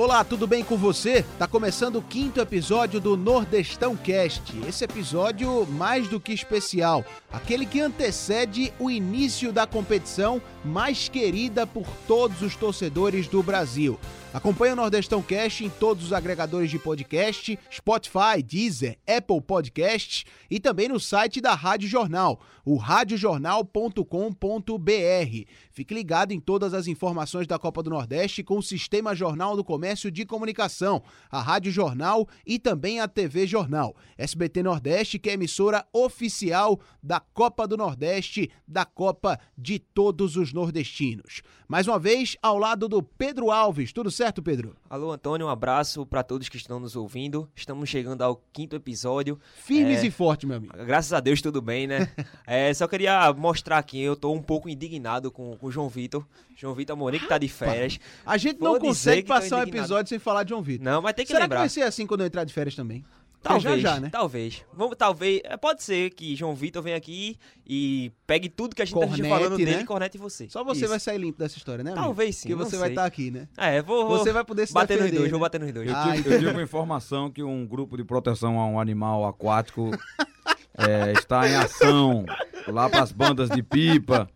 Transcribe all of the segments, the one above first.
Olá, tudo bem com você? Tá começando o quinto episódio do Nordestão Cast. Esse episódio mais do que especial, aquele que antecede o início da competição mais querida por todos os torcedores do Brasil. Acompanhe o Nordestão Cast em todos os agregadores de podcast, Spotify, Deezer, Apple Podcasts e também no site da Rádio Jornal, o radiojornal.com.br. Fique ligado em todas as informações da Copa do Nordeste com o Sistema Jornal do Comércio de Comunicação, a Rádio Jornal e também a TV Jornal. SBT Nordeste, que é emissora oficial da Copa do Nordeste, da Copa de todos os nordestinos. Mais uma vez, ao lado do Pedro Alves. Tudo certo, Pedro? Alô, Antônio, um abraço para todos que estão nos ouvindo. Estamos chegando ao quinto episódio. Firmes é... e fortes, meu amigo. Graças a Deus, tudo bem, né? é, só queria mostrar aqui, eu tô um pouco indignado com, com o João Vitor. João Vitor Amorim, que tá de férias. A gente Vou não consegue passar um episódio sem falar de João Vitor. Não, mas tem que Será lembrar. Será que vai ser assim quando eu entrar de férias também? Talvez, já, já, né? talvez. Vamos, talvez. É, pode ser que João Vitor venha aqui e pegue tudo que a gente tá cornete, tá falando né? dele e cornete você. Só você Isso. vai sair limpo dessa história, né? Amigo? Talvez sim. Porque você vai estar tá aqui, né? É, vou. Você vai poder se bater defender, nos dois, né? vou bater nos dois. Eu, tive, eu tive uma informação que um grupo de proteção a um animal aquático é, está em ação lá para as bandas de pipa.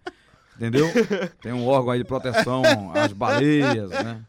Entendeu? Tem um órgão aí de proteção às baleias, né?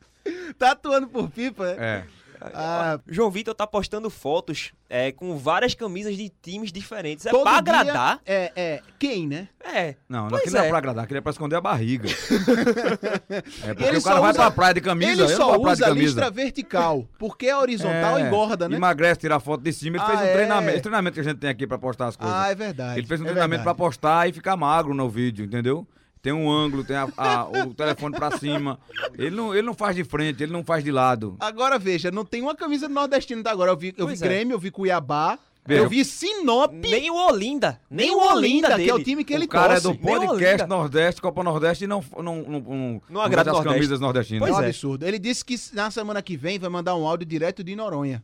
Tá atuando por pipa, é? É. Ah, João Vitor tá postando fotos é, com várias camisas de times diferentes. É pra agradar. É, é. Quem, né? É. Não, não aquilo é. é pra agradar, aquilo é pra esconder a barriga. é porque ele o cara vai usa, pra praia de camisa, ele só usa camisa. listra vertical. Porque a horizontal é, engorda, né? Emagrece, tira foto de cima. Ele ah, fez um é. treinamento. Esse treinamento que a gente tem aqui pra postar as coisas. Ah, é verdade. Ele fez um é treinamento verdade. pra postar e ficar magro no vídeo, entendeu? Tem um ângulo, tem a, a, o telefone pra cima. Ele não, ele não faz de frente, ele não faz de lado. Agora veja, não tem uma camisa do nordestino até agora. Eu vi, eu vi é. Grêmio, eu vi Cuiabá. Eu vi Sinop. Nem o Olinda. Nem, nem o Olinda, dele. que é o time que o ele cara torce. é do podcast Nordeste, Copa Nordeste e não, não, não, não, não agrada as Nordeste. camisas nordestinas. Pois é um é. absurdo. Ele disse que na semana que vem vai mandar um áudio direto de Noronha.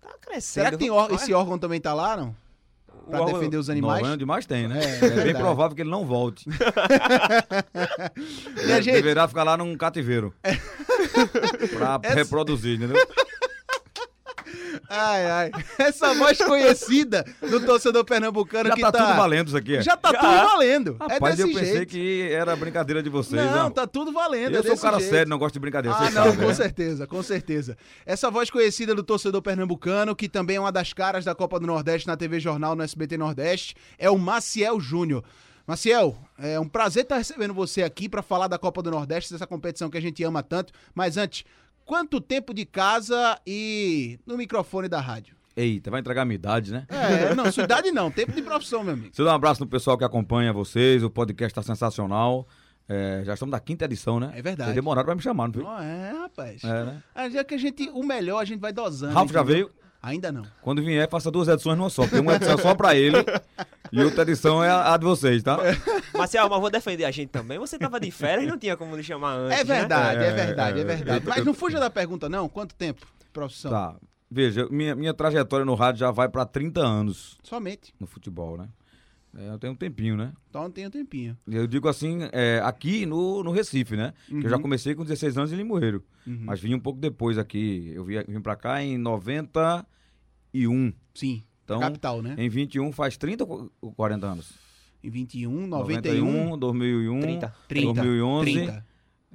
Tá crescendo. Será que tem esse órgão também tá lá, não? Pra órgão... defender os animais? Noronha demais tem, né? É, é, bem provável que ele não volte. Ele gente... deverá ficar lá num cativeiro. pra Essa... reproduzir, entendeu? Ai, ai. Essa voz conhecida do torcedor pernambucano já que tá... tá... tudo valendo isso aqui. É? Já tá já. tudo valendo. Rapaz, é eu pensei jeito. que era brincadeira de vocês. Não, não. tá tudo valendo. Eu é sou um cara jeito. sério, não gosto de brincadeira. Ah, não, sabe, com né? certeza, com certeza. Essa voz conhecida do torcedor pernambucano, que também é uma das caras da Copa do Nordeste na TV Jornal no SBT Nordeste, é o Maciel Júnior. Maciel, é um prazer estar recebendo você aqui para falar da Copa do Nordeste, dessa competição que a gente ama tanto. Mas antes, quanto tempo de casa e no microfone da rádio? Eita, vai entregar a minha idade, né? É, não, sua idade não, tempo de profissão, meu amigo. Você dá um abraço no pessoal que acompanha vocês, o podcast tá sensacional. É, já estamos na quinta edição, né? É verdade. Vocês demoraram pra me chamar, não foi? Oh, é, rapaz. É, né? Já que a gente, o melhor a gente vai dosando. Ralf já veio? Ainda não. Quando vier, faça duas edições numa só. Tem uma edição só pra ele e outra edição é a, a de vocês, tá? Marcel, mas vou defender a gente também. Você tava de férias e não tinha como lhe chamar antes. É verdade, né? é, verdade, é, é, verdade. eu- Mas eu- não fuja da pergunta, não. Quanto tempo, profissão? Tá. Veja, minha, minha trajetória no rádio já vai pra 30 anos Somente. no futebol, né? É, eu tenho um tempinho, né? Então tem um tempinho. Eu digo assim, é, aqui no, no Recife, né? Que eu já comecei com 16 anos em Limoeiro. Uhum. Mas vim um pouco depois aqui. Eu vim, vim pra cá em 91. Sim. Então, capital, né? Em 21 faz 30 ou 40 anos? Em 21, 91, 2001, 30. 30. 2011, 30.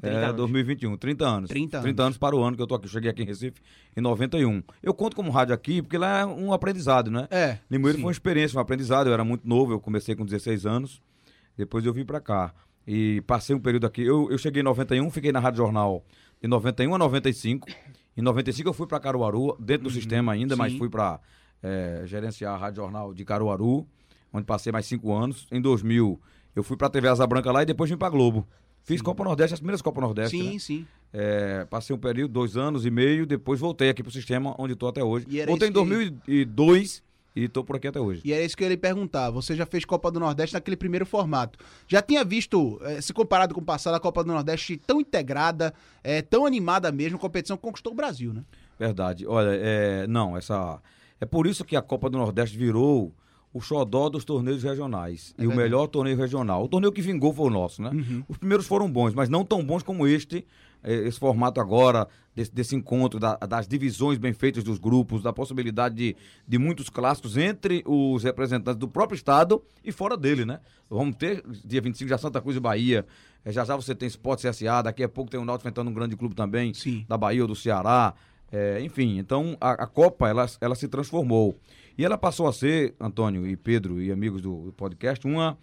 30 é, anos. 2021, 30 anos. 30 30 anos para o ano que eu tô aqui. Cheguei aqui em Recife em 91. Eu conto como rádio aqui porque lá é um aprendizado, né? É. Limoeiro foi uma experiência, um aprendizado. Eu era muito novo, eu comecei com 16 anos. Depois eu vim pra cá. E passei um período aqui. Eu, eu cheguei em 91, fiquei na Rádio Jornal de 91 a 95. Em 95 eu fui pra Caruaru, dentro do sistema ainda, mas sim. fui pra eh, gerenciar a Rádio Jornal de Caruaru, onde passei mais cinco anos. Em 2000 eu fui pra TV Asa Branca lá e depois vim pra Globo. Fiz Copa Nordeste, as primeiras Copa Nordeste. Sim, né? sim. É, passei um período, dois anos e meio, depois voltei aqui pro sistema onde estou até hoje. E Voltei em isso que- 2002 e estou por aqui até hoje. E era isso que eu ia lhe perguntar. Você já fez Copa do Nordeste naquele primeiro formato. Já tinha visto, eh, se comparado com o passado, a Copa do Nordeste tão integrada, eh, tão animada mesmo, a competição que conquistou o Brasil, né? Verdade. Olha, é, não, essa. É por isso que a Copa do Nordeste virou o xodó dos torneios regionais. É e o verdade. melhor torneio regional. O torneio que vingou foi o nosso, né? Uhum. Os primeiros foram bons, mas não tão bons como este eh, esse formato agora, desse, desse encontro, da, das divisões bem feitas dos grupos, da possibilidade de, de muitos clássicos entre os representantes do próprio estado e fora dele, né? Vamos ter dia 25 já Santa Cruz e Bahia. Eh, já já você tem Sport CSA, daqui a pouco tem o Náutico enfrentando um grande clube também, Sim. da Bahia ou do Ceará. É, enfim, então a, a, Copa ela, ela se transformou. E ela passou a ser, Antônio e Pedro e amigos do podcast, uma,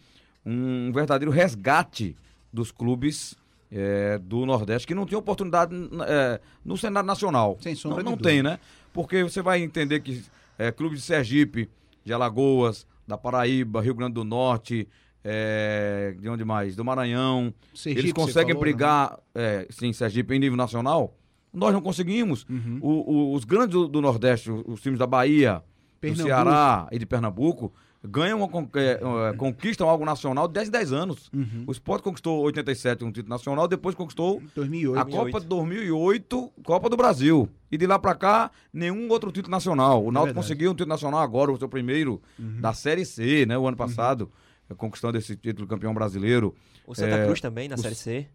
um verdadeiro resgate dos clubes é, do Nordeste que não tinham oportunidade é, no cenário nacional. Sem sombra não, não tem, né? Porque você vai entender que é, clubes de Sergipe, de Alagoas, da Paraíba, Rio Grande do Norte, é, de onde mais? Do Maranhão, Sergipe, eles conseguem falou, né? brigar, né? sim, Sergipe em nível nacional. Nós não conseguimos. Uhum. O, o, os grandes do, do Nordeste, os, os times da Bahia. Do Ceará e de Pernambuco, ganham uma, é, conquistam algo nacional de 10 10 anos. Uhum. O Sport conquistou 87 um título nacional, depois conquistou 2008. a Copa de 2008, Copa do Brasil. E de lá para cá, nenhum outro título nacional. O é Náutico conseguiu um título nacional agora, o seu primeiro uhum. da Série C, né, o ano passado, uhum. conquistando esse título campeão brasileiro. O Santa é, Cruz também na o, Série C.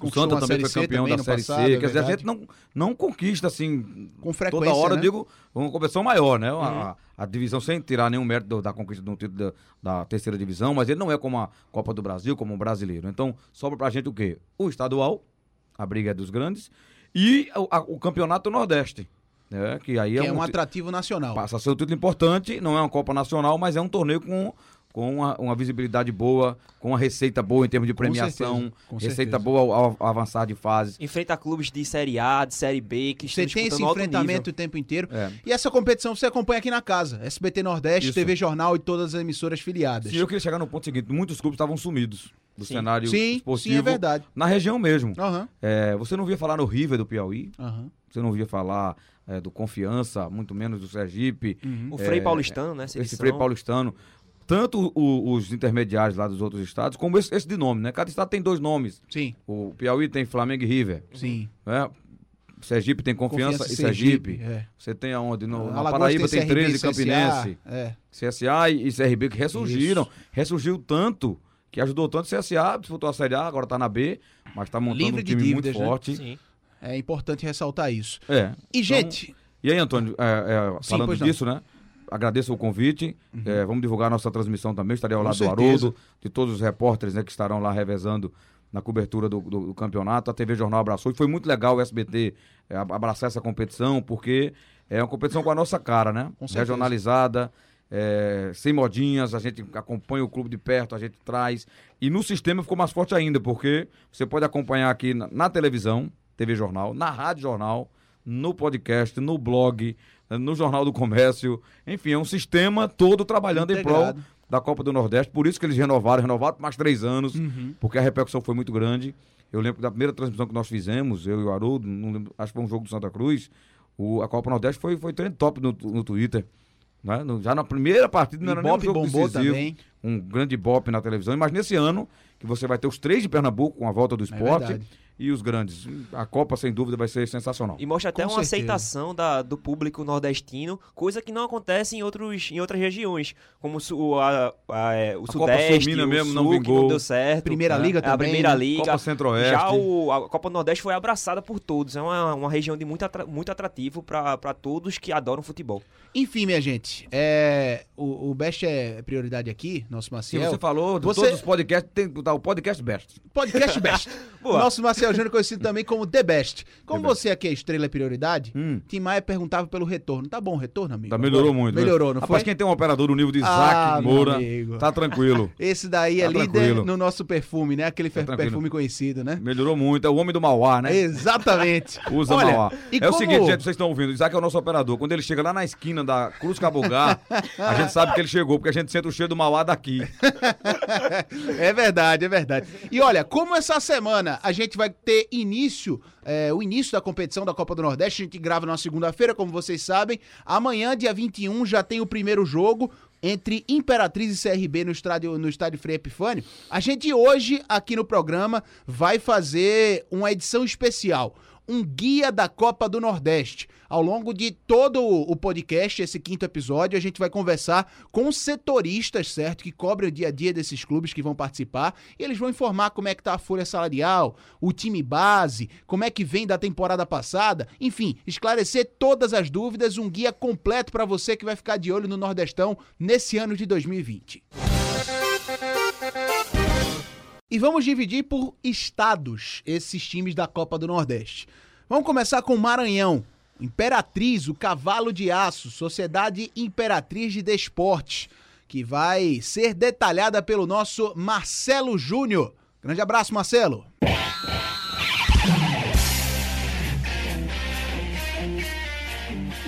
O Santa também foi campeão da Série passado, C. É quer dizer, a gente não, não conquista assim. Com frequência. Toda hora, né? digo, uma competição maior, né? Uhum. A, a, divisão sem tirar nenhum mérito da conquista de um título da, da, terceira divisão, mas ele não é como a Copa do Brasil, como um brasileiro. Então, sobra pra gente o quê? O estadual, a briga é dos grandes, e o, a, o campeonato Nordeste. Né? Que aí que é, é um, um atrativo nacional. Passa a ser um título importante, não é uma Copa Nacional, mas é um torneio com com uma, uma, visibilidade boa, com uma receita boa em termos de premiação, com certeza, receita certeza. boa ao, ao, avançar de fases. Enfrenta clubes de Série A, de Série B, que Você tem esse enfrentamento o tempo inteiro. É. E essa competição você acompanha aqui na casa. SBT Nordeste, Isso. TV Jornal e todas as emissoras filiadas. Sim, eu queria chegar no ponto seguinte. Muitos clubes estavam sumidos do sim. cenário sim, esportivo. Sim, é verdade. Na região mesmo. Uhum. É, você não via falar no River do Piauí. Uhum. Você não via falar é, do Confiança, muito menos do Sergipe. Uhum. O Frei Paulistano, né? Esse Frei Paulistano tanto o, os intermediários lá dos outros estados, como esse, esse, de nome, né? Cada estado tem dois nomes. Sim. O Piauí tem Flamengo e River. Sim. Né? Sergipe tem Confiança, Confiança e Sergipe. Sergipe. É. Você tem aonde? No, na Paraíba tem, tem 13, Campinense. CSA, é. CSA e, CRB que ressurgiram. Isso. Ressurgiu tanto que ajudou tanto o CSA, disputou a Série A, agora está na B, mas está montando Livre um time dívidas, muito né? forte. Sim. É importante ressaltar isso. É. E, gente... Então, e aí, Antônio, é, é, falando disso, né? Agradeço o convite. Uhum. É, vamos divulgar a nossa transmissão também. Estarei ao lado do Haroldo, de todos os repórteres né, que estarão lá revezando na cobertura do, do, do, campeonato. A TV Jornal abraçou e foi muito legal o SBT é, abraçar essa competição, porque é uma competição com a nossa cara, né? Regionalizada, é, sem modinhas, a gente acompanha o clube de perto, a gente traz. E no sistema ficou mais forte ainda, porque você pode acompanhar aqui na, na televisão, TV Jornal, na Rádio Jornal, no podcast, no blog, no Jornal do Comércio. Enfim, é um sistema todo trabalhando Integrado. em prol da Copa do Nordeste. Por isso que eles renovaram, renovaram por mais três anos, uhum. porque a repercussão foi muito grande. Eu lembro da primeira transmissão que nós fizemos, eu e o Haroldo, lembro, acho que foi um jogo do Santa Cruz, o, a Copa Nordeste foi, foi trend top no, no Twitter. Né? No, já na primeira partida não era nem um jogo decisivo, também. um grande bop na televisão. Mas nesse ano, que você vai ter os três de Pernambuco com a volta do é esporte, é e os grandes. A Copa, sem dúvida, vai ser sensacional. E mostra até Com uma certeza. aceitação da, do público nordestino, coisa que não acontece em, outros, em outras regiões, como o, a, a, é, o a Sudeste, Copa o mesmo, Sul, não, vingou. não deu certo. Primeira né? Liga também. A Primeira né? Liga. Copa Centro-Oeste. Já o, a Copa Nordeste foi abraçada por todos. É uma, uma região de muito, atra, muito atrativo para todos que adoram futebol. Enfim, minha gente, é, o, o Best é prioridade aqui, nosso Maciel. Sim, você falou, de você... todos os podcasts, tem que botar o podcast Best. Podcast Best. nosso Júnior conhecido também como The Best. Como The você Best. aqui é estrela prioridade, hum. Tim Maia perguntava pelo retorno. Tá bom o retorno, amigo? Tá, melhorou muito. Melhorou, não Rapaz, foi? quem tem um operador no nível de Isaac ah, Moura, tá tranquilo. Esse daí é tá é líder tranquilo. no nosso perfume, né? Aquele tá perfume conhecido, né? Melhorou muito. É o homem do Mauá, né? Exatamente. Usa Olha, Mauá. É como... o seguinte, gente, vocês estão ouvindo. Isaac é o nosso operador. Quando ele chega lá na esquina da Cruz Cabogá, a gente sabe que ele chegou, porque a gente sente o cheiro do Mauá daqui. é verdade, é verdade. E olha, como essa semana a gente vai ter início, é, o início da competição da Copa do Nordeste, a gente grava na segunda-feira, como vocês sabem. Amanhã, dia 21, já tem o primeiro jogo entre Imperatriz e CRB no estádio, no estádio Frei Epifânio. A gente hoje, aqui no programa, vai fazer uma edição especial um guia da Copa do Nordeste. Ao longo de todo o podcast, esse quinto episódio, a gente vai conversar com setoristas, certo? Que cobrem o dia a dia desses clubes que vão participar. E eles vão informar como é que tá a folha salarial, o time base, como é que vem da temporada passada. Enfim, esclarecer todas as dúvidas, um guia completo para você que vai ficar de olho no Nordestão nesse ano de 2020. E vamos dividir por estados esses times da Copa do Nordeste. Vamos começar com o Maranhão. Imperatriz, o Cavalo de Aço, Sociedade Imperatriz de Desportes, que vai ser detalhada pelo nosso Marcelo Júnior. Grande abraço, Marcelo.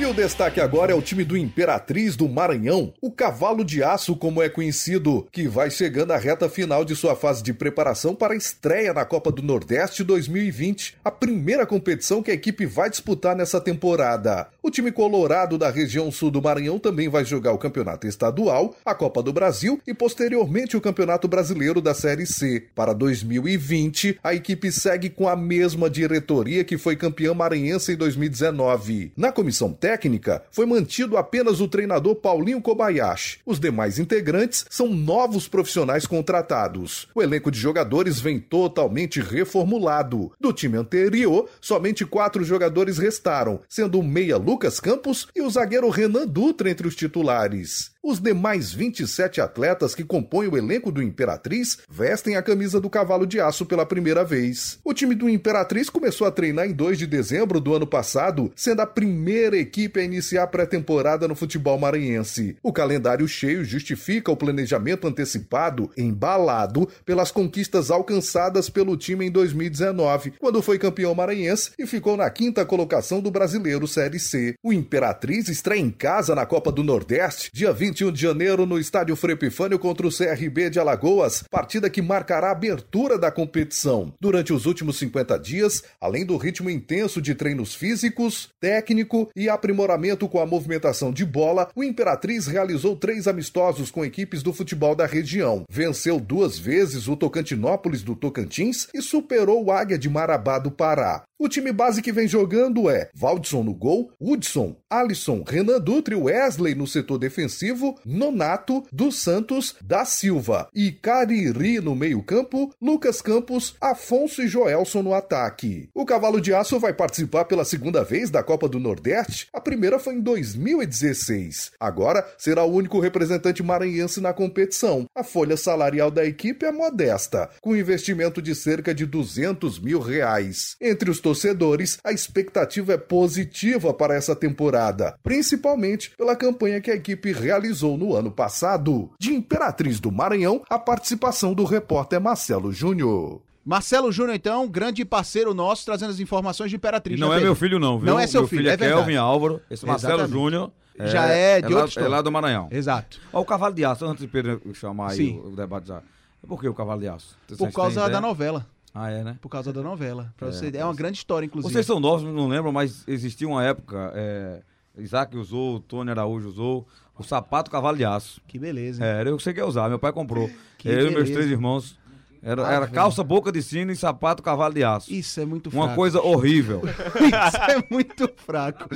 E o destaque agora é o time do Imperatriz do Maranhão, o Cavalo de Aço, como é conhecido, que vai chegando à reta final de sua fase de preparação para a estreia na Copa do Nordeste 2020, a primeira competição que a equipe vai disputar nessa temporada. O time colorado da região sul do Maranhão também vai jogar o Campeonato Estadual, a Copa do Brasil e posteriormente o Campeonato Brasileiro da Série C. Para 2020, a equipe segue com a mesma diretoria que foi campeã maranhense em 2019. Na comissão técnica, técnica, foi mantido apenas o treinador Paulinho Kobayashi. Os demais integrantes são novos profissionais contratados. O elenco de jogadores vem totalmente reformulado. Do time anterior, somente quatro jogadores restaram, sendo o meia Lucas Campos e o zagueiro Renan Dutra entre os titulares. Os demais 27 atletas que compõem o elenco do Imperatriz vestem a camisa do cavalo de aço pela primeira vez. O time do Imperatriz começou a treinar em 2 de dezembro do ano passado, sendo a primeira equipe a iniciar a pré-temporada no futebol maranhense. O calendário cheio justifica o planejamento antecipado, embalado pelas conquistas alcançadas pelo time em 2019, quando foi campeão maranhense e ficou na quinta colocação do Brasileiro Série C. O Imperatriz estreia em casa na Copa do Nordeste, dia 20 21 de janeiro no estádio Frei Epifânio contra o CRB de Alagoas, partida que marcará a abertura da competição. Durante os últimos 50 dias, além do ritmo intenso de treinos físicos, técnico e aprimoramento com a movimentação de bola, o Imperatriz realizou três amistosos com equipes do futebol da região. Venceu duas vezes o Tocantinópolis do Tocantins e superou o Águia de Marabá do Pará. O time base que vem jogando é Valdson no gol, Hudson, Alisson, Renan Dutra e Wesley no setor defensivo, Nonato, dos Santos, da Silva e Cariri no meio-campo, Lucas Campos, Afonso e Joelson no ataque. O Cavalo de Aço vai participar pela segunda vez da Copa do Nordeste. A primeira foi em 2016. Agora será o único representante maranhense na competição. A folha salarial da equipe é modesta, com investimento de cerca de 200 mil reais. Entre os torcedores, a expectativa é positiva para essa temporada, principalmente pela campanha que a equipe realizou no ano passado. De Imperatriz do Maranhão, a participação do repórter Marcelo Júnior. Marcelo Júnior, então, grande parceiro nosso, trazendo as informações de Imperatriz. não né, é meu filho, não, viu? Não é seu meu filho, filho é, é Kelvin Álvaro. Esse Marcelo Júnior. É, Já é de é outro lá, é lá do Maranhão. Exato. Ó, o Cavalo de Aço, antes de Pedro chamar aí o, o debate já. Por que o Cavalo de Aço? Por causa da novela. Ah, é, né? Por causa da novela. Pra é, você... é uma grande história, inclusive. Vocês são novos, não lembram, mas existia uma época. É... Isaac usou, Tony Araújo usou o sapato cavalo de aço. Que beleza. Hein? É, eu sei que ia usar, meu pai comprou. Que eu e meus três irmãos era, ah, era calça, boca de sino e sapato, cavalo de aço. Isso é muito fraco. Uma coisa horrível. Isso é muito fraco.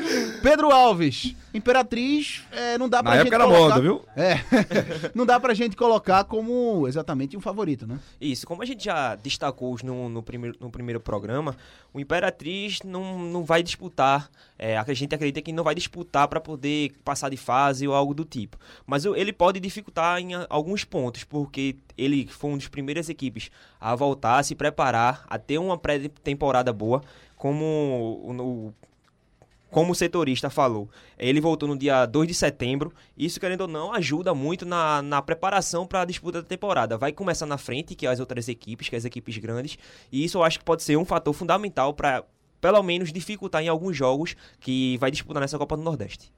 Pedro Alves, Imperatriz, é, não dá pra Na gente época colocar... era moda, viu? É. não dá pra gente colocar como exatamente um favorito, né? Isso, como a gente já destacou no, no, primeiro, no primeiro programa, o Imperatriz não, não vai disputar, é, a gente acredita que não vai disputar para poder passar de fase ou algo do tipo. Mas ele pode dificultar em alguns pontos, porque ele foi uma das primeiras equipes a voltar, a se preparar, a ter uma pré-temporada boa, como o, como o setorista falou. Ele voltou no dia 2 de setembro, isso, querendo ou não, ajuda muito na, na preparação para a disputa da temporada. Vai começar na frente, que as outras equipes, que as equipes grandes, e isso eu acho que pode ser um fator fundamental para, pelo menos, dificultar em alguns jogos que vai disputar nessa Copa do Nordeste.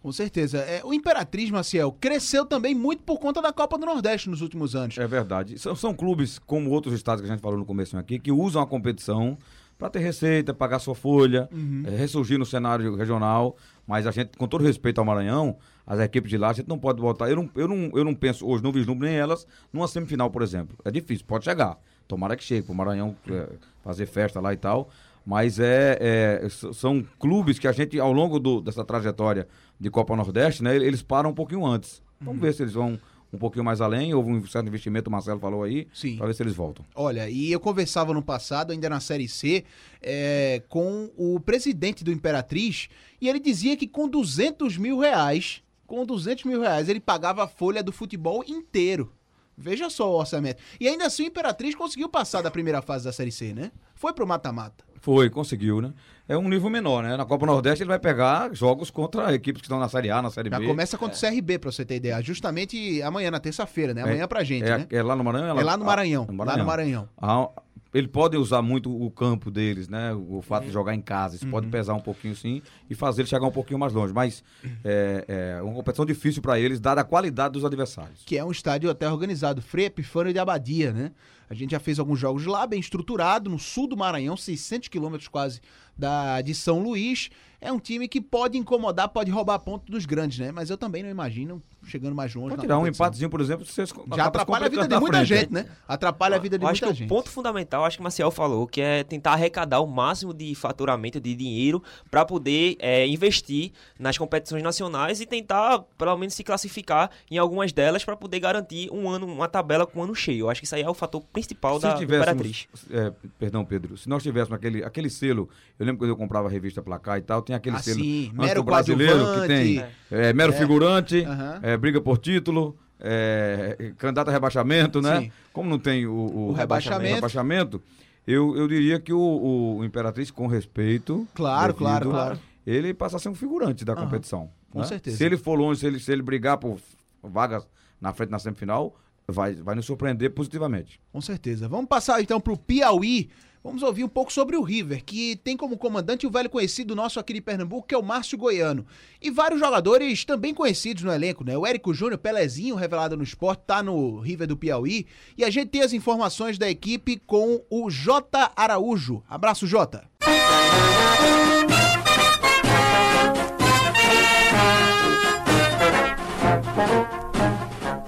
Com certeza. É, o Imperatriz, Maciel, cresceu também muito por conta da Copa do Nordeste nos últimos anos. É verdade. São, são clubes, como outros estados que a gente falou no começo aqui, que usam a competição para ter receita, pagar sua folha, uhum. é, ressurgir no cenário regional. Mas a gente, com todo respeito ao Maranhão, as equipes de lá, a gente não pode botar. Eu não, eu não, eu não penso hoje, não vislumbro nem elas numa semifinal, por exemplo. É difícil, pode chegar. Tomara que chegue para o Maranhão é, fazer festa lá e tal. Mas é, é, são clubes que a gente, ao longo do, dessa trajetória de Copa Nordeste, né, eles param um pouquinho antes. Vamos uhum. ver se eles vão um pouquinho mais além. Houve um certo investimento, o Marcelo falou aí, para ver se eles voltam. Olha, e eu conversava no passado, ainda na Série C, é, com o presidente do Imperatriz, e ele dizia que com 200 mil reais, com 200 mil reais, ele pagava a folha do futebol inteiro. Veja só o orçamento. E ainda assim o Imperatriz conseguiu passar da primeira fase da Série C, né? Foi pro mata-mata. Foi, conseguiu, né? É um nível menor, né? Na Copa Nordeste ele vai pegar jogos contra equipes que estão na Série A, na Série Já B. começa contra é. o CRB, pra você ter ideia. Justamente amanhã, na terça-feira, né? Amanhã é, pra gente, é, né? É lá no Maranhão? É lá, é lá no Maranhão. Ah, no Maranhão. Lá no Maranhão. Ah, ele pode usar muito o campo deles, né? O fato de jogar em casa. Isso uhum. pode pesar um pouquinho, sim, e fazer ele chegar um pouquinho mais longe. Mas é, é uma competição difícil para eles, dada a qualidade dos adversários. Que é um estádio até organizado. Frei Epifânio de Abadia, né? A gente já fez alguns jogos lá, bem estruturado, no sul do Maranhão, 600 quilômetros quase da, de São Luís. É um time que pode incomodar, pode roubar ponto dos grandes, né? Mas eu também não imagino chegando mais longe. Pode tirar um empatezinho, por exemplo, vocês já atrapalha a vida de muita gente, né? Atrapalha a vida de eu muita acho gente. Que o ponto fundamental, acho que o Marcial falou, que é tentar arrecadar o máximo de faturamento de dinheiro para poder é, investir nas competições nacionais e tentar, pelo menos, se classificar em algumas delas para poder garantir um ano, uma tabela com um ano cheio. Eu acho que isso aí é o fator principal se da Imperatriz. É, perdão, Pedro. Se nós tivéssemos aquele, aquele selo, eu lembro quando eu comprava a revista Placar e tal, tem aquele ah, selo sim, mero brasileiro que tem é. É, mero é. figurante, uhum. briga por título, é, candidato a rebaixamento, né? Sim. Como não tem o, o, o rebaixamento. rebaixamento, eu, eu diria que o, o Imperatriz, com respeito. Claro, devido, claro, claro. Ele passa a ser um figurante da uhum. competição. Com né? certeza. Se ele for longe, se ele, se ele brigar por vagas na frente na semifinal, vai, vai nos surpreender positivamente. Com certeza. Vamos passar então para o Piauí. Vamos ouvir um pouco sobre o River, que tem como comandante o velho conhecido nosso aqui de Pernambuco, que é o Márcio Goiano. E vários jogadores também conhecidos no elenco, né? O Érico Júnior, Pelezinho, revelado no esporte, tá no River do Piauí. E a gente tem as informações da equipe com o Jota Araújo. Abraço, Jota.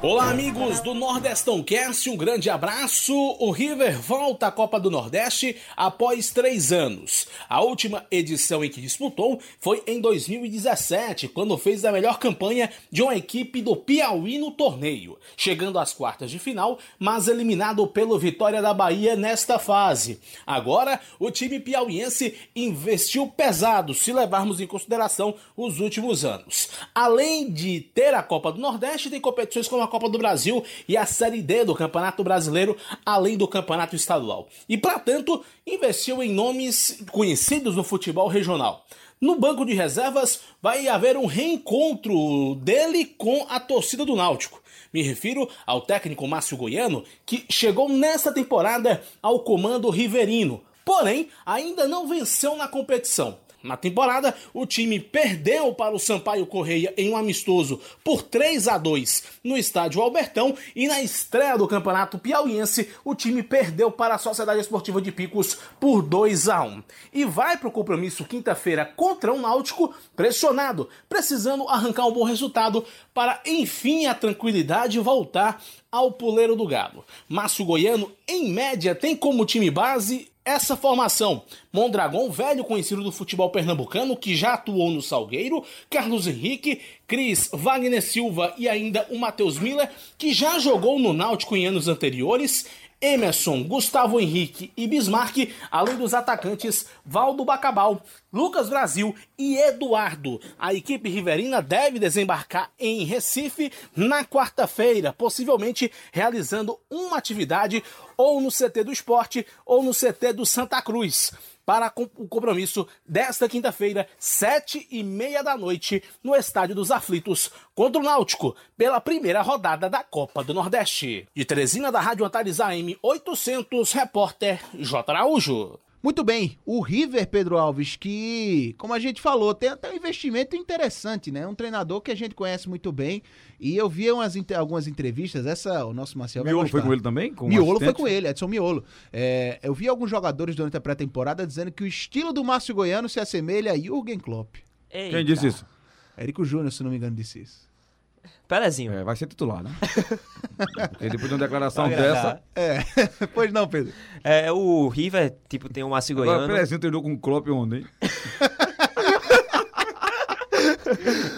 Olá, amigos do Nordestão Cast, um grande abraço. O River volta à Copa do Nordeste após três anos. A última edição em que disputou foi em 2017, quando fez a melhor campanha de uma equipe do Piauí no torneio, chegando às quartas de final, mas eliminado pelo Vitória da Bahia nesta fase. Agora, o time piauiense investiu pesado, se levarmos em consideração os últimos anos. Além de ter a Copa do Nordeste, tem competições como a Copa do Brasil e a Série D do Campeonato Brasileiro, além do Campeonato Estadual. E, para tanto, investiu em nomes conhecidos no futebol regional. No banco de reservas vai haver um reencontro dele com a torcida do Náutico. Me refiro ao técnico Márcio Goiano, que chegou nesta temporada ao comando riverino, porém ainda não venceu na competição. Na temporada, o time perdeu para o Sampaio Correia em um amistoso por 3 a 2 no estádio Albertão e na estreia do Campeonato Piauiense, o time perdeu para a Sociedade Esportiva de Picos por 2 a 1 e vai para o compromisso quinta-feira contra o Náutico pressionado, precisando arrancar um bom resultado para enfim a tranquilidade voltar ao puleiro do gado. Márcio Goiano, em média, tem como time base essa formação. Mondragon, velho conhecido do futebol pernambucano, que já atuou no Salgueiro, Carlos Henrique, Cris, Wagner Silva e ainda o Matheus Miller, que já jogou no Náutico em anos anteriores, Emerson, Gustavo Henrique e Bismarck, além dos atacantes Valdo Bacabal, Lucas Brasil e Eduardo. A equipe riverina deve desembarcar em Recife na quarta-feira, possivelmente realizando uma atividade ou no CT do Esporte ou no CT do Santa Cruz para o compromisso desta quinta-feira, sete e meia da noite, no Estádio dos Aflitos, contra o Náutico, pela primeira rodada da Copa do Nordeste. De Teresina, da Rádio Antares AM 800, repórter J. Araújo. Muito bem, o River, Pedro Alves, que, como a gente falou, tem até um investimento interessante, né? Um treinador que a gente conhece muito bem. E eu vi umas, algumas entrevistas, essa, o nosso Marcelo Miolo foi com ele também? Com Miolo foi com ele, Edson Miolo. É, eu vi alguns jogadores durante a pré-temporada dizendo que o estilo do Márcio Goiano se assemelha a Jürgen Klopp. Eita. Quem disse isso? Érico Júnior, se não me engano, disse isso. Pelezinho. É, vai ser titular, né? Porque depois de uma declaração dessa. É, pois não, Pedro. É, o River, tipo, tem o Márcio Goiano. Pelezinho treinou com o Klopp ontem. hein?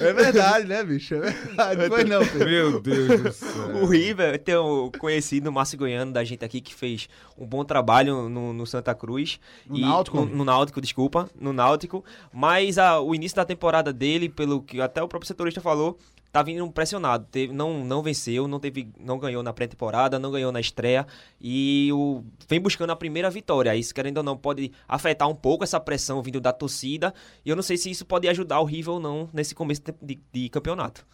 É verdade, né, bicho? É verdade. Pois não, Pedro. Meu Deus do céu. O River tem o conhecido Márcio Goiano da gente aqui que fez um bom trabalho no, no Santa Cruz. No Náutico? No, no Náutico, desculpa. No Náutico. Mas a- o início da temporada dele, pelo que até o próprio setorista falou, tá vindo pressionado. Teve, não, não venceu, não, teve, não ganhou na pré-temporada, não ganhou na estreia. E o, vem buscando a primeira vitória. Isso, querendo ou não, pode afetar um pouco essa pressão vindo da torcida. E eu não sei se isso pode ajudar o River ou não nesse começo de, de- campeonato.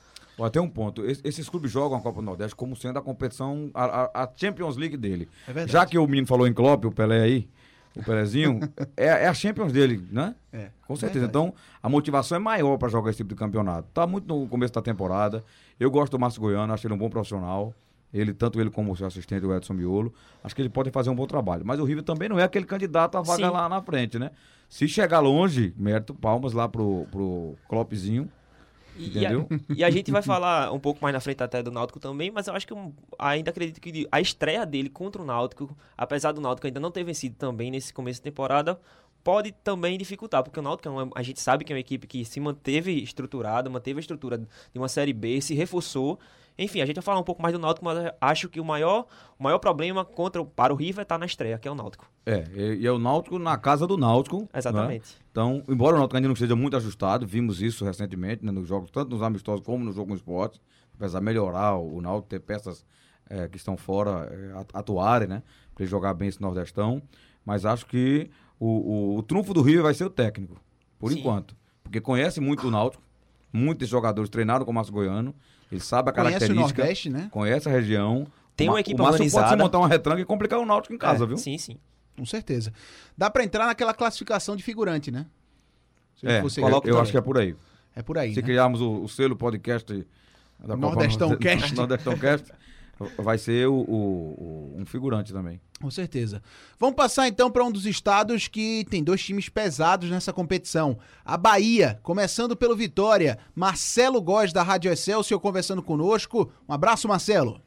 Tem um ponto. Es- Esses clubes jogam a Copa do Nordeste como sendo a competição, a, a- Champions League dele. É. Já que o menino falou em Klopp, o Pelé aí, o Pelézinho, é, é a Champions dele, né? É. Com certeza. Verdade. Então, a motivação é maior para jogar esse tipo de campeonato. Tá muito no começo da temporada. Eu gosto do Márcio Goiano, acho ele um bom profissional. Ele, tanto ele como o seu assistente, o Edson Miolo, acho que ele pode fazer um bom trabalho. Mas o River também não é aquele candidato à vaga Sim. lá na frente, né? Se chegar longe, mérito, palmas lá pro, pro Kloppzinho. E, Entendeu? E a, e a gente vai falar um pouco mais na frente até do Náutico também, mas eu acho que eu ainda acredito que a estreia dele contra o Náutico, apesar do Náutico ainda não ter vencido também nesse começo de temporada, pode também dificultar, porque o Náutico é uma- a gente sabe que é uma equipe que se manteve estruturada, manteve a estrutura de uma Série B, se reforçou. Enfim, a gente vai falar um pouco mais do Náutico, mas acho que o maior, o maior problema contra, o- para o River está na estreia, que é o Náutico. É, e é o Náutico na casa do Náutico. né? Exatamente. Então, embora o Náutico ainda não seja muito ajustado, vimos isso recentemente né, nos jogos, tanto nos amistosos como no jogo no esporte, apesar de melhorar o Náutico, ter peças eh, que estão fora at- atuarem, né? Para ele jogar bem esse Nordestão. Mas acho que o, o, o trunfo do Rio vai ser o técnico, por Sim. enquanto. Porque conhece muito o Náutico, muitos jogadores treinaram com o Márcio Goiano, ele sabe a Conhece o característica, Nordeste, né? conhece a região. Tem uma Ma- equipe o Márcio pode se organizada. montar uma retranca e complicar o Náutico em casa, É, viu? Sim, sim. Com certeza. Dá pra entrar naquela classificação de figurante, né? Se É, eu, coloca eu também. acho que é por aí. É por aí, Se né? criarmos o, o selo podcast da Copa Nordestão Norde- Cast. Nordestão Cast, vai ser o, o- o- um figurante também. Com certeza. Vamos passar então para um dos estados que tem dois times pesados nessa competição. A Bahia, começando pelo Vitória. Marcelo Góes da Rádio Excelsior conversando conosco. Um abraço, Marcelo.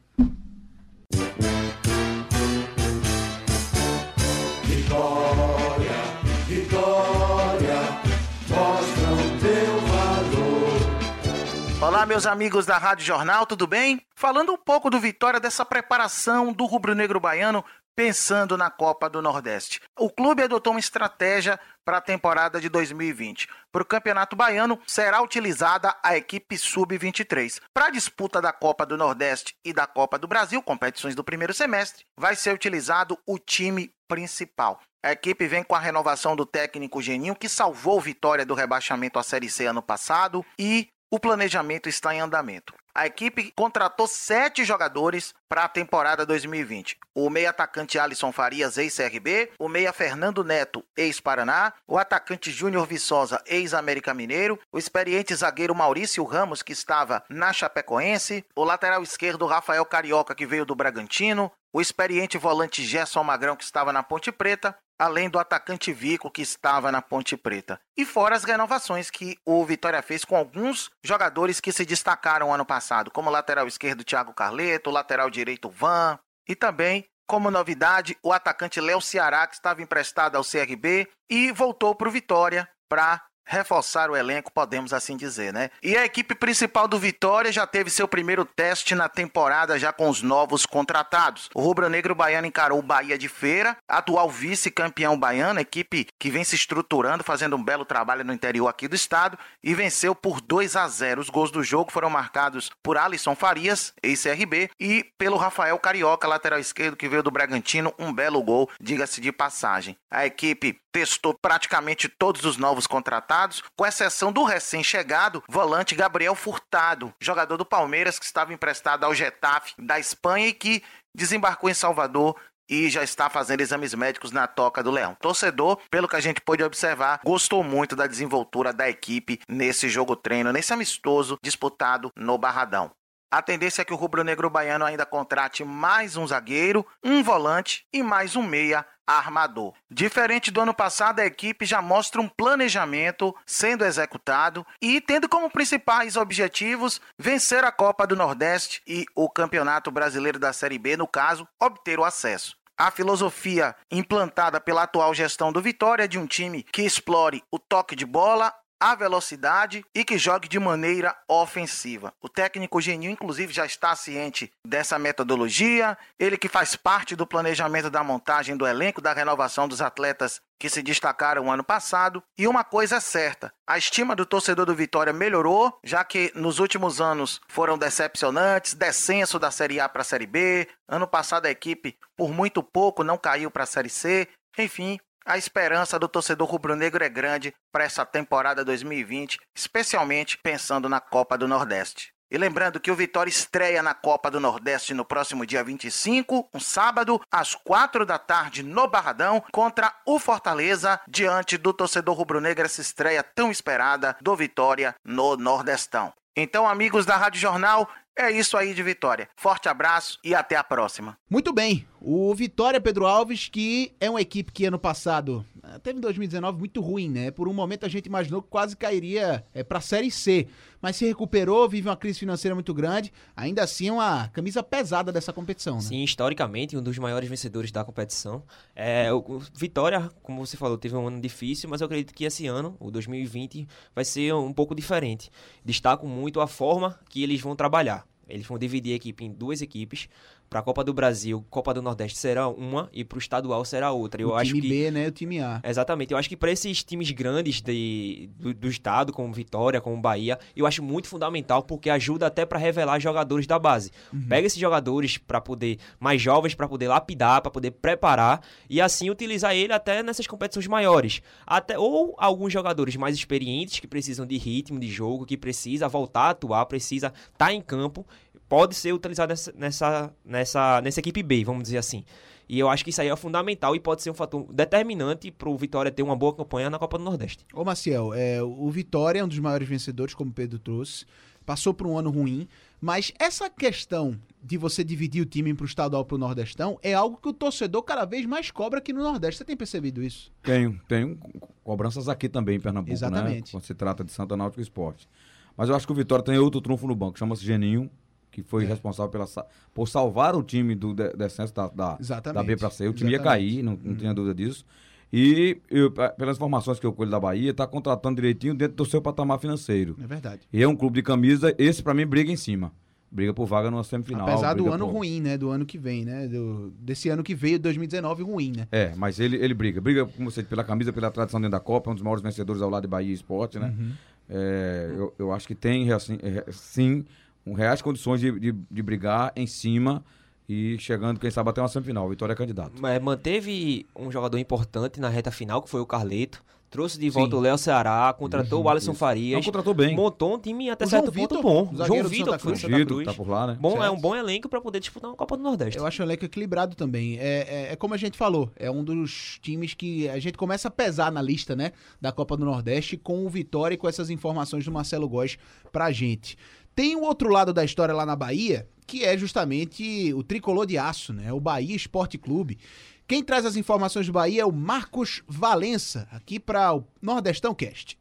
Meus amigos da Rádio Jornal, tudo bem? Falando um pouco do Vitória dessa preparação do rubro-negro baiano pensando na Copa do Nordeste. O clube adotou uma estratégia para a temporada de 2020. Para o Campeonato Baiano, será utilizada a equipe sub-23. Para a disputa da Copa do Nordeste e da Copa do Brasil, competições do primeiro semestre, vai ser utilizado o time principal. A equipe vem com a renovação do técnico Geninho, que salvou Vitória do rebaixamento à Série C ano passado, e o planejamento está em andamento. A equipe contratou sete jogadores para a temporada 2020. O meia atacante Alisson Farias, ex-CRB, o meia Fernando Neto, ex-Paraná, o atacante Júnior Viçosa, ex-América Mineiro, o experiente zagueiro Maurício Ramos, que estava na Chapecoense, o lateral esquerdo Rafael Carioca, que veio do Bragantino, o experiente volante Gerson Magrão, que estava na Ponte Preta, além do atacante Vico, que estava na Ponte Preta. E fora as renovações que o Vitória fez com alguns jogadores que se destacaram ano passado, como lateral esquerdo Thiago Carleto, lateral direito Van, e também, como novidade, o atacante Léo Ceará, que estava emprestado ao CRB e voltou para o Vitória para reforçar o elenco, podemos assim dizer, né? E a equipe principal do Vitória já teve seu primeiro teste na temporada já com os novos contratados. O rubro-negro baiano encarou o Bahia de Feira, atual vice-campeão baiano, equipe que vem se estruturando, fazendo um belo trabalho no interior aqui do estado e venceu por 2 a 0. Os gols do jogo foram marcados por Alisson Farias, ex-CRB, e pelo Rafael Carioca, lateral esquerdo que veio do Bragantino, um belo gol, diga-se de passagem. A equipe testou praticamente todos os novos contratados, com exceção do recém-chegado volante Gabriel Furtado, jogador do Palmeiras que estava emprestado ao Getafe da Espanha e que desembarcou em Salvador e já está fazendo exames médicos na Toca do Leão. Torcedor, pelo que a gente pôde observar, gostou muito da desenvoltura da equipe nesse jogo treino, nesse amistoso disputado no Barradão. A tendência é que o rubro-negro baiano ainda contrate mais um zagueiro, um volante e mais um meia armador. Diferente do ano passado, a equipe já mostra um planejamento sendo executado e tendo como principais objetivos vencer a Copa do Nordeste e o Campeonato Brasileiro da Série B, no caso, obter o acesso. A filosofia implantada pela atual gestão do Vitória é de um time que explore o toque de bola, a velocidade e que jogue de maneira ofensiva. O técnico Geninho, inclusive, já está ciente dessa metodologia. Ele que faz parte do planejamento da montagem do elenco, da renovação dos atletas que se destacaram ano passado. E uma coisa é certa: a estima do torcedor do Vitória melhorou, já que nos últimos anos foram decepcionantes descenso da Série A para a Série B. Ano passado a equipe, por muito pouco, não caiu para a Série C. Enfim, a esperança do torcedor rubro-negro é grande para essa temporada 2020, especialmente pensando na Copa do Nordeste. E lembrando que o Vitória estreia na Copa do Nordeste no próximo dia 25, um sábado, às 4 da tarde, no Barradão, contra o Fortaleza, diante do torcedor rubro-negro, essa estreia tão esperada do Vitória no Nordestão. Então, amigos da Rádio Jornal, é isso aí de Vitória. Forte abraço e até a próxima. Muito bem. O Vitória Pedro Alves, que é uma equipe que ano passado teve em 2019 muito ruim, né? Por um momento a gente imaginou que quase cairia é, para a Série C, mas se recuperou, vive uma crise financeira muito grande. Ainda assim, é uma camisa pesada dessa competição, né? Sim, historicamente, um dos maiores vencedores da competição. É, o Vitória, como você falou, teve um ano difícil, mas eu acredito que esse ano, o 2020, vai ser um pouco diferente. Destaco muito a forma que eles vão trabalhar. Eles vão dividir a equipe em duas equipes. Para a Copa do Brasil, Copa do Nordeste será uma e para o estadual será outra. Eu o acho time que B, né? O time A. Exatamente. Eu acho que para esses times grandes de, do, do, estado, como Vitória, como Bahia, eu acho muito fundamental porque ajuda até para revelar jogadores da base. Uhum. Pega esses jogadores para poder mais jovens para poder lapidar, para poder preparar e assim utilizar ele até nessas competições maiores. Até ou alguns jogadores mais experientes que precisam de ritmo de jogo, que precisa voltar a atuar, precisa estar tá em campo pode ser utilizado nessa, nessa, nessa, nessa equipe B, vamos dizer assim. E eu acho que isso aí é fundamental e pode ser um fator determinante para o Vitória ter uma boa campanha na Copa do Nordeste. Ô Maciel, é, o Vitória é um dos maiores vencedores, como o Pedro trouxe. Passou por um ano ruim, mas essa questão de você dividir o time para o estadual para o Nordestão é algo que o torcedor cada vez mais cobra aqui no Nordeste. Você tem percebido isso? Tenho, tenho cobranças aqui também em Pernambuco, né? Exatamente. né? Quando se trata de Santa Náutico Esporte. Mas eu acho que o Vitória tem outro trunfo no banco, chama-se Geninho, que foi é. responsável pela, por salvar o time do descenso da, da, da B para C. O time Exatamente. ia cair, não, não hum. tinha dúvida disso. E, eu, pelas informações que eu colho da Bahia, está contratando direitinho dentro do seu patamar financeiro. É verdade. E é um clube de camisa, esse para mim briga em cima. Briga por vaga numa semifinal. Apesar do ano por... ruim, né? Do ano que vem, né? Do, desse ano que veio, 2019, ruim, né? É, mas ele, ele briga. Briga, como você pela camisa, pela tradição dentro da Copa, é um dos maiores vencedores ao lado de Bahia Esporte, né? Uhum. É, eu, eu acho que tem, assim, é, sim, com reais condições de, de, de, brigar em cima e chegando, quem sabe, até uma semifinal. Vitória é candidato. Mas manteve um jogador importante na reta final, que foi o Carleto. Trouxe de volta Sim. o Léo Ceará, contratou isso, o Alisson isso. Farias. Não, contratou bem. Montou um time até o certo João ponto Vitor, bom. João Vitor, que foi Santa Cruz. Tá por lá, né? Bom, é um bom elenco para poder disputar uma Copa do Nordeste. Eu acho o elenco equilibrado também. É, é, é, como a gente falou, é um dos times que a gente começa a pesar na lista, né? Da Copa do Nordeste com o Vitória e com essas informações do Marcelo Góes pra gente. Tem o outro lado da história lá na Bahia, que é justamente o tricolor de aço, né? O Bahia Esporte Clube. Quem traz as informações do Bahia é o Marcos Valença, aqui para o Nordestão Cast.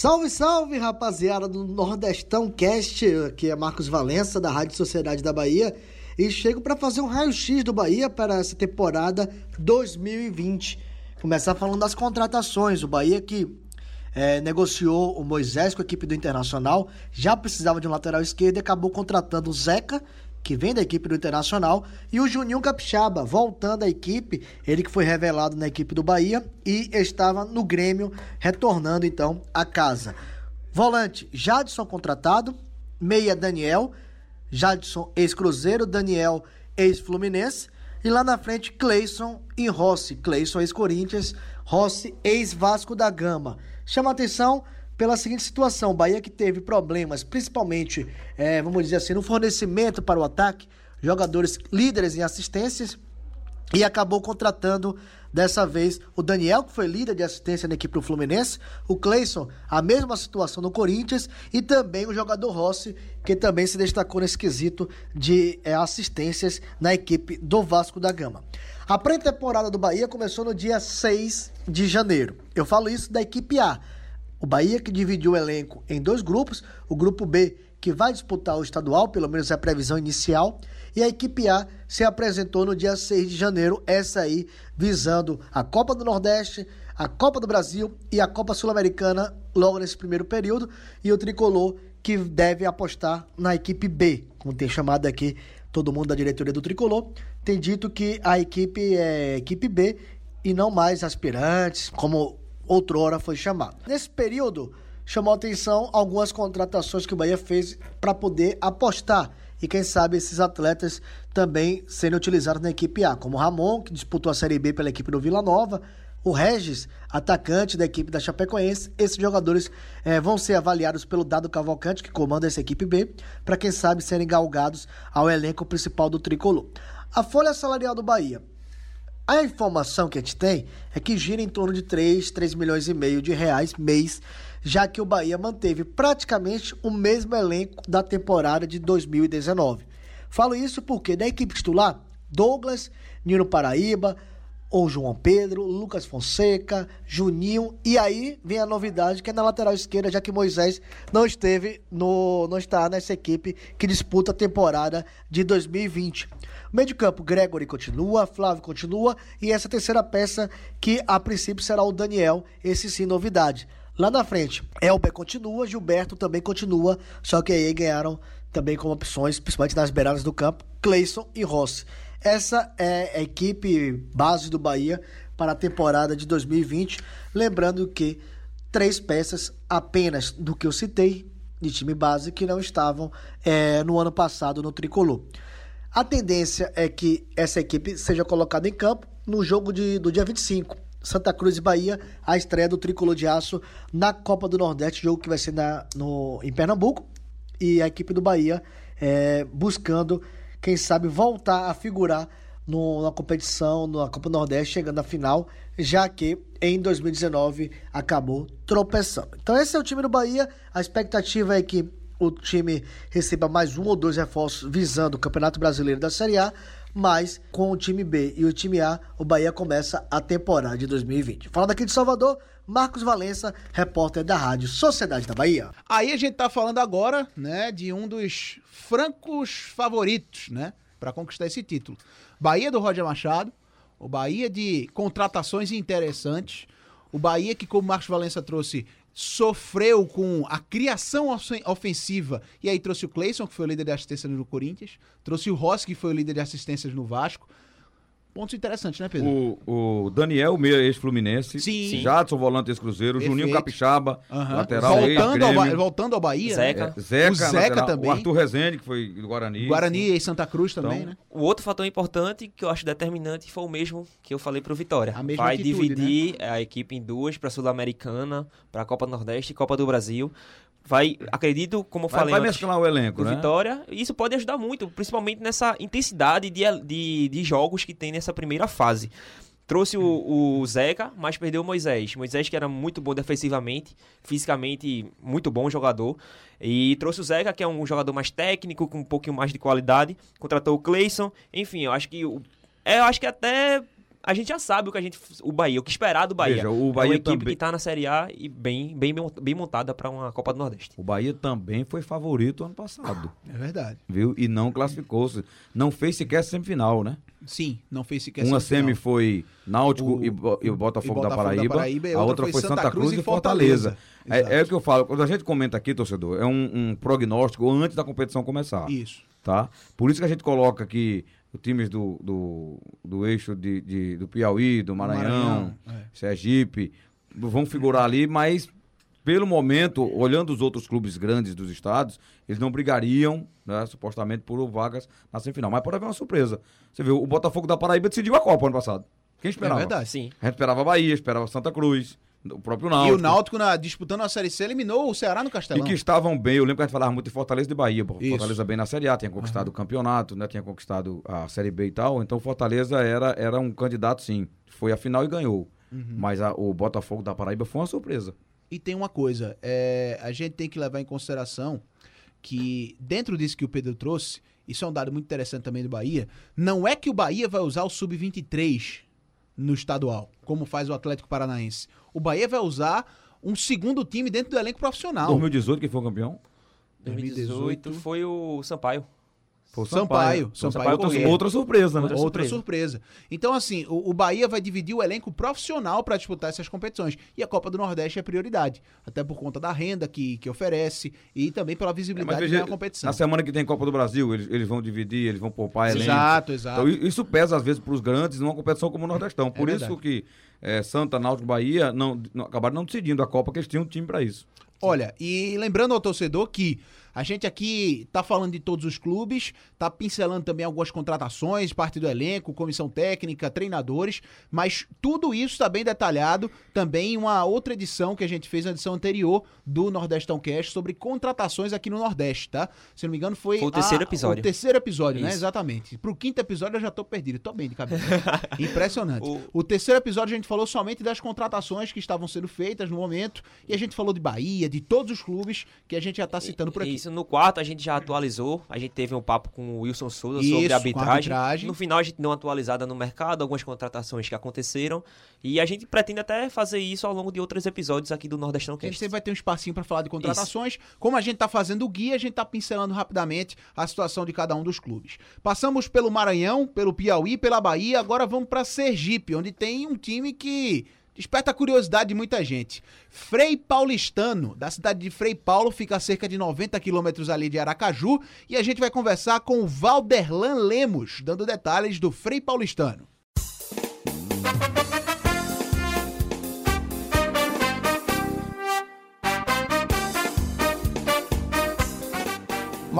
Salve, salve, rapaziada do Nordestão Cast, aqui é Marcos Valença, da Rádio Sociedade da Bahia, e chego para fazer um raio-x do Bahia para essa temporada 2020. Começar falando das contratações. O Bahia que é, negociou o Moisés com a equipe do Internacional, já precisava de um lateral esquerdo e acabou contratando o Zeca que vem da equipe do Internacional, e o Juninho Capixaba, voltando à equipe, ele que foi revelado na equipe do Bahia e estava no Grêmio, retornando então à casa. Volante, Jadson contratado, meia Daniel, Jadson ex-Cruzeiro, Daniel ex-Fluminense, e lá na frente Cleison e Rossi, Cleison ex-Corinthians, Rossi ex-Vasco da Gama. Chama atenção pela seguinte situação: Bahia que teve problemas, principalmente, é, vamos dizer assim, no fornecimento para o ataque, jogadores líderes em assistências. e acabou contratando dessa vez o Daniel, que foi líder de assistência na equipe do Fluminense, o Cleison, a mesma situação no Corinthians, e também o jogador Rossi, que também se destacou nesse quesito de é, assistências na equipe do Vasco da Gama. A pré-temporada do Bahia começou no dia 6 de janeiro. Eu falo isso da equipe A. O Bahia que dividiu o elenco em dois grupos, o grupo B que vai disputar o estadual, pelo menos é a previsão inicial, e a equipe A se apresentou no dia 6 de janeiro, essa aí visando a Copa do Nordeste, a Copa do Brasil e a Copa Sul-Americana logo nesse primeiro período, e o tricolor que deve apostar na equipe B, como tem chamado aqui todo mundo da diretoria do tricolor, tem dito que a equipe é equipe B e não mais aspirantes, como outrora foi chamado. Nesse período, chamou atenção algumas contratações que o Bahia fez para poder apostar e quem sabe esses atletas também serem utilizados na equipe A, como Ramon, que disputou a Série B pela equipe do Vila Nova, o Regis, atacante da equipe da Chapecoense. Esses jogadores eh, vão ser avaliados pelo Dado Cavalcante, que comanda essa equipe B, para quem sabe serem galgados ao elenco principal do tricolor. A folha salarial do Bahia. A informação que a gente tem é que gira em torno de 3, 3 milhões e meio de reais mês já que o Bahia manteve praticamente o mesmo elenco da temporada de 2019. Falo isso porque da equipe titular, Douglas, Nino Paraíba, ou João Pedro, Lucas Fonseca, Juninho, e aí vem a novidade que é na lateral esquerda, já que Moisés não esteve no não está nessa equipe que disputa a temporada de 2020. Meio de campo, Gregory continua, Flávio continua e essa terceira peça que a princípio será o Daniel, esse sim novidade. Lá na frente, Elber continua, Gilberto também continua, só que aí ganharam também como opções, principalmente nas beiradas do campo, Cleison e Rossi. Essa é a equipe base do Bahia para a temporada de 2020. Lembrando que três peças apenas do que eu citei de time base que não estavam é, no ano passado no tricolor. A tendência é que essa equipe seja colocada em campo no jogo de, do dia 25 Santa Cruz e Bahia, a estreia do Tricolor de Aço na Copa do Nordeste, jogo que vai ser na, no, em Pernambuco. E a equipe do Bahia é, buscando, quem sabe, voltar a figurar no, na competição, na Copa do Nordeste, chegando à final, já que em 2019 acabou tropeçando. Então esse é o time do Bahia, a expectativa é que o time receba mais um ou dois reforços visando o Campeonato Brasileiro da Série A mas com o time B e o time A, o Bahia começa a temporada de 2020. Falando aqui de Salvador, Marcos Valença, repórter da Rádio Sociedade da Bahia. Aí a gente tá falando agora, né, de um dos francos favoritos, né, para conquistar esse título. Bahia do Roger Machado, o Bahia de contratações interessantes, o Bahia que como Marcos Valença trouxe sofreu com a criação ofensiva. E aí trouxe o Clayson, que foi o líder de assistência no Corinthians, trouxe o Ross, que foi o líder de assistências no Vasco. Pontos interessantes, né, Pedro? O, o Daniel, meia ex-Fluminense. Sim. Jadson, volante ex-Cruzeiro. Perfeito. Juninho Capixaba, Aham. lateral voltando, ao, Ba- voltando ao Bahia. Zeca. né? É, Zeca, O Zeca lateral. também. O Arthur Rezende, que foi do Guarani. Guarani e Santa Cruz também, Então, né? O outro fator importante que eu acho determinante foi o mesmo que eu falei pro Vitória. A mesma Vai atitude, né? dividir a equipe em duas, para Sul-Americana, para a Copa do Nordeste e Copa do Brasil. Vai, acredito, como Vai, falei vai antes, mesclar o elenco, né? Vitória, isso pode ajudar muito, principalmente nessa intensidade de, de, de jogos que tem nessa primeira fase. Trouxe o, o Zeca, mas perdeu o Moisés. Moisés que era muito bom defensivamente, fisicamente muito bom jogador. E trouxe o Zeca, que é um jogador mais técnico, com um pouquinho mais de qualidade. Contratou o Cleison. Enfim, eu acho que. é, eu acho que até. A gente já sabe o que a gente. O Bahia, o que esperar do Bahia. Veja, o é uma Bahia equipe também- que tá na Série A e bem, bem, bem montada para uma Copa do Nordeste. O Bahia também foi favorito ano passado, É verdade. viu? E não classificou-se. Não fez sequer semifinal, né? Sim, não fez sequer Uma semifinal. semi foi Náutico O- e, Bo- e Botafogo, e da, Botafogo da Paraíba, Paraíba, e a outra foi Santa Cruz e Fortaleza. Exato. É, é o que eu falo, quando a gente comenta aqui, torcedor, é um, um prognóstico antes da competição começar, Isso. tá? Por isso que a gente coloca aqui os times do, do, do eixo de, de- do Piauí, do Maranhão, é. Sergipe, vão figurar ali, mas pelo momento, olhando os outros clubes grandes dos estados, eles não brigariam, né, supostamente, por vagas na semifinal. Mas pode haver uma surpresa. Você viu, o Botafogo da Paraíba decidiu a Copa ano passado. Quem É esperava? verdade. Sim. A gente esperava Bahia, esperava Santa Cruz, O próprio Náutico. E o Náutico, na, disputando a Série C, eliminou o Ceará no Castelão. E que estavam bem. Eu lembro que a gente falava muito de Fortaleza e de Bahia. pô. Fortaleza bem na Série A, tinha conquistado o campeonato, né? Tinha conquistado a Série B e tal. Então Fortaleza era, era um candidato, sim. Foi a final e ganhou. Uhum. Mas a- o Botafogo da Paraíba foi uma surpresa. E tem uma coisa, é, a gente tem que levar em consideração que dentro disso que o Pedro trouxe, isso é um dado muito interessante também do Bahia, não é que o Bahia vai usar o sub-23 no estadual, como faz o Atlético Paranaense. O Bahia vai usar um segundo time dentro do elenco profissional. 2018, quem foi o campeão? 2018 foi o Sampaio. Foi o Sampaio. Então, Sampaio outra, surpresa, né? Outra Outra surpresa. surpresa. Então, assim, o, o Bahia vai dividir o elenco profissional para disputar essas competições. E a Copa do Nordeste é prioridade. Até por conta da renda que, que oferece e também pela É, visibilidade veja, da competição. na semana que tem Copa do Brasil, eles, eles vão dividir, eles vão poupar elenco. Exato, exato. Então, isso pesa, às vezes, para os grandes numa competição como o Nordestão. Por É isso que eh, Santa, Náutico Bahia não, não- acabaram não decidindo a Copa, porque eles tinham um time para isso. Olha, e lembrando ao torcedor que a gente aqui tá falando de todos os clubes, tá pincelando também algumas contratações, parte do elenco, comissão técnica, treinadores, mas tudo isso está bem detalhado também em uma outra edição que a gente fez na edição anterior do Nordestão Cast sobre contratações aqui no Nordeste, tá? Se não me engano foi, Foi o terceiro a- episódio. O terceiro episódio, né? Isso. Exatamente. Pro quinto episódio eu já tô perdido, tô bem de cabeça. Impressionante. O- O terceiro episódio a gente falou somente das contratações que estavam sendo feitas no momento e a gente falou de Bahia, de todos os clubes que a gente já tá citando por aqui. Isso, no quarto a gente já atualizou. A gente teve um papo com o Wilson Souza Isso, sobre arbitragem. arbitragem. No final a gente deu uma atualizada no mercado, algumas contratações que aconteceram. E a gente pretende até fazer isso ao longo de outros episódios aqui do Nordestão A gente Cast. sempre vai ter um espacinho para falar de contratações. Como a gente tá fazendo o guia, a gente tá pincelando rapidamente a situação de cada um dos clubes. Passamos pelo Maranhão, pelo Piauí, pela Bahia, agora vamos para Sergipe, onde tem um time que desperta a curiosidade de muita gente. Frei Paulistano, da cidade de Frei Paulo, fica a cerca de 90 quilômetros ali de Aracaju, e a gente vai conversar com o Valderlan Lemos, dando detalhes do Frei Paulistano.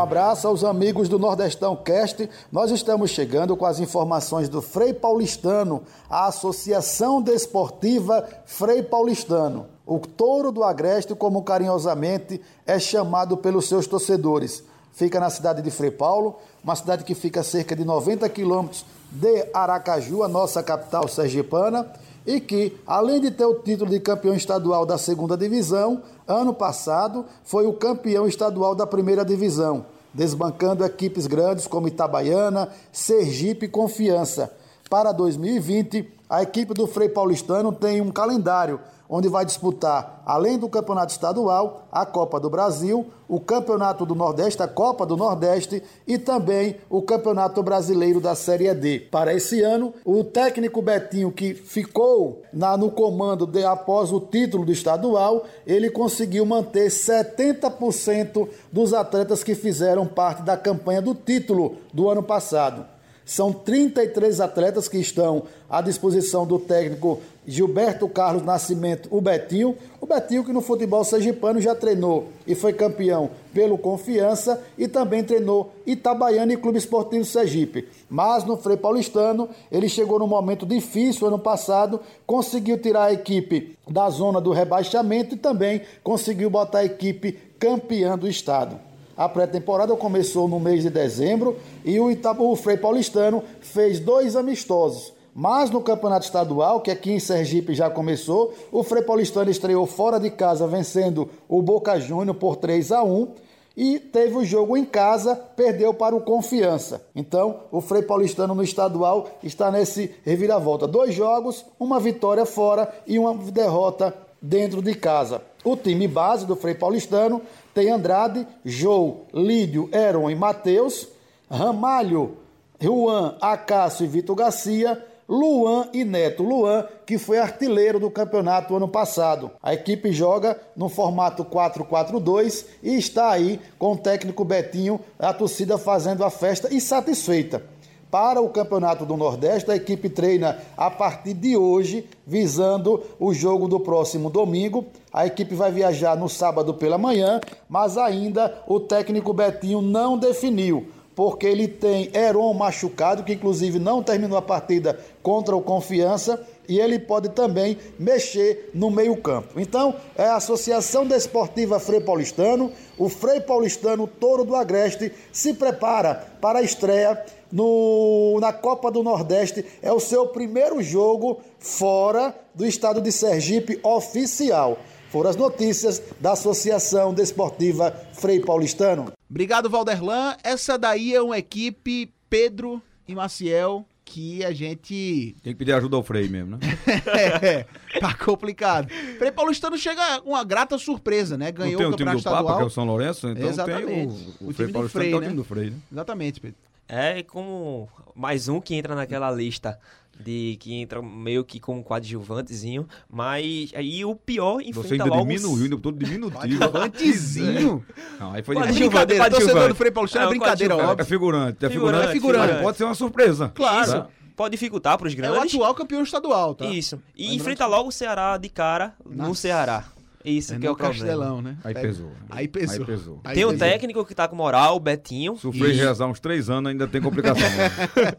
Um abraço aos amigos do Nordestão Cast. Nós estamos chegando com as informações do Frei Paulistano, a Associação Desportiva Frei Paulistano. O Touro do Agreste, como carinhosamente é chamado pelos seus torcedores. Fica na cidade de Frei Paulo, uma cidade que fica a cerca de 90 quilômetros de Aracaju, a nossa capital sergipana, e que, além de ter o título de campeão estadual da segunda divisão, ano passado foi o campeão estadual da primeira divisão, desbancando equipes grandes como Itabaiana, Sergipe e Confiança. Para 2020, a equipe do Frei Paulistano tem um calendário onde vai disputar, além do campeonato estadual, a Copa do Brasil, o Campeonato do Nordeste, a Copa do Nordeste e também o Campeonato Brasileiro da Série D. Para esse ano, o técnico Betinho, que ficou na, no comando de, após o título do estadual, ele conseguiu manter 70% dos atletas que fizeram parte da campanha do título do ano passado. São 33 atletas que estão à disposição do técnico Gilberto Carlos Nascimento, o Betinho. O Betinho que no futebol sergipano já treinou e foi campeão pelo Confiança e também treinou Itabaiana e Clube Esportivo Sergipe. Mas no Frei Paulistano, ele chegou num momento difícil ano passado, conseguiu tirar a equipe da zona do rebaixamento e também conseguiu botar a equipe campeã do estado. A pré-temporada começou no mês de dezembro e o Itabu Frei Paulistano fez dois amistosos. Mas no campeonato estadual, que aqui em Sergipe já começou, o Frei Paulistano estreou fora de casa vencendo o Boca Júnior por 3 a 1 e teve o jogo em casa, perdeu para o Confiança. Então, o Frei Paulistano no estadual está nesse reviravolta. Dois jogos, uma vitória fora e uma derrota dentro de casa. O time base do Frei Paulistano tem Andrade, Jô, Lídio, Heron e Matheus, Ramalho, Juan, Acácio e Vitor Garcia, Luan e Neto. Luan, que foi artilheiro do campeonato ano passado. A equipe joga no formato 4-4-2 e está aí com o técnico Betinho, a torcida fazendo a festa e satisfeita. Para o Campeonato do Nordeste, a equipe treina a partir de hoje, visando o jogo do próximo domingo. A equipe vai viajar no sábado pela manhã, mas ainda o técnico Betinho não definiu, porque ele tem Heron machucado, que inclusive não terminou a partida contra o Confiança, e ele pode também mexer no meio-campo. Então, é a Associação Desportiva Frei Paulistano, o Frei Paulistano Touro do Agreste se prepara para a estreia no, na Copa do Nordeste. É o seu primeiro jogo fora do estado de Sergipe oficial. Foram as notícias da Associação Desportiva Frei Paulistano. Obrigado, Valderlan. Essa daí é uma equipe Pedro e Maciel que a gente. Tem que pedir ajuda ao Frei mesmo, né? é, tá complicado. Frei Paulistano chega uma grata surpresa, né? Ganhou Não tem o o time campeonato do Papa, estadual. que é o São Lourenço, então Exatamente. tem o, o, O Frei time Paulistano, Frei, é o né? time do Frei, né? Exatamente, Pedro. É como mais um que entra naquela lista de que entra meio que como coadjuvantezinho, mas aí o pior Você enfrenta ainda logo diminuiu, ainda todo diminutivo. Coadjuvantezinho. Não, aí foi demais. Brincadeira, coadjuvante. torcedor do Frei Paulistano é, É, o brincadeira, coadjuvante. É óbvio. figurante, é figurante. É figurante. Pode ser uma surpresa. Claro. Tá? pode dificultar para os É o grandes. atual campeão estadual, tá? Isso. E Lembrando enfrenta logo o Ceará de cara no Nossa. Ceará. Isso É que é o problema. Castelão, né? Aí pesou. Aí pesou. Aí pesou. Aí Tem um pesou. técnico que tá com moral, o Betinho. Se o Frei rezar uns três anos, ainda tem complicação. né?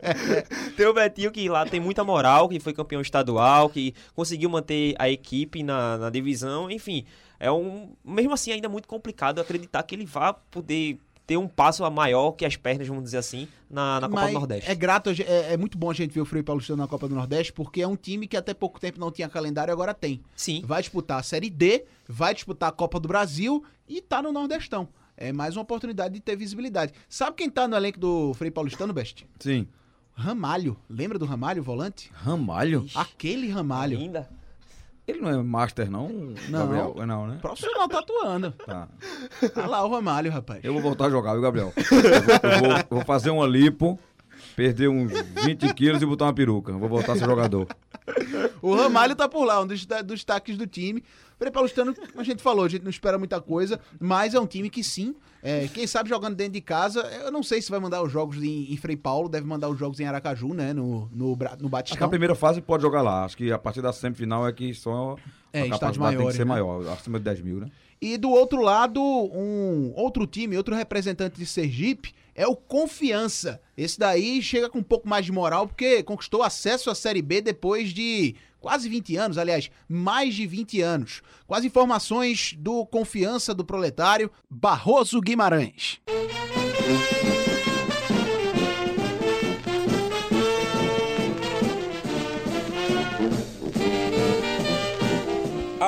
Tem o Betinho que lá tem muita moral, que foi campeão estadual, que conseguiu manter a equipe na, na divisão. Enfim, é um. Mesmo assim, ainda muito complicado acreditar que ele vá poder ter um passo a maior que as pernas, vamos dizer assim, na, na Copa Mas do Nordeste. É grato, é, é muito bom a gente ver o Frei Paulistano na Copa do Nordeste, porque é um time que até pouco tempo não tinha calendário, agora tem. Sim. Vai disputar a Série D, vai disputar a Copa do Brasil e tá no Nordestão. É mais uma oportunidade de ter visibilidade. Sabe quem tá no elenco do Frei Paulistano, Best? Sim. Ramalho. Lembra do Ramalho, o volante? Ramalho? Aquele Ramalho. Ainda. Ele não é master, não, Não. Gabriel? É Não, né? Profissional tá atuando. Tá. Olha lá o Ramalho, rapaz. Eu vou voltar a jogar, viu, Gabriel? Eu vou, eu vou- fazer uma lipo, perder uns 20 quilos e botar uma peruca. Vou voltar a ser jogador. O Ramalho tá por lá, um dos, dos destaques do time. Frei Paulistano, como a gente falou, a gente não espera muita coisa, mas é um time que sim, é, quem sabe jogando dentro de casa, eu não sei se vai mandar os jogos em, em Frei Paulo, deve mandar os jogos em Aracaju, né, no, no, no Acho que a Batistão. primeira fase pode jogar lá. Acho que a partir da semifinal é que só É, a capacidade tem maiores, que ser né? maior, acima de 10 mil, né? E do outro lado, um outro time, outro representante de Sergipe, é o Confiança. Esse daí chega com um pouco mais de moral, porque conquistou acesso à Série B depois de quase 20 anos, aliás, mais de 20 anos. Com as informações do Confiança do Proletário, Barroso Guimarães.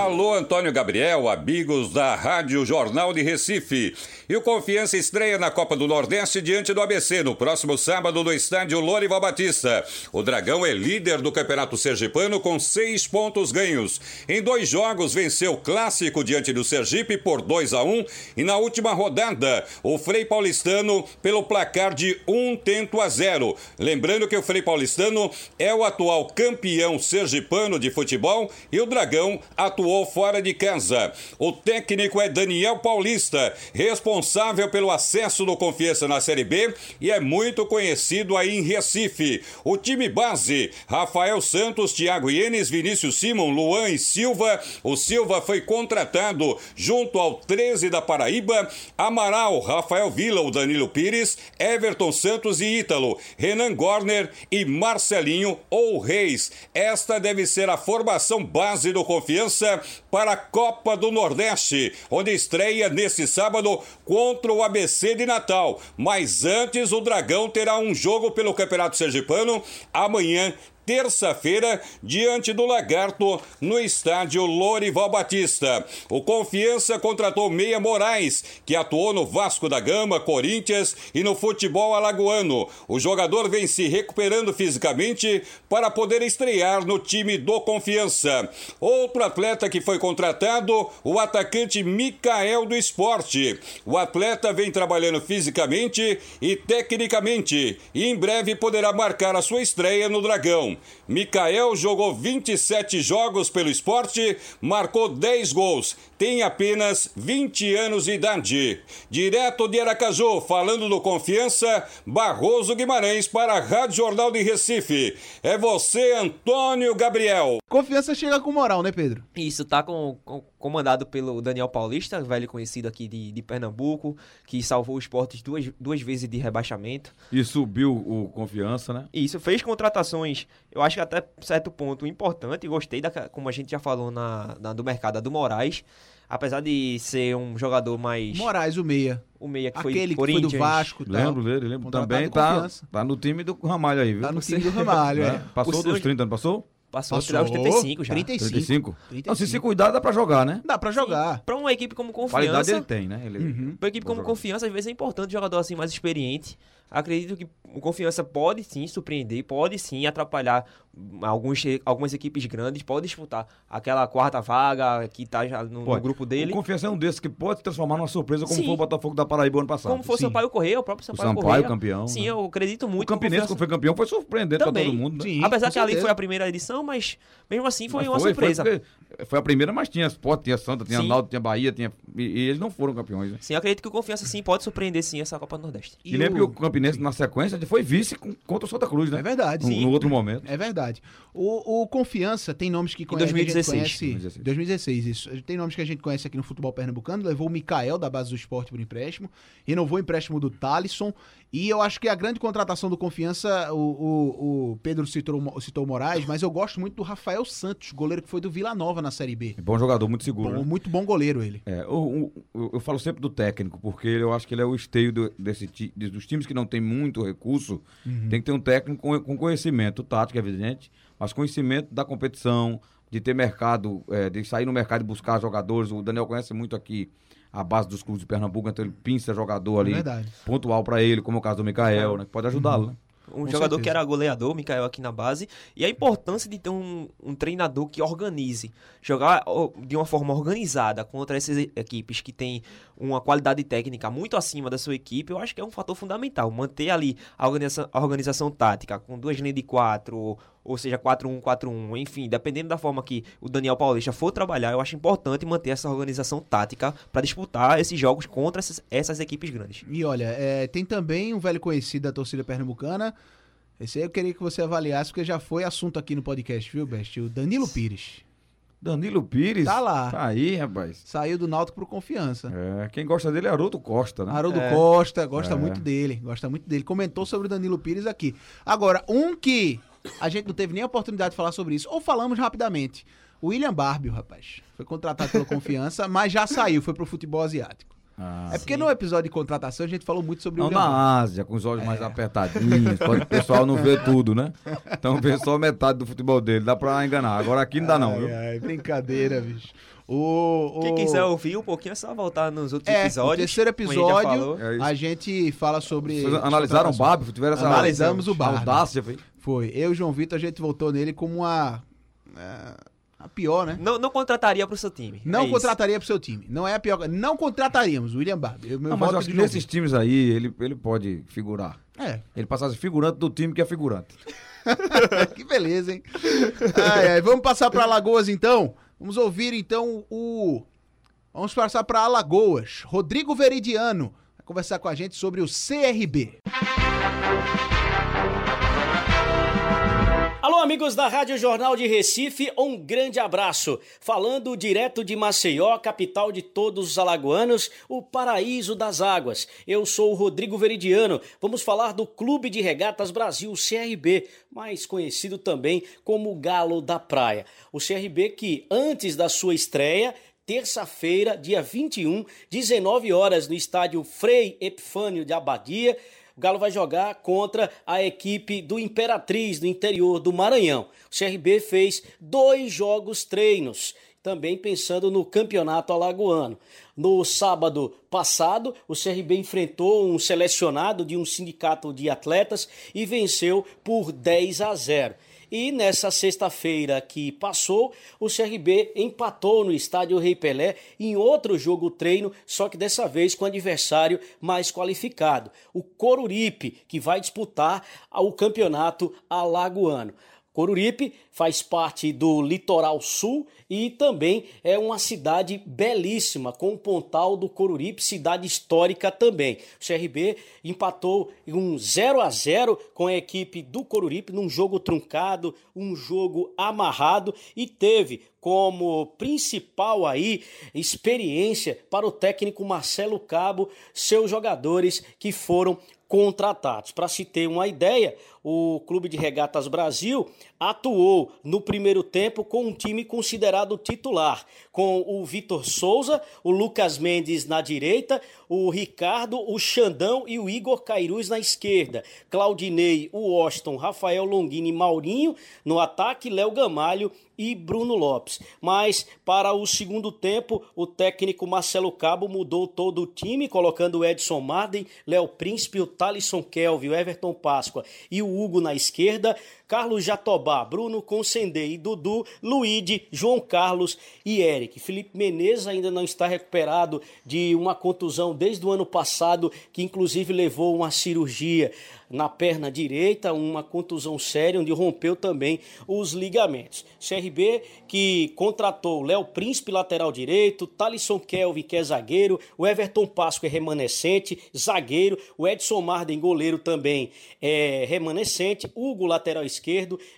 Alô, Antônio Gabriel, amigos da Rádio Jornal de Recife. E o Confiança estreia na Copa do Nordeste diante do ABC no próximo sábado no estádio Lorival Batista. O Dragão é líder do Campeonato Sergipano com seis pontos ganhos. Em dois jogos venceu o Clássico diante do Sergipe por 2 a 1 e na última rodada o Frei Paulistano pelo placar de um tento a zero. Lembrando que o Frei Paulistano é o atual campeão sergipano de futebol e o Dragão atuou fora de casa. O técnico é Daniel Paulista, responsável pelo acesso do Confiança na Série B e é muito conhecido aí em Recife. O time base, Rafael Santos, Thiago Ienes, Vinícius Simon, Luan e Silva. O Silva foi contratado junto ao 13 da Paraíba, Amaral, Rafael Vila, o Danilo Pires, Everton Santos e Ítalo, Renan Gorner e Marcelinho ou Reis. Esta deve ser a formação base do Confiança para a Copa do Nordeste, onde estreia nesse sábado contra o ABC de Natal. Mas antes, o Dragão terá um jogo pelo Campeonato Sergipano amanhã. Terça-feira, diante do Lagarto, no estádio Lorival Batista. O Confiança contratou Meia Moraes, que atuou no Vasco da Gama, Corinthians e no futebol alagoano. O jogador vem se recuperando fisicamente para poder estrear no time do Confiança. Outro atleta que foi contratado, o atacante Micael do Esporte. O atleta vem trabalhando fisicamente e tecnicamente e em breve poderá marcar a sua estreia no Dragão. Micael jogou 27 jogos pelo esporte, marcou 10 gols, tem apenas 20 anos de idade. Direto de Aracaju, falando do Confiança, Barroso Guimarães para a Rádio Jornal de Recife. É você, Antônio Gabriel. Confiança chega com moral, né, Pedro? Isso tá com, com- comandado pelo Daniel Paulista, velho conhecido aqui de, de Pernambuco, que salvou o esportes duas, duas vezes de rebaixamento. E subiu o confiança, né? Isso, fez contratações Eu acho que até certo ponto importante, gostei da, como a gente já falou na, na do mercado, do Moraes. Apesar de ser um jogador mais. Moraes, o meia. O meia que foi, Aquele que foi do Vasco. tal. Lembro dele, lembro. Também tá, confiança. tá no time do Ramalho aí, viu? Tá no time do Ramalho, É, é. Passou Por dos sinal- 30, não passou? Passou, Passou aos 35 já. 35. 35? 35. Não, se se cuidar, dá pra jogar, né? Dá pra jogar. Pra uma equipe como Qualidade confiança. ele tem, né? Ele, Uhum. Pra uma equipe Bom como jogador. confiança, às vezes é importante um jogador assim mais experiente. Acredito que o confiança pode sim surpreender, pode sim atrapalhar alguns, algumas equipes grandes, pode disputar aquela quarta vaga que tá já no, no grupo dele. O Confiança é um desses que pode se transformar numa surpresa, como Sim. foi o Botafogo da Paraíba ano passado. Como foi o Sim. Sampaio Correia, o próprio Sampaio, Sampaio, Correia. campeão, Sim, né? eu acredito muito. O Campinense, Confiança- quando foi campeão, foi surpreendente Também. pra todo mundo, né? Sim, Apesar que ali foi a primeira edição, mas mesmo assim foi Mas uma surpresa. Foi, porque foi a primeira, mas tinha Sport, tinha Santa, tinha. Náutico, tinha Bahia, tinha... E, e eles não foram campeões, né? Sim, eu acredito que o Confiança sim pode surpreender sim essa Copa do Nordeste. E, lembra que o Campinense, na sequência, foi vice contra o Santa Cruz, né? É verdade. No, Sim. no outro momento. É verdade. O, o Confiança tem nomes que conhece, 2016. a gente conhece. 2016. 2016, isso. Tem nomes que a gente conhece aqui no futebol pernambucano. Levou o Mikael da base do esporte por empréstimo. Renovou o empréstimo do Talisson. E eu acho que a grande contratação do Confiança, o, o, o Pedro citou, citou o Moraes, mas eu gosto muito do Rafael Santos, goleiro que foi do Vila Nova na Série B. Bom jogador, muito seguro. Bom, né? muito bom goleiro ele. É, o- eu, eu falo sempre do técnico, porque eu acho que ele é o esteio do- desse, dos times que não tem muito recurso. Uhum. Tem que ter um técnico com, com conhecimento tático, é evidente, mas conhecimento da competição, de ter mercado, é, de sair no mercado e buscar jogadores. O Daniel conhece muito aqui a base dos clubes de Pernambuco, então ele pinça jogador ali, É verdade. pontual pra ele, como é o caso do Mikael, né, que pode ajudá-lo. né? Um Com jogador certeza. que era goleador, o Mikael aqui na base. E a importância de ter um, um treinador que organize. Jogar de uma forma organizada contra essas equipes que têm uma qualidade técnica muito acima da sua equipe, eu acho que é um fator fundamental. Manter ali a organização, a organização tática com duas linhas de quatro, ou seja, 4-1, 4-1, enfim, dependendo da forma que o Daniel Paulista for trabalhar, eu acho importante manter essa organização tática para disputar esses jogos contra essas, essas equipes grandes. E olha, é, tem também um velho conhecido da torcida pernambucana. Esse aí eu queria que você avaliasse, porque já foi assunto aqui no podcast, viu, Best? O Danilo Pires. Danilo Pires. Tá lá. Tá aí, rapaz. Saiu do Náutico pro Confiança. É, quem gosta dele é Haroldo Costa, né? Haroldo É. Costa, gosta É. muito dele, gosta muito dele. Comentou sobre o Danilo Pires aqui. Agora, um que a gente não teve nem a oportunidade de falar sobre isso, ou falamos rapidamente. O William Barbie, rapaz. Foi contratado pela Confiança, mas já saiu, foi pro futebol asiático. Ah, é porque no episódio de contratação a gente falou muito sobre o Não, William Barbie. na Ásia, com os olhos mais apertadinhos, o pessoal não vê tudo, né? Então vê só metade do futebol dele, dá pra enganar. Agora aqui não dá não, viu? Ai, ai, brincadeira, bicho. O, o... Quem quiser ouvir um pouquinho é só voltar nos outros é, o episódios. terceiro como a gente episódio. É a gente fala sobre... Vocês analisaram o Barbie? Tiveram essa Analisamos o Barbie. audácia, foi? Foi. Eu e o João Vitor, a gente voltou nele como uma... é, a pior, né? Não, não contrataria pro seu time. Não é isso. contrataria pro seu time. Não é a pior. Não contrataríamos o William Barbie. Eu, meu Não, mas eu é acho que João nesses times aí, ele, ele pode figurar. É. Ele passasse figurante do time que é figurante. que beleza, hein? Ai, ai, Vamos passar para Alagoas, então? Vamos ouvir, então, o... Vamos passar para Alagoas. Rodrigo Veridiano vai conversar com a gente sobre o CRB. Alô, amigos da Rádio Jornal de Recife, um grande abraço. Falando direto de Maceió, capital de todos os alagoanos, o paraíso das águas. Eu sou o Rodrigo Veridiano. Vamos falar do Clube de Regatas Brasil, CRB, mais conhecido também como Galo da Praia. O CRB que, antes da sua estreia, terça-feira, dia 21, 19 horas, no estádio Frei Epifânio de Abadia, o Galo vai jogar contra a equipe do Imperatriz, do interior do Maranhão. O CRB fez dois jogos treinos, também pensando no campeonato alagoano. No sábado passado, o CRB enfrentou um selecionado de um sindicato de atletas e venceu por 10 a 0. E nessa sexta-feira que passou, o CRB empatou no estádio Rei Pelé em outro jogo treino, só que dessa vez com adversário mais qualificado, o Coruripe, que vai disputar o campeonato alagoano. Coruripe faz parte do litoral sul e também é uma cidade belíssima, com o Pontal do Coruripe, cidade histórica também. O CRB empatou em um 0 a 0 com a equipe do Coruripe num jogo truncado, um jogo amarrado e teve como principal aí experiência para o técnico Marcelo Cabo, seus jogadores que foram contratados. Para se ter uma ideia, o Clube de Regatas Brasil atuou no primeiro tempo com um time considerado titular, com o Vitor Souza, o Lucas Mendes na direita, o Ricardo, o Xandão e o Igor Cairuz na esquerda, Claudinei, o Washington, Rafael Longini e Maurinho no ataque, Léo Gamalho e Bruno Lopes. Mas para o segundo tempo, o técnico Marcelo Cabo mudou todo o time, colocando o Edson Marden, Léo Príncipe, o Thalisson Kelvin, o Everton Páscoa e o Hugo na esquerda, Carlos Jatobá, Bruno Consendei, Dudu, Luíde, João Carlos e Eric. Felipe Menezes ainda não está recuperado de uma contusão desde o ano passado, que inclusive levou uma cirurgia na perna direita, uma contusão séria, onde rompeu também os ligamentos. CRB que contratou Léo Príncipe, lateral direito, Talisson Kelvin, que é zagueiro, o Everton Pasco é remanescente, zagueiro, o Edson Marden, goleiro também é remanescente, Hugo, lateral esquerdo,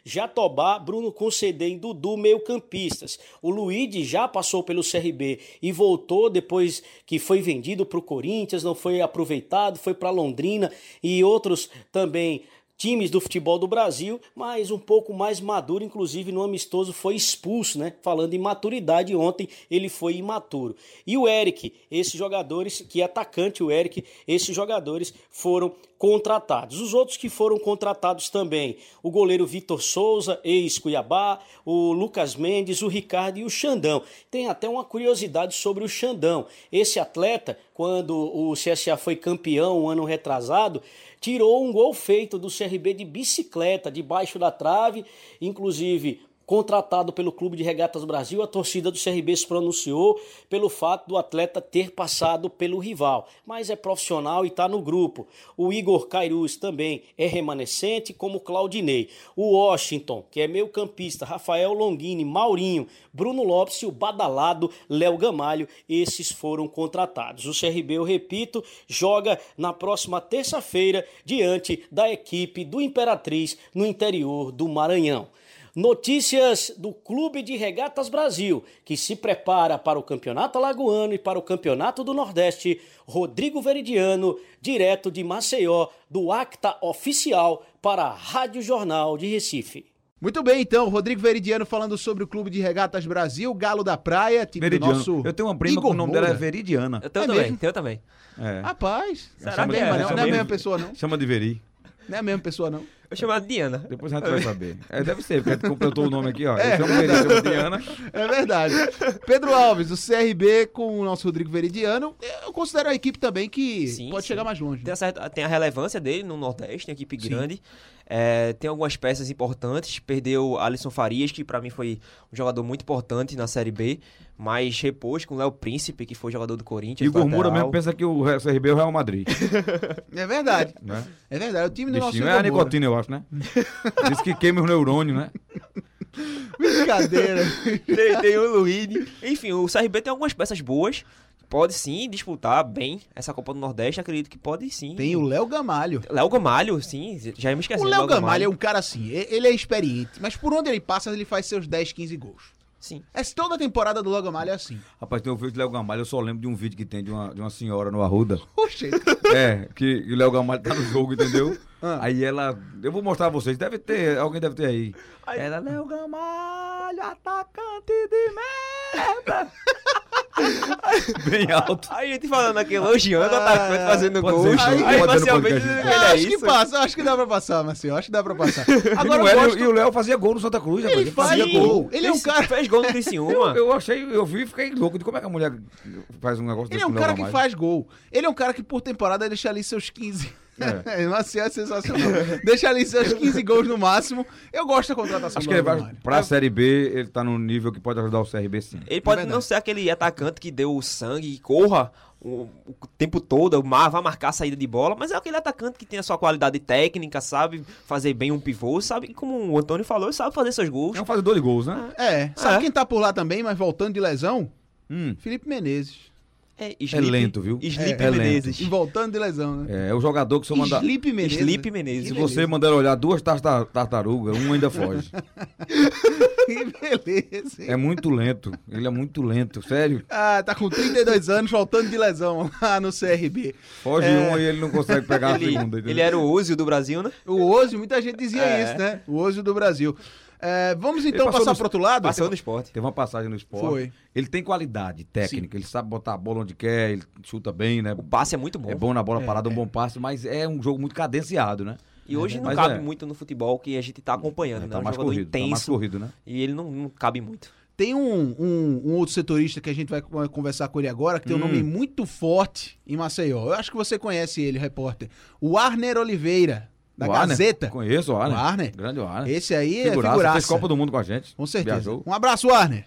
Jatobá, Bruno Concedem, Dudu, meio campistas. O Luíde já passou pelo CRB e voltou depois que foi vendido para o Corinthians, não foi aproveitado, foi para Londrina e outros também times do futebol do Brasil, mas um pouco mais maduro, inclusive no amistoso foi expulso, né? Falando em maturidade, ontem ele foi imaturo. E o Eric, esses jogadores, que é atacante o Eric, esses jogadores foram contratados. Os outros que foram contratados também, o goleiro Vitor Souza, ex-Cuiabá, o Lucas Mendes, o Ricardo e o Xandão. Tem até uma curiosidade sobre o Xandão. Esse atleta, quando o CSA foi campeão um ano retrasado, tirou um gol feito do CRB de bicicleta, debaixo da trave, inclusive contratado pelo Clube de Regatas Brasil, a torcida do CRB se pronunciou pelo fato do atleta ter passado pelo rival, mas é profissional e está no grupo. O Igor Cairuz também é remanescente, como Claudinei. O Washington, que é meio campista, Rafael Longini, Maurinho, Bruno Lopes e o badalado Léo Gamalho, esses foram contratados. O CRB, eu repito, joga na próxima terça-feira diante da equipe do Imperatriz no interior do Maranhão. Notícias do Clube de Regatas Brasil, que se prepara para o Campeonato Alagoano e para o Campeonato do Nordeste. Rodrigo Veridiano, direto de Maceió, do Acta Oficial para a Rádio Jornal de Recife. Muito bem, então, Rodrigo Veridiano falando sobre o Clube de Regatas Brasil, Galo da Praia, time Veridiano. do nosso Eu tenho uma prima Igor que o nome Moura. dela é Veridiana. Eu tenho É também, mesmo? eu também. É. Rapaz, Será não, que é, é? não, é a mesma pessoa, não. Chama de Veri. Não é a mesma pessoa, não. Eu chamo ela de Diana. Depois a gente vai saber. É, deve ser, porque a gente completou o nome aqui, ó. É, Eu chamo Veri, Diana. É verdade. Pedro Alves, o CRB com o nosso Rodrigo Veridiano, eu considero a equipe também que Sim, pode sim. chegar mais longe. Tem a, certa- tem a relevância dele no Nordeste, tem equipe grande. É, tem algumas peças importantes. Perdeu Alisson Farias, que pra mim foi um jogador muito importante na Série B. Mas repôs com o Léo Príncipe, que foi jogador do Corinthians. Igor Moura lateral. mesmo pensa que o CRB é o Real Madrid. É verdade. Né? É verdade. O time do nosso Destino é Igor a nicotina, eu acho, né? Diz que queima os neurônios, né? Brincadeira. tem, tem o Luíde. Enfim, o CRB tem algumas peças boas. Pode sim disputar bem essa Copa do Nordeste. Acredito que pode sim. Tem o Léo Gamalho. Léo Gamalho, sim. Já ia me esquecendo. O Léo Gamalho é um cara assim, ele é experiente, mas por onde ele passa, ele faz seus 10, 15 gols. Sim. É, toda a temporada do Léo Gamalho é assim. Rapaz, tem um vídeo de Léo Gamalho, eu só lembro de um vídeo que tem de uma, de uma senhora no Arruda. Oxe, É, que o Léo Gamalho tá no jogo, entendeu? Ah. Aí ela. Eu vou mostrar a vocês, deve ter, alguém deve ter aí. Ela, Léo Gamalho, atacante de merda! Bem alto. Aí a gente falando aqui, elogiando o atacante fazendo Pode gols. ser, Aí, parcialmente dizendo que eu ele é acho que isso. passa, eu acho que dá pra passar, Marcelo, acho que dá pra passar. E, Agora não eu era- gosto... e o Léo fazia gol no Santa Cruz, rapaz. Ele fazia fazia gol. Ele é um cara... Fez gol no Criciúma. Eu, eu achei, eu vi e fiquei louco de como é que a mulher faz um negócio Ele desse é um com o Léo cara que Gamalho. faz gol. Ele é um cara que por temporada deixa ali seus 15. É. É, Marcelo é sensacional. deixa ali seus 15 gols no máximo. Eu gosto da contratação Acho que ele vai, pra Série B, ele tá num nível que pode ajudar o CRB sim. Ele pode verdade. não ser aquele atacante que deu o sangue e corra o, o tempo todo, vai marcar a saída de bola, mas é aquele atacante que tem a sua qualidade técnica, sabe fazer bem um pivô, sabe, como o Antônio falou, sabe fazer seus gols. É um fazedor de gols, né? É, sabe É. quem tá por lá também, mas voltando de lesão? Hum. Felipe Menezes. É, É Sleep- lento, viu? Sleep É. Menezes. E voltando de lesão, né? É, o jogador que se eu mandar. Sleep Menezes. Sleep né? Menezes. Se você mandar olhar duas tarta- tartarugas, um ainda foge. Que beleza. hein? É muito lento. Ele é muito lento, sério. Ah, tá com 32 anos, voltando de lesão lá no CRB. Foge É. um e ele não consegue pegar a Ele, segunda. entendeu? ele era o Ozio do Brasil, né? O Ozio, muita gente dizia É. isso, né? O Ozio do Brasil. É, vamos então passar no- pro outro lado? Passou no esporte. Teve uma passagem no esporte. Foi. Ele tem qualidade técnica, ele sabe botar a bola onde quer, ele chuta bem, né? O passe é muito bom. É bom na bola parada, um bom passe, mas é um jogo muito cadenciado, né? E hoje não Mas cabe é. muito no futebol que a gente tá acompanhando, É, né? tá É um mais jogador corrido, tá intenso. mais corrido, né? E ele não, não cabe muito. Tem um, um- um outro setorista que a gente vai co- conversar com ele agora, que tem um Hum. nome muito forte em Maceió. Eu acho que você conhece ele, repórter. O Arner Oliveira, da O Arner, Gazeta. Conheço o Arner. O Arner. Grande o Arner. Esse aí é Figuraça, figuraça. fez Copa do Mundo com a gente. Com certeza. Viajou. Um abraço, Arner.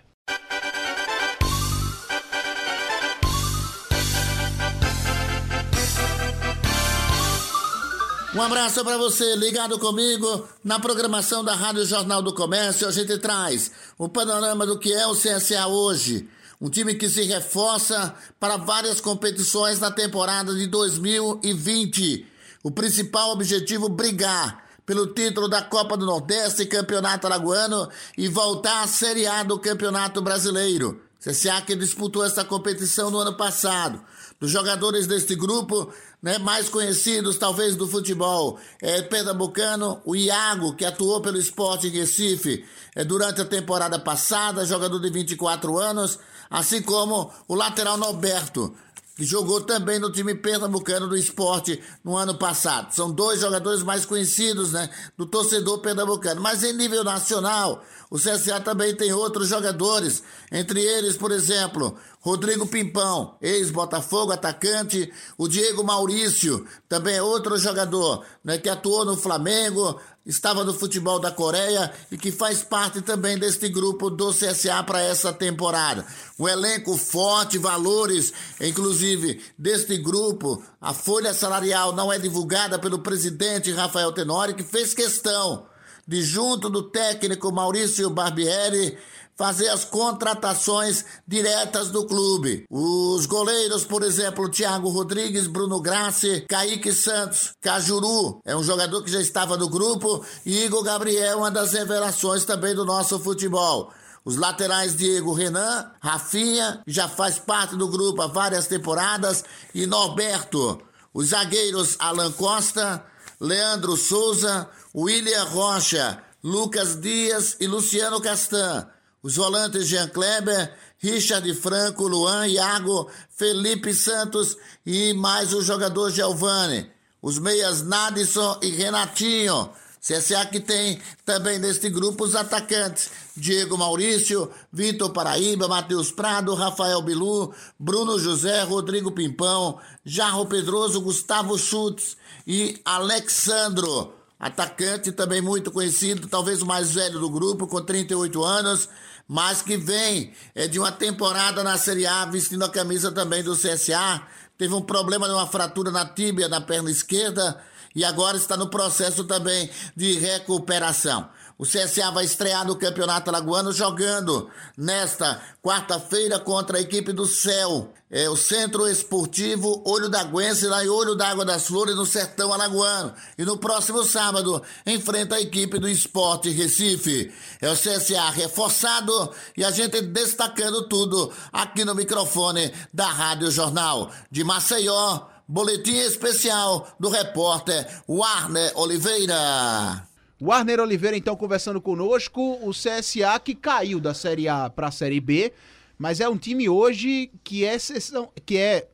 Um abraço para você ligado comigo na programação da Rádio Jornal do Comércio. A gente traz o panorama do que é o CSA hoje. Um time que se reforça para várias competições na temporada de 2020. O principal objetivo brigar pelo título da Copa do Nordeste, Campeonato Alagoano e voltar à Série A do Campeonato Brasileiro. CSA que disputou essa competição no ano passado. Dos jogadores deste grupo, né, mais conhecidos talvez do futebol, é pernambucano, o Iago, que atuou pelo esporte em Recife é, durante a temporada passada, jogador de 24 anos, assim como o lateral Norberto, que jogou também no time pernambucano do esporte no ano passado. São dois jogadores mais conhecidos né, do torcedor pernambucano. Mas em nível nacional, o CSA também tem outros jogadores, entre eles, por exemplo, Rodrigo Pimpão, ex-Botafogo, atacante, o Diego Maurício, também é outro jogador né, que atuou no Flamengo, estava no futebol da Coreia e que faz parte também deste grupo do CSA para essa temporada. Um elenco forte, valores, inclusive, deste grupo. A folha salarial não é divulgada pelo presidente Rafael Tenori, que fez questão de, junto do técnico Maurício Barbieri, fazer as contratações diretas do clube. Os goleiros, por exemplo, Thiago Rodrigues, Bruno Grassi, Kaique Santos, Cajuru, é um jogador que já estava no grupo, e Igor Gabriel, uma das revelações também do nosso futebol. Os laterais Diego Renan, Rafinha, que já faz parte do grupo há várias temporadas, e Norberto. Os zagueiros Alan Costa, Leandro Souza, William Rocha, Lucas Dias e Luciano Castan. Os volantes Jean Kleber, Richard Franco, Luan, Iago, Felipe Santos e mais o jogador Giovanni. Os meias Nadison e Renatinho. CSA que tem também neste grupo os atacantes Diego Maurício, Vitor Paraíba, Matheus Prado, Rafael Bilu, Bruno José, Rodrigo Pimpão, Jarro Pedroso, Gustavo Schutz e Alexandro. Atacante também muito conhecido, talvez o mais velho do grupo, com 38 anos, mas que vem é, de uma temporada na Série A vestindo a camisa também do CSA. Teve um problema de uma fratura na tíbia, na perna esquerda, e agora está no processo também de recuperação. O CSA vai estrear no Campeonato Alagoano jogando nesta quarta-feira contra a equipe do Céu. É o Centro Esportivo Olho da Guense, lá em Olho da Água das Flores, no Sertão Alagoano. E no próximo sábado, enfrenta a equipe do Esporte Recife. É o CSA reforçado e a gente destacando tudo aqui no microfone da Rádio Jornal de Maceió. Boletim especial do repórter Warner Oliveira. O Arner Oliveira, então, conversando conosco. O CSA que caiu da Série A para a Série B, mas é um time hoje que é exceção, que é,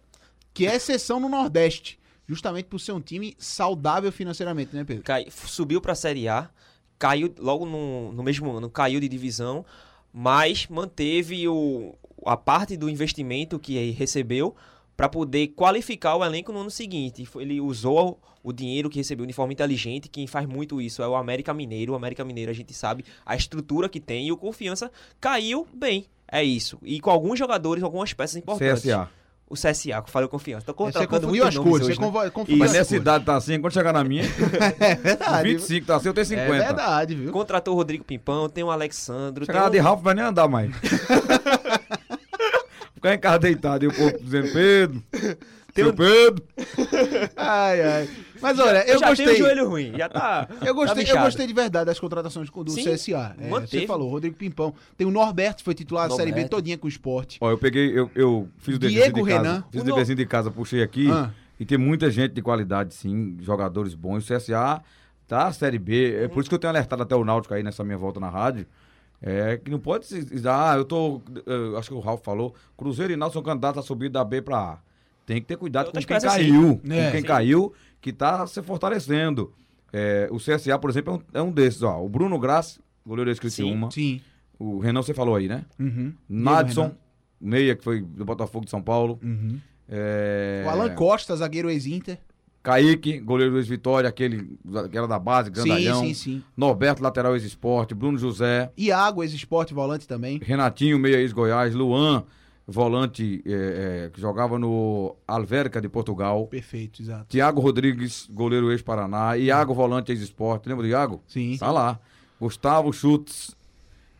que é exceção no Nordeste. Justamente por ser um time saudável financeiramente, né, Pedro? Cai, subiu para a Série A, caiu logo no, no mesmo ano, caiu de divisão, mas manteve o, a parte do investimento que recebeu para poder qualificar o elenco no ano seguinte. Ele usou o dinheiro que recebeu de forma inteligente. Quem faz muito isso é o América Mineiro. O América Mineiro a gente sabe a estrutura que tem e o Confiança caiu bem. É isso. E com alguns jogadores, algumas peças importantes. CSA. O CSA, que falei Confiança. Tô Você contratando confundiu as cores, hoje, você né? confundiu Mas as nessa idade tá assim, quando chegar na minha, É verdade. 25 tá assim, eu tenho 50. É verdade, viu? Contratou o Rodrigo Pimpão, tem o Alexandro. Chegar tem de o... Ralph vai nem andar mais. ficar em casa deitado e o povo dizendo, Pedro, seu Pedro. Ai, ai. Mas olha, eu já gostei. tem o joelho ruim, já tá. Eu gostei, tá eu gostei de verdade das contratações do Sim, CSA. É, você falou, Rodrigo Pimpão. Tem o Norberto, que foi titular da Série B todinha com o esporte. Ó, eu peguei, eu, eu fiz o Diego deverzinho de casa. Renan. Fiz O o no- deverzinho de casa, puxei aqui. Ah. E tem muita gente de qualidade, sim, jogadores bons. O CSA tá Série B. É por isso que eu tenho alertado até o Náutico aí nessa minha volta na rádio. É que não pode se dizer, ah, eu tô. eu acho que o Ralf falou, Cruzeiro e Náutico são candidatos a subir da B pra A. Tem que ter cuidado com quem sim. caiu. É. com quem Sim. caiu, que tá se fortalecendo. É, o CSA, por exemplo, é um, é um desses, ó. O Bruno Graça, goleiro da Criciúma. Sim. O Renan, você falou aí, né? Uhum. Nadson, meia, que foi do Botafogo de São Paulo. Uhum. É... O Alan Costa, zagueiro ex-Inter. Kaique, goleiro do ex-Vitória, aquele que era da base, grandalhão. Sim, sim, sim. Norberto, lateral ex-esporte. Bruno José. Iago, ex-esporte, volante também. Renatinho, meia ex-Goiás. Luan, volante é, é, que jogava no Alverca de Portugal. Perfeito, exato. Tiago Rodrigues, goleiro ex-Paraná. Iago, volante ex-esporte. Lembra do Iago? Sim. Tá lá. Gustavo Schutz,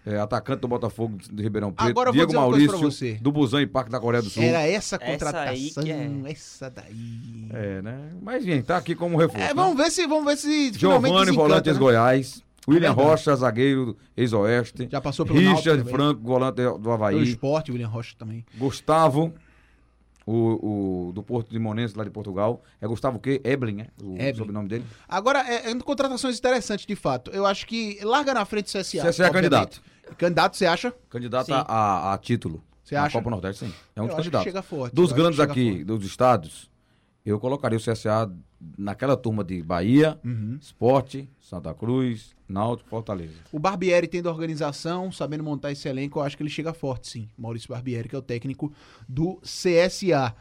é, atacante do Botafogo de Ribeirão Preto. Agora Diego Maurício, você. do Busan e Parque da Coreia do Sul. Era essa Essa contratação. aí que é. Essa daí. É, né? Mas, gente, tá aqui como reforço. É, né? vamos ver se, vamos ver se Giovanni, desencanta, volante né? ex-Goiás. William verdade. Rocha, zagueiro ex-Oeste. Já passou pelo Náutico Richard também. Franco, volante do Havaí. esporte, William Rocha também. Gustavo, o, o do Porto de Monense, lá de Portugal. É Gustavo o quê? Eblin, né? O Eblin. sobrenome dele. Agora, é, é contratações interessantes, de fato. Eu acho que larga na frente o CSA. CSA é obviamente. candidato. Candidato, você acha? Candidato a, a- a título. Você acha? Copa Nordeste, sim. É um dos candidatos. chega forte, Dos grandes aqui, forte. dos estados, eu colocaria o CSA naquela turma de Bahia, Uhum. Esporte, Santa Cruz, Náutico, Fortaleza. O Barbieri tendo organização, sabendo montar esse elenco, eu acho que ele chega forte, sim. Maurício Barbieri, que é o técnico do CSA.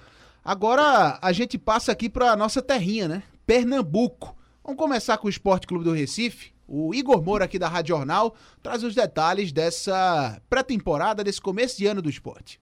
Agora a gente passa aqui para nossa terrinha, né? Pernambuco. Vamos começar com o Esporte Clube do Recife. O Igor Moura aqui da Rádio Jornal traz os detalhes dessa pré-temporada, desse começo de ano do esporte.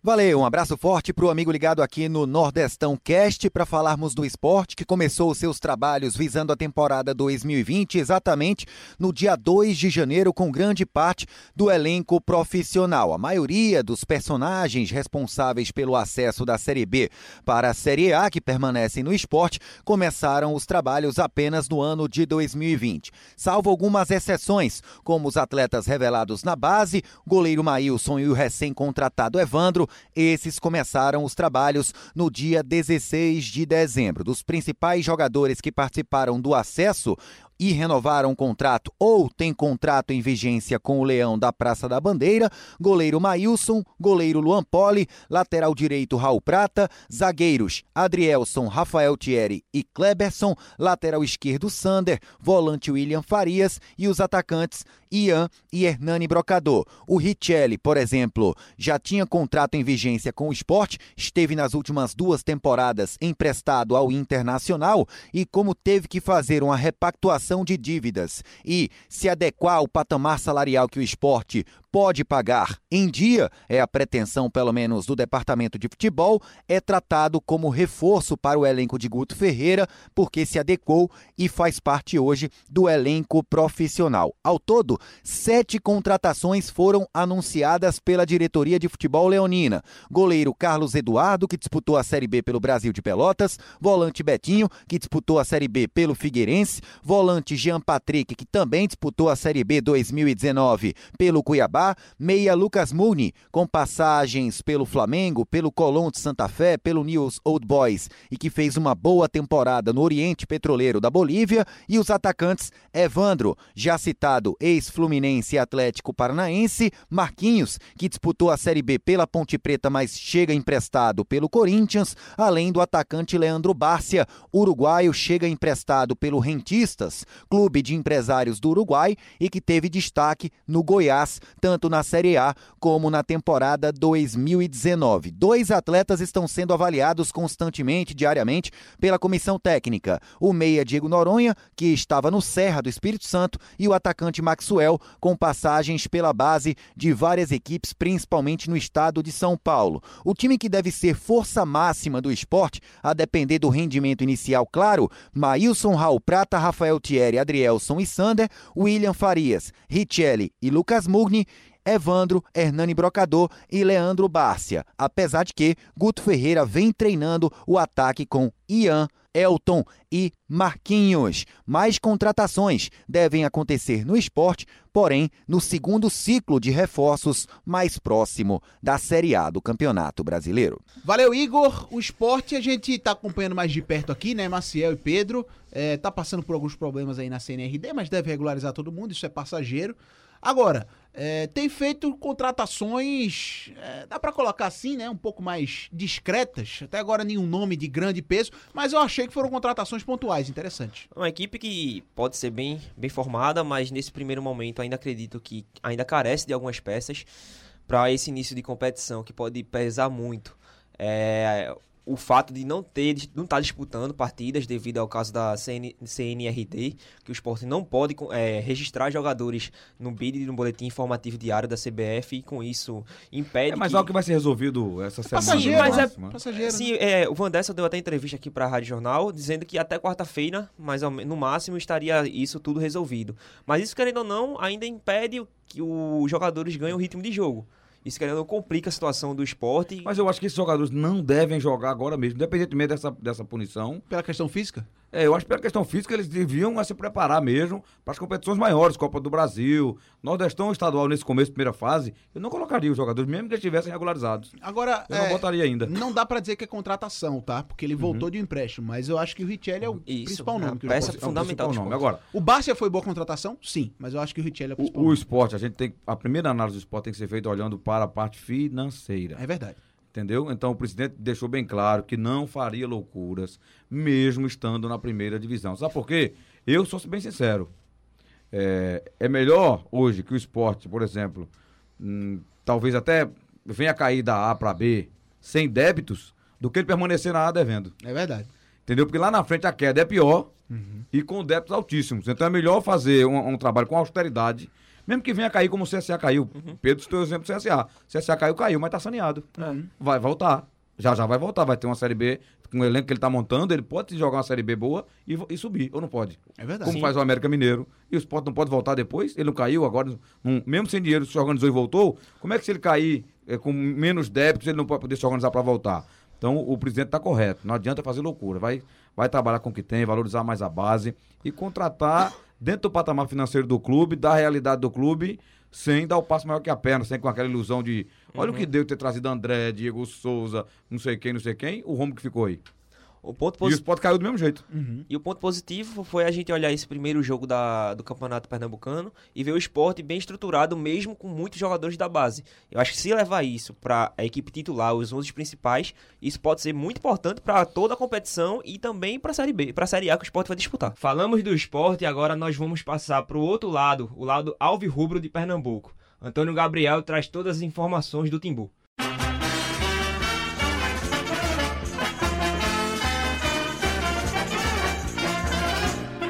Valeu, um abraço forte para o amigo ligado aqui no Nordestão Cast para falarmos do esporte que começou os seus trabalhos visando a temporada 2020 exatamente no dia 2 de janeiro com grande parte do elenco profissional. A maioria dos personagens responsáveis pelo acesso da Série B para a Série A que permanecem no esporte começaram os trabalhos apenas no ano de 2020, salvo algumas exceções, como os atletas revelados na base, goleiro Maílson e o recém-contratado Evandro, esses começaram os trabalhos no dia 16 de dezembro. Dos principais jogadores que participaram do acesso, e renovaram contrato ou têm contrato em vigência com o Leão da Praça da Bandeira, goleiro Maílson, goleiro Luan Poli, lateral direito Raul Prata, zagueiros Adrielson, Rafael Thierry e Kleberson, lateral esquerdo Sander, volante William Farias e os atacantes Ian e Hernani Brocador. O Richelli, por exemplo, já tinha contrato em vigência com o esporte, esteve nas últimas duas temporadas emprestado ao Internacional e, como teve que fazer uma repactuação de dívidas e se adequar ao patamar salarial que o esporte pode pagar em dia, é a pretensão, pelo menos, do departamento de futebol, é tratado como reforço para o elenco de Guto Ferreira, porque se adequou e faz parte hoje do elenco profissional. Ao todo, sete contratações foram anunciadas pela diretoria de futebol leonina. Goleiro Carlos Eduardo, que disputou a Série B pelo Brasil de Pelotas, volante Betinho, que disputou a Série B pelo Figueirense, volante Jean Patrick, que também disputou a Série B 2019 pelo Cuiabá, meia Lucas Muni, com passagens pelo Flamengo, pelo Colón de Santa Fé, pelo News Old Boys e que fez uma boa temporada no Oriente Petroleiro da Bolívia, e os atacantes Evandro, já citado ex-Fluminense e Atlético Paranaense, Marquinhos, que disputou a Série B pela Ponte Preta, mas chega emprestado pelo Corinthians, além do atacante Leandro Bárcia, uruguaio, chega emprestado pelo Rentistas, clube de empresários do Uruguai e que teve destaque no Goiás, também tanto na Série A como na temporada 2019. Dois atletas estão sendo avaliados constantemente, diariamente, pela comissão técnica: o meia Diego Noronha, que estava no Serra do Espírito Santo, e o atacante Maxwell, com passagens pela base de várias equipes, principalmente no estado de São Paulo. O time que deve ser força máxima do esporte, a depender do rendimento inicial, claro, Maílson, Raul Prata, Rafael Thierry, Adrielson e Sander, William Farias, Richelli e Lucas Mugni, Evandro, Hernani Brocador e Leandro Bárcia. Apesar de que Guto Ferreira vem treinando o ataque com Ian, Elton e Marquinhos. Mais contratações devem acontecer no esporte, porém no segundo ciclo de reforços mais próximo da Série A do Campeonato Brasileiro. Valeu, Igor. O esporte a gente está acompanhando mais de perto aqui, né? Maciel e Pedro. É, tá passando por alguns problemas aí na CNRD, mas deve regularizar todo mundo, isso é passageiro. Agora, é, tem feito contratações, é, dá para colocar assim, né? Um pouco mais discretas. Até agora nenhum nome de grande peso, mas eu achei que foram contratações pontuais, interessantes. Uma equipe que pode ser bem, bem formada, mas nesse primeiro momento ainda acredito que ainda carece de algumas peças para esse início de competição que pode pesar muito. É, o fato de não ter, não estar tá disputando partidas devido ao caso da CN, CNRD, que o esporte não pode é, registrar jogadores no BID no boletim informativo diário da CBF e com isso impede. É mais que... algo que vai ser resolvido essa semana. Passageiro, mas é passageiro. Sim, é, o Vandessa deu até entrevista aqui para a Rádio Jornal dizendo que até quarta-feira, mais no máximo, estaria isso tudo resolvido. Mas isso, querendo ou não, ainda impede que os jogadores ganhem o ritmo de jogo. Isso, querendo, complica a situação do esporte. Mas eu acho que esses jogadores não devem jogar agora mesmo, independentemente dessa, dessa punição. Pela questão física? É, eu acho que pela questão física eles deviam se preparar mesmo para as competições maiores, Copa do Brasil, Nordestão estadual nesse começo, primeira fase. Eu não colocaria os jogadores, mesmo que eles estivessem regularizados. Agora, eu é, não botaria ainda. Não dá para dizer que é contratação, tá? Porque ele voltou uhum. de empréstimo, mas eu acho que o Richelli é o Isso, principal nome. É que peça fundamental. É nome. Agora, o Bárcia foi boa contratação? Sim, mas eu acho que o Richelli é o principal. O, o esporte, a gente tem a primeira análise do esporte tem que ser feita olhando para a parte financeira. É verdade. Entendeu? Então o presidente deixou bem claro que não faria loucuras, mesmo estando na primeira divisão. Sabe por quê? Eu sou bem sincero. É, é melhor hoje que o esporte, por exemplo, hum, talvez até venha cair da A para B sem débitos, do que ele permanecer na A devendo. É verdade. Entendeu? Porque lá na frente a queda é pior uhum. e com débitos altíssimos. Então é melhor fazer um, um trabalho com austeridade mesmo que venha cair como o CSA caiu. Uhum. Pedro citou o exemplo do CSA. CSA caiu, caiu, mas tá saneado. Uhum. Vai voltar. Já já vai voltar, vai ter uma Série B com o elenco que ele tá montando, ele pode jogar uma Série B boa e, e subir, ou não pode? É verdade. Como Sim. faz o América Mineiro. E o Sport não pode voltar depois? Ele não caiu agora, não, mesmo sem dinheiro, se organizou e voltou. Como é que se ele cair é, com menos débitos, ele não pode poder se organizar para voltar? Então o presidente está correto. Não adianta fazer loucura. Vai, vai trabalhar com o que tem, valorizar mais a base e contratar dentro do patamar financeiro do clube, da realidade do clube sem dar o passo maior que a perna, sem com aquela ilusão de olha uhum. o que deu ter trazido André, Diego Souza, não sei quem, não sei quem, o rumo que ficou aí. O ponto posi... E o Sport caiu do mesmo jeito. Uhum. E o ponto positivo foi a gente olhar esse primeiro jogo da, do Campeonato Pernambucano e ver o esporte bem estruturado, mesmo com muitos jogadores da base. Eu acho que se levar isso para a equipe titular, os 11 principais, isso pode ser muito importante para toda a competição e também para a Série B, para a Série A que o esporte vai disputar. Falamos do esporte e agora nós vamos passar para o outro lado, o lado alvirrubro de Pernambuco. Antônio Gabriel traz todas as informações do Timbu.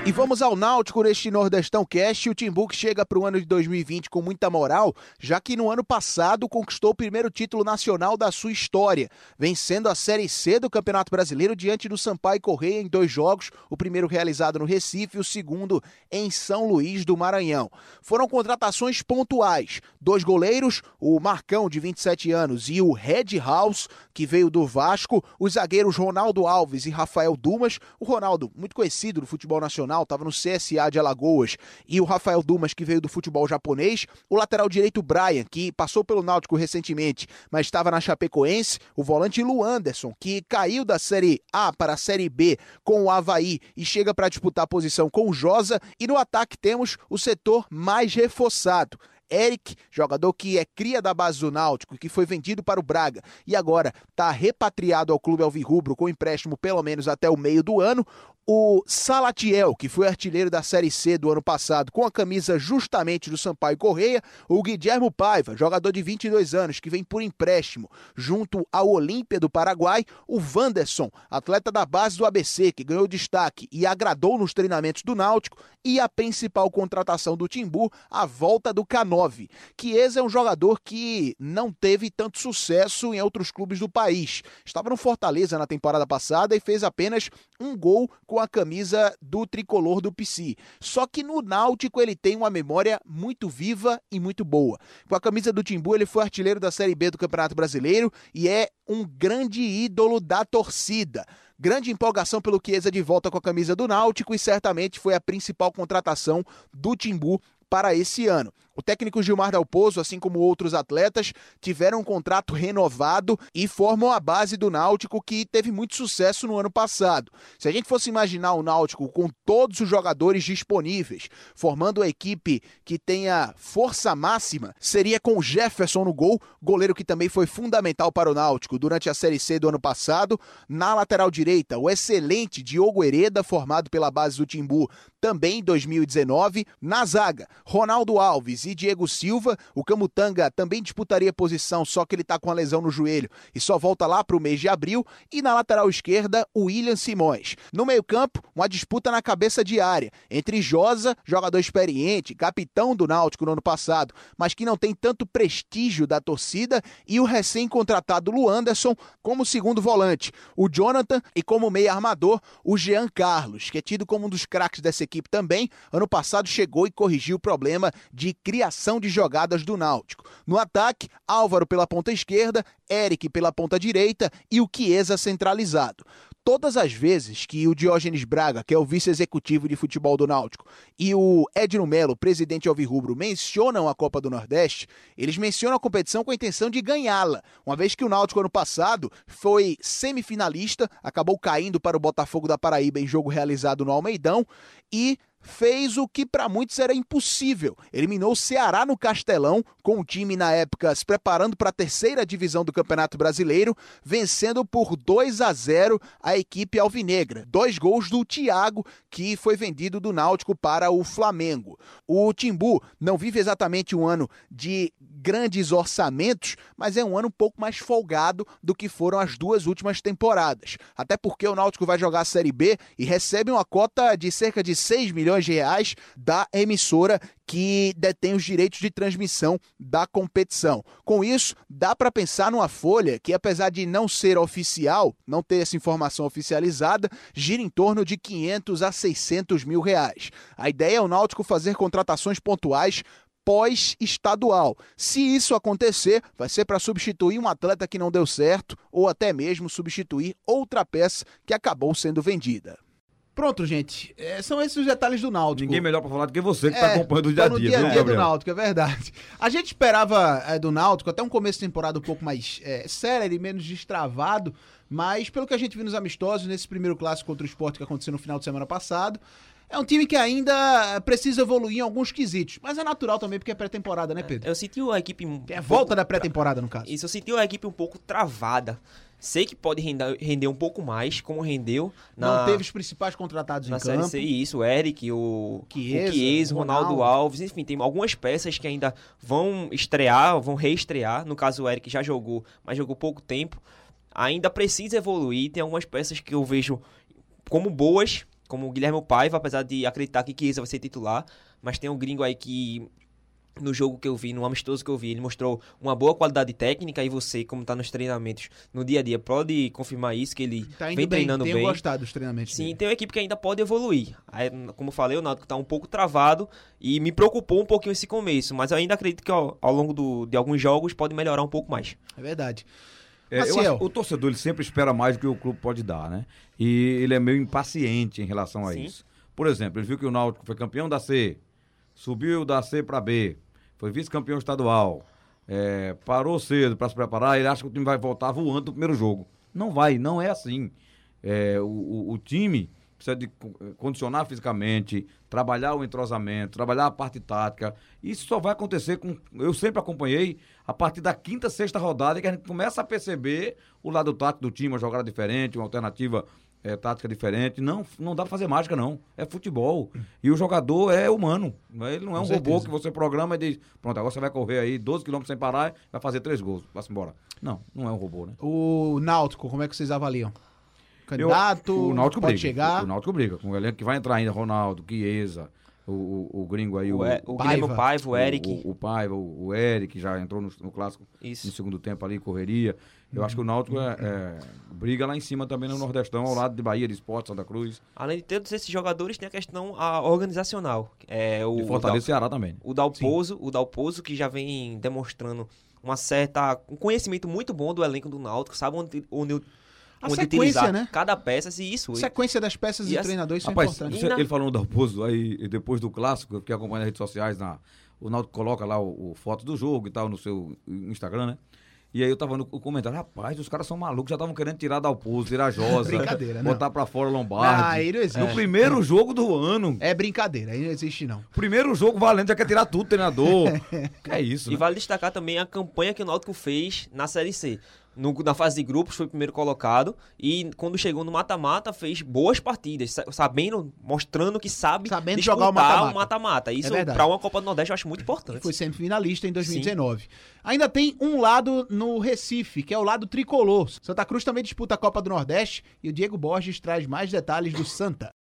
E vamos ao Náutico neste Nordestão Cast. O Timbuque chega para o ano de 2020 com muita moral, já que no ano passado conquistou o primeiro título nacional da sua história, vencendo a Série C do Campeonato Brasileiro diante do Sampaio Correia em dois jogos, o primeiro realizado no Recife e o segundo em São Luís do Maranhão. Foram contratações pontuais, dois goleiros, o Marcão de 27 anos e o Red House, que veio do Vasco, os zagueiros Ronaldo Alves e Rafael Dumas, o Ronaldo, muito conhecido no futebol nacional, nacional, estava no CSA de Alagoas, e o Rafael Dumas, que veio do futebol japonês, o lateral direito Brian, que passou pelo Náutico recentemente, mas estava na Chapecoense, o volante Lu Anderson, que caiu da Série A para a Série B com o Havaí e chega para disputar a posição com o Josa, e no ataque temos o setor mais reforçado. Eric, jogador que é cria da base do Náutico, que foi vendido para o Braga e agora está repatriado ao clube alvirrubro com empréstimo pelo menos até o meio do ano. O Salatiel, que foi artilheiro da Série C do ano passado, com a camisa justamente do Sampaio Correia, o Guilhermo Paiva, jogador de 22 anos, que vem por empréstimo, junto ao Olímpia do Paraguai, o Wanderson, atleta da base do ABC, que ganhou destaque e agradou nos treinamentos do Náutico, e a principal contratação do Timbu, a volta do K9. Chiesa é um jogador que não teve tanto sucesso em outros clubes do país. Estava no Fortaleza na temporada passada e fez apenas um gol com a camisa do tricolor do PC. Só que no Náutico ele tem uma memória muito viva e muito boa. Com a camisa do Timbu, ele foi artilheiro da Série B do Campeonato Brasileiro e é um grande ídolo da torcida. Grande empolgação pelo Chiesa de volta com a camisa do Náutico e certamente foi a principal contratação do Timbu para esse ano. O técnico Gilmar Dalpozo, assim como outros atletas, tiveram um contrato renovado e formam a base do Náutico que teve muito sucesso no ano passado. Se a gente fosse imaginar o Náutico com todos os jogadores disponíveis, formando a equipe que tenha força máxima, seria com Jefferson no gol, goleiro que também foi fundamental para o Náutico durante a Série C do ano passado. Na lateral direita, o excelente Diogo Hereda, formado pela base do Timbu também em 2019. Na zaga, Ronaldo Alves Diego Silva. O Camutanga também disputaria posição, só que ele está com a lesão no joelho e só volta lá para o mês de abril. E na lateral esquerda, o William Simões. No meio-campo, uma disputa na cabeça de área entre Josa, jogador experiente, capitão do Náutico no ano passado, mas que não tem tanto prestígio da torcida, e o recém-contratado Luanderson como segundo volante. O Jonathan e como meio armador, o Jean Carlos, que é tido como um dos craques dessa equipe também. Ano passado chegou e corrigiu o problema de criação criação de jogadas do Náutico. No ataque, Álvaro pela ponta esquerda, Eric pela ponta direita e o Chiesa centralizado todas as vezes que o Diógenes Braga, que é o vice-executivo de futebol do Náutico, e o Edno Melo, presidente alvirrubro, mencionam a Copa do Nordeste, eles mencionam a competição com a intenção de ganhá-la, uma vez que o Náutico ano passado foi semifinalista, acabou caindo para o Botafogo da Paraíba em jogo realizado no Almeidão e fez o que para muitos era impossível. Eliminou o Ceará no Castelão, com o time na época se preparando para a terceira divisão do Campeonato Brasileiro, vencendo por 2 a 0 a equipe alvinegra. Dois gols do Thiago, que foi vendido do Náutico para o Flamengo. O Timbu não vive exatamente um ano de grandes orçamentos, mas é um ano um pouco mais folgado do que foram as duas últimas temporadas. Até porque o Náutico vai jogar a Série B e recebe uma cota de cerca de 6 milhões de reais da emissora que detém os direitos de transmissão da competição. Com isso, dá para pensar numa folha que, apesar de não ser oficial, não ter essa informação oficializada, gira em torno de 500 a 600 mil reais. A ideia é o Náutico fazer contratações pontuais pós-estadual. Se isso acontecer, vai ser para substituir um atleta que não deu certo ou até mesmo substituir outra peça que acabou sendo vendida. Pronto, gente. É, são esses os detalhes do Náutico. Ninguém melhor para falar do que você que está é, acompanhando o dia a dia. No dia a dia do Náutico, é verdade. A gente esperava é, do Náutico até um começo de temporada um pouco mais é, sério e menos destravado, mas pelo que a gente viu nos amistosos, nesse primeiro clássico contra o esporte que aconteceu no final de semana passado, é um time que ainda precisa evoluir em alguns quesitos. Mas é natural também, porque é pré-temporada, né, Pedro? Eu senti a equipe. Um é volta da pré-temporada, no caso. Isso, eu senti a equipe um pouco travada. Sei que pode render, render um pouco mais, como rendeu. Na, Não teve os principais contratados na em série campo. C, isso, o Eric, o Chiesa, o Chiesa Ronaldo, Ronaldo Alves, enfim, tem algumas peças que ainda vão estrear, vão reestrear. No caso, o Eric já jogou, mas jogou pouco tempo. Ainda precisa evoluir, tem algumas peças que eu vejo como boas, como o Guilherme Paiva, apesar de acreditar que Chiesa vai ser titular, mas tem um gringo aí que no jogo que eu vi, no amistoso que eu vi, ele mostrou uma boa qualidade técnica e você, como está nos treinamentos no dia a dia, pode confirmar isso, que ele tá vem bem, treinando tenho bem. Tenho gostado dos treinamentos Sim, dele. tem uma equipe que ainda pode evoluir. Aí, como eu falei, o Náutico está um pouco travado e me preocupou um pouquinho esse começo, mas eu ainda acredito que ao, ao longo do, de alguns jogos pode melhorar um pouco mais. É verdade. É, acho, o torcedor ele sempre espera mais do que o clube pode dar, né? E ele é meio impaciente em relação a Sim. isso. Por exemplo, ele viu que o Náutico foi campeão da C, subiu da C para B, foi vice-campeão estadual, é, parou cedo para se preparar, ele acha que o time vai voltar voando no primeiro jogo. Não vai, não é assim. É, o, o, o time precisa de condicionar fisicamente, trabalhar o entrosamento, trabalhar a parte tática. Isso só vai acontecer com. Eu sempre acompanhei a partir da quinta, sexta rodada que a gente começa a perceber o lado tático do time, uma jogada diferente, uma alternativa é tática diferente. Não, não dá pra fazer mágica, não. É futebol. E o jogador é humano. Ele não é um robô que você programa e diz, pronto, agora você vai correr aí 12 km sem parar, vai fazer três gols, vai-se embora. Não, não é um robô, né? O Náutico, como é que vocês avaliam? Candidato, Eu- o Náutico pode briga. chegar. O Náutico briga. Com o elenco que vai entrar ainda, Ronaldo, Chiesa, o, o, o gringo aí, O o, o Guilherme Paiva, o Eric. O, o Paiva, o, o Eric, já entrou no, no clássico Isso. no segundo tempo ali, correria. Eu acho que o Náutico é, é, briga lá em cima também no Nordestão, ao lado de Bahia, de Esporte, Santa Cruz. Além de todos esses jogadores, tem a questão a organizacional. É, o, E Fortaleza e o Ceará também. O Dalpozo, o Dalpozo que já vem demonstrando uma certa um conhecimento muito bom do elenco do Náutico, sabe onde, onde, A onde utilizar né? cada peça, e isso. Sequência das peças E e, as- treinadores são Rapaz, importantes. você- ele falou no Dalpozo, aí depois do clássico, que acompanha nas redes sociais, na, o Náutico coloca lá o, o foto do jogo e tal no seu Instagram, né? E aí eu tava no comentário, rapaz, os caras são malucos, já estavam querendo tirar Dalpozo, tirar Josa, Brincadeira, né? botar pra fora Lombardi. Ah, aí não existe. No primeiro jogo do ano. É brincadeira, aí não existe não. Primeiro jogo valendo, já quer tirar tudo, treinador. que é isso, E né? vale destacar também a campanha que o Náutico fez na Série C. No- na fase de grupos foi o primeiro colocado e quando chegou no mata-mata fez boas partidas, sa- sabendo, mostrando que sabe Sabendo jogar o mata-mata. Isso verdade. para uma Copa do Nordeste eu acho muito importante. Foi semifinalista em 2019. Ainda tem um lado no Recife, que é o lado tricolor. Santa Cruz também disputa a Copa do Nordeste e o Diego Borges traz mais detalhes do Santa.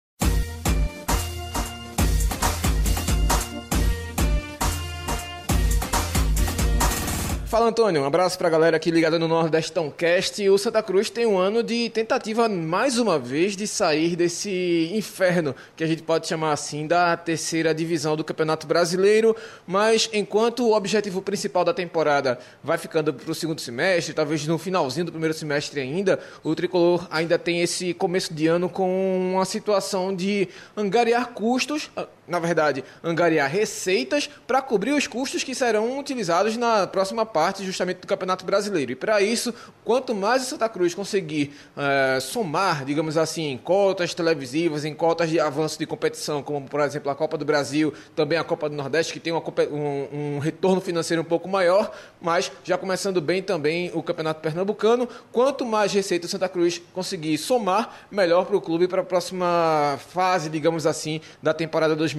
Fala Antônio, um abraço pra galera aqui ligada no Nordestão Cast. O Santa Cruz tem um ano de tentativa, mais uma vez, de sair desse inferno, que a gente pode chamar assim, da terceira divisão do Campeonato Brasileiro. Mas enquanto o objetivo principal da temporada vai ficando pro segundo semestre, talvez no finalzinho do primeiro semestre ainda, o Tricolor ainda tem esse começo de ano com uma situação de angariar custos, na verdade, angariar receitas para cobrir os custos que serão utilizados na próxima parte justamente do Campeonato Brasileiro. E para isso, quanto mais o Santa Cruz conseguir eh, somar, digamos assim, em cotas televisivas, em cotas de avanço de competição, como por exemplo a Copa do Brasil, também a Copa do Nordeste, que tem uma um, um retorno financeiro um pouco maior, mas já começando bem também o Campeonato Pernambucano, quanto mais receita o Santa Cruz conseguir somar, melhor para o clube para a próxima fase, digamos assim, da temporada 2020.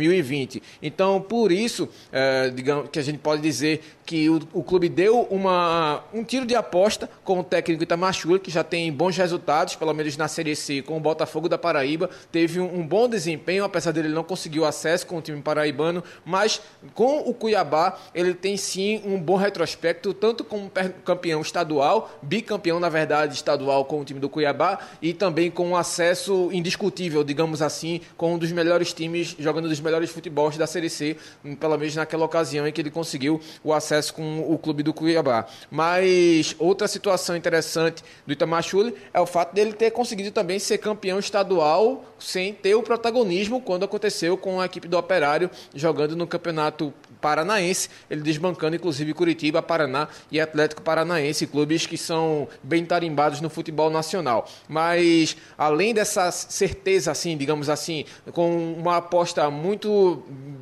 Então, por isso, eh, digamos que a gente pode dizer que o, o clube deu uma, um tiro de aposta com o técnico Itamachura, que já tem bons resultados, pelo menos na Série C, com o Botafogo da Paraíba. Teve um, um bom desempenho, apesar dele não conseguir o acesso com o time paraibano, mas com o Cuiabá, ele tem sim um bom retrospecto, tanto como campeão estadual, bicampeão, na verdade, estadual com o time do Cuiabá, e também com um acesso indiscutível, digamos assim, com um dos melhores times, jogando dos melhores futebols da Série C, pelo menos naquela ocasião em que ele conseguiu o acesso com o clube do Cuiabá. Mas outra situação interessante do Itamachule é o fato dele ter conseguido também ser campeão estadual sem ter o protagonismo quando aconteceu com a equipe do Operário jogando no Campeonato Paranaense, ele desbancando inclusive Curitiba, Paraná e Atlético Paranaense, clubes que são bem tarimbados no futebol nacional. Mas além dessa certeza assim, digamos assim, com uma aposta muito,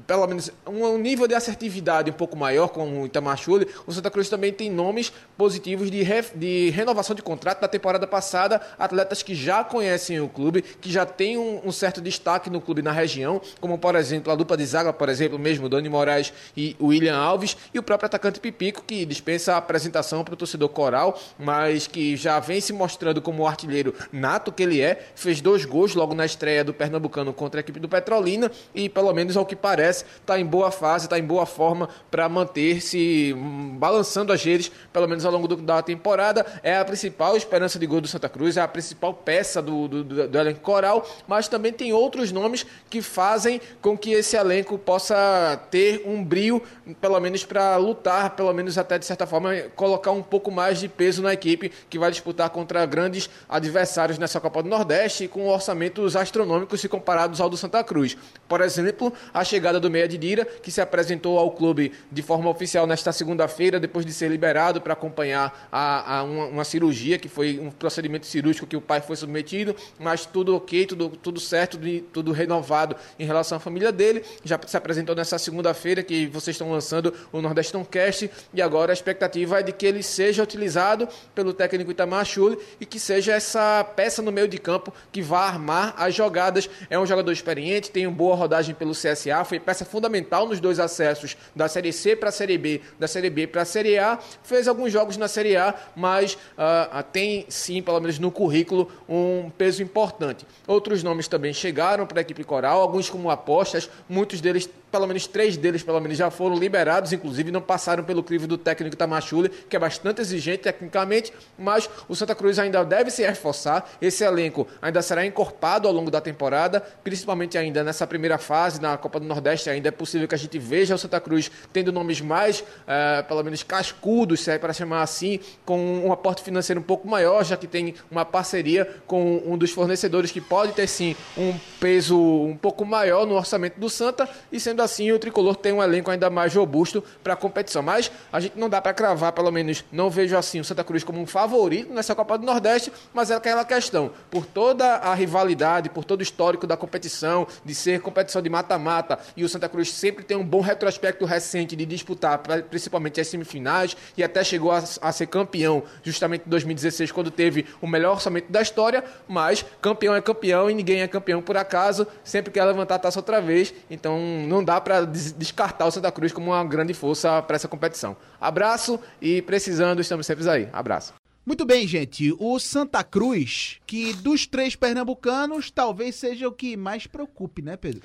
pelo menos um nível de assertividade um pouco maior com o Itamachule, o Santa Cruz também tem nomes positivos de, re- de renovação de contrato. Da temporada passada, atletas que já conhecem o clube, que já têm um, um certo destaque no clube na região, como por exemplo a dupla de zaga, por exemplo, mesmo Dani Moraes e William Alves, e o próprio atacante Pipico, que dispensa a apresentação para o torcedor coral, mas que já vem se mostrando como o artilheiro nato que ele é, fez dois gols logo na estreia do Pernambucano contra a equipe do Petrolina e, pelo menos ao que parece, está em boa fase, está em boa forma para manter-se hum, balançando as redes, pelo menos ao longo do- da temporada. É a principal esperança de gol do Santa Cruz, é a principal peça do, do, do, do elenco coral, mas também tem outros nomes que fazem com que esse elenco possa ter um brilho, pelo menos para lutar, pelo menos até de certa forma, colocar um pouco mais de peso na equipe que vai disputar contra grandes adversários nessa Copa do Nordeste com orçamentos astronômicos se comparados ao do Santa Cruz. Por exemplo, a chegada do Meia de Dira, que se apresentou ao clube de forma oficial nesta segunda-feira, depois de ser liberado para acompanhar a, a uma, uma, cirurgia, que foi um procedimento cirúrgico que o pai foi submetido, mas tudo ok, tudo, tudo certo, tudo renovado em relação à família dele. Já se apresentou nessa segunda-feira que vocês estão lançando o Nordestão Cast e agora a expectativa é de que ele seja utilizado pelo técnico Itamar Chuli e que seja essa peça no meio de campo que vá armar as jogadas. É um jogador experiente, tem uma boa rodagem pelo CSA, foi peça fundamental nos dois acessos da Série C para a Série B, da Série B para a Série A. Fez alguns jogos na Série A, mas uh, tem sim, pelo menos no currículo, um peso importante. Outros nomes também chegaram para a equipe coral, alguns como apostas, muitos deles pelo menos três deles pelo menos já foram liberados, inclusive não passaram pelo crivo do técnico Tamachule, que é bastante exigente tecnicamente, mas o Santa Cruz ainda deve se reforçar. Esse elenco ainda será encorpado ao longo da temporada, principalmente ainda nessa primeira fase na Copa do Nordeste. Ainda é possível que a gente veja o Santa Cruz tendo nomes mais, é, pelo menos cascudos, se é para chamar assim, com um aporte financeiro um pouco maior, já que tem uma parceria com um dos fornecedores que pode ter sim um peso um pouco maior no orçamento do Santa e sendo assim o tricolor tem um elenco ainda mais robusto para a competição. Mas a gente não dá para cravar, pelo menos não vejo assim o Santa Cruz como um favorito nessa Copa do Nordeste, mas é aquela questão, por toda a rivalidade, por todo o histórico da competição, de ser competição de mata-mata, e o Santa Cruz sempre tem um bom retrospecto recente de disputar principalmente as semifinais e até chegou a, a ser campeão justamente em 2016 quando teve o melhor orçamento da história, mas campeão é campeão e ninguém é campeão por acaso, sempre quer levantar a taça outra vez, então não dá para descartar o Santa Cruz como uma grande força para essa competição. Abraço e precisando, estamos sempre aí. Abraço. Muito bem, gente. O Santa Cruz, que dos três pernambucanos, talvez seja o que mais preocupe, né, Pedro?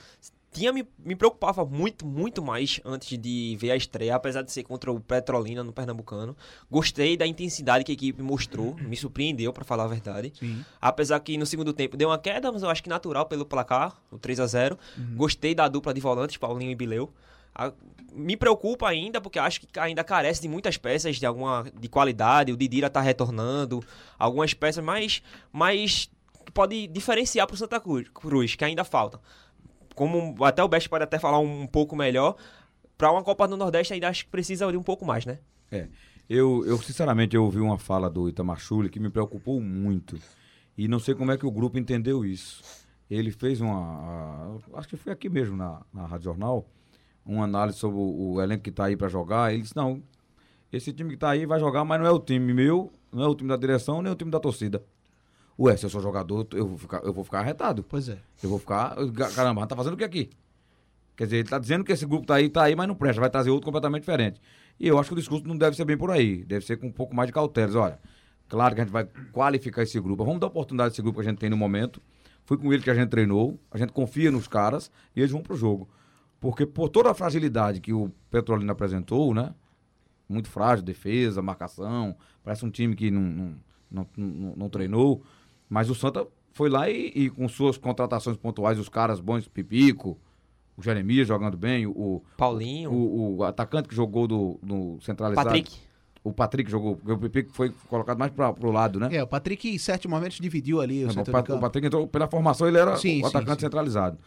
Tinha me, me preocupava muito, muito mais antes de ver a estreia, apesar de ser contra o Petrolina no Pernambucano. Gostei da intensidade que a equipe mostrou, me surpreendeu, para falar a verdade. Sim. Apesar que no segundo tempo deu uma queda, mas eu acho que natural pelo placar, o 3 a 0 uhum. Gostei da dupla de volantes, Paulinho e Bileu. A, me preocupa ainda, porque acho que ainda carece de muitas peças de alguma de qualidade. O Didira tá retornando, algumas peças mais, mais pode diferenciar para o Santa Cruz, Cruz, que ainda faltam como até o Best pode até falar um, pouco melhor, para uma Copa do Nordeste ainda acho que precisa de um pouco mais, né? É. Eu, eu sinceramente, eu ouvi uma fala do Itamar Chuli que me preocupou muito. E não sei como é que o grupo entendeu isso. Ele fez uma. A, acho que foi aqui mesmo na, na Rádio Jornal, uma análise sobre o, o elenco que está aí para jogar. Ele disse: não, esse time que está aí vai jogar, mas não é o time meu, não é o time da direção, nem o time da torcida. Ué, se eu sou jogador, eu vou ficar, eu vou ficar arretado. Pois é. Eu vou ficar. Caramba, tá fazendo o que aqui? Quer dizer, ele tá dizendo que esse grupo tá aí, tá aí, mas não presta, vai trazer outro completamente diferente. E eu acho que o discurso não deve ser bem por aí. Deve ser com um pouco mais de cautela. Olha, claro que a gente vai qualificar esse grupo. Vamos dar oportunidade a esse grupo que a gente tem no momento. Foi com ele que a gente treinou, a gente confia nos caras e eles vão pro jogo. Porque por toda a fragilidade que o Petrolina apresentou, né? Muito frágil, defesa, marcação. Parece um time que não, não, não, não, não treinou. Mas o Santa foi lá e, e, com suas contratações pontuais, os caras bons, Pipico, o Jeremias jogando bem, o Paulinho, o, o atacante que jogou do, do centralizado. Patrick. O Patrick jogou, porque o Pipico foi colocado mais para o lado, né? É, o Patrick em certos momentos dividiu ali o, é, o, o Patrick entrou pela formação, ele era sim, o atacante sim, sim. centralizado.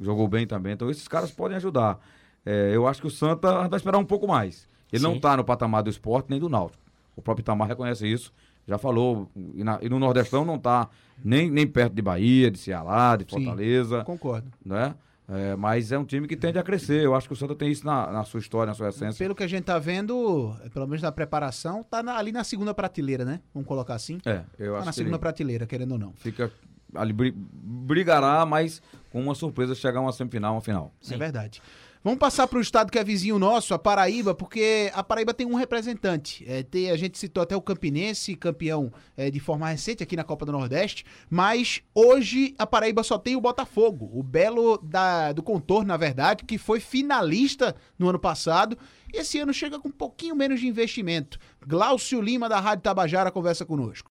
Jogou bem também, então esses caras podem ajudar. É, eu acho que o Santa vai esperar um pouco mais. Ele não está no patamar do esporte nem do Náutico. O próprio Itamar reconhece isso já falou, e, na, e no Nordestão não está nem, nem perto de Bahia, de Ceará, de Fortaleza. Sim, concordo. Né? É, mas é um time que tende a crescer. Eu acho que o Santa tem isso na, na sua história, na sua essência. Pelo que a gente está vendo, pelo menos na preparação, tá na, ali na segunda prateleira, né? Vamos colocar assim. É, eu tá acho na segunda prateleira, querendo ou não. Fica ali brigará, mas com uma surpresa chegar a uma semifinal, uma final. Sim. É verdade. Vamos passar para o estado que é vizinho nosso, a Paraíba, porque a Paraíba tem um representante. É, tem, a gente citou até o Campinense, campeão é, de forma recente aqui na Copa do Nordeste, mas hoje a Paraíba só tem o Botafogo, o belo da, do contorno, na verdade, que foi finalista no ano passado. Esse ano chega com um pouquinho menos de investimento. Glaucio Lima, da Rádio Tabajara, conversa conosco.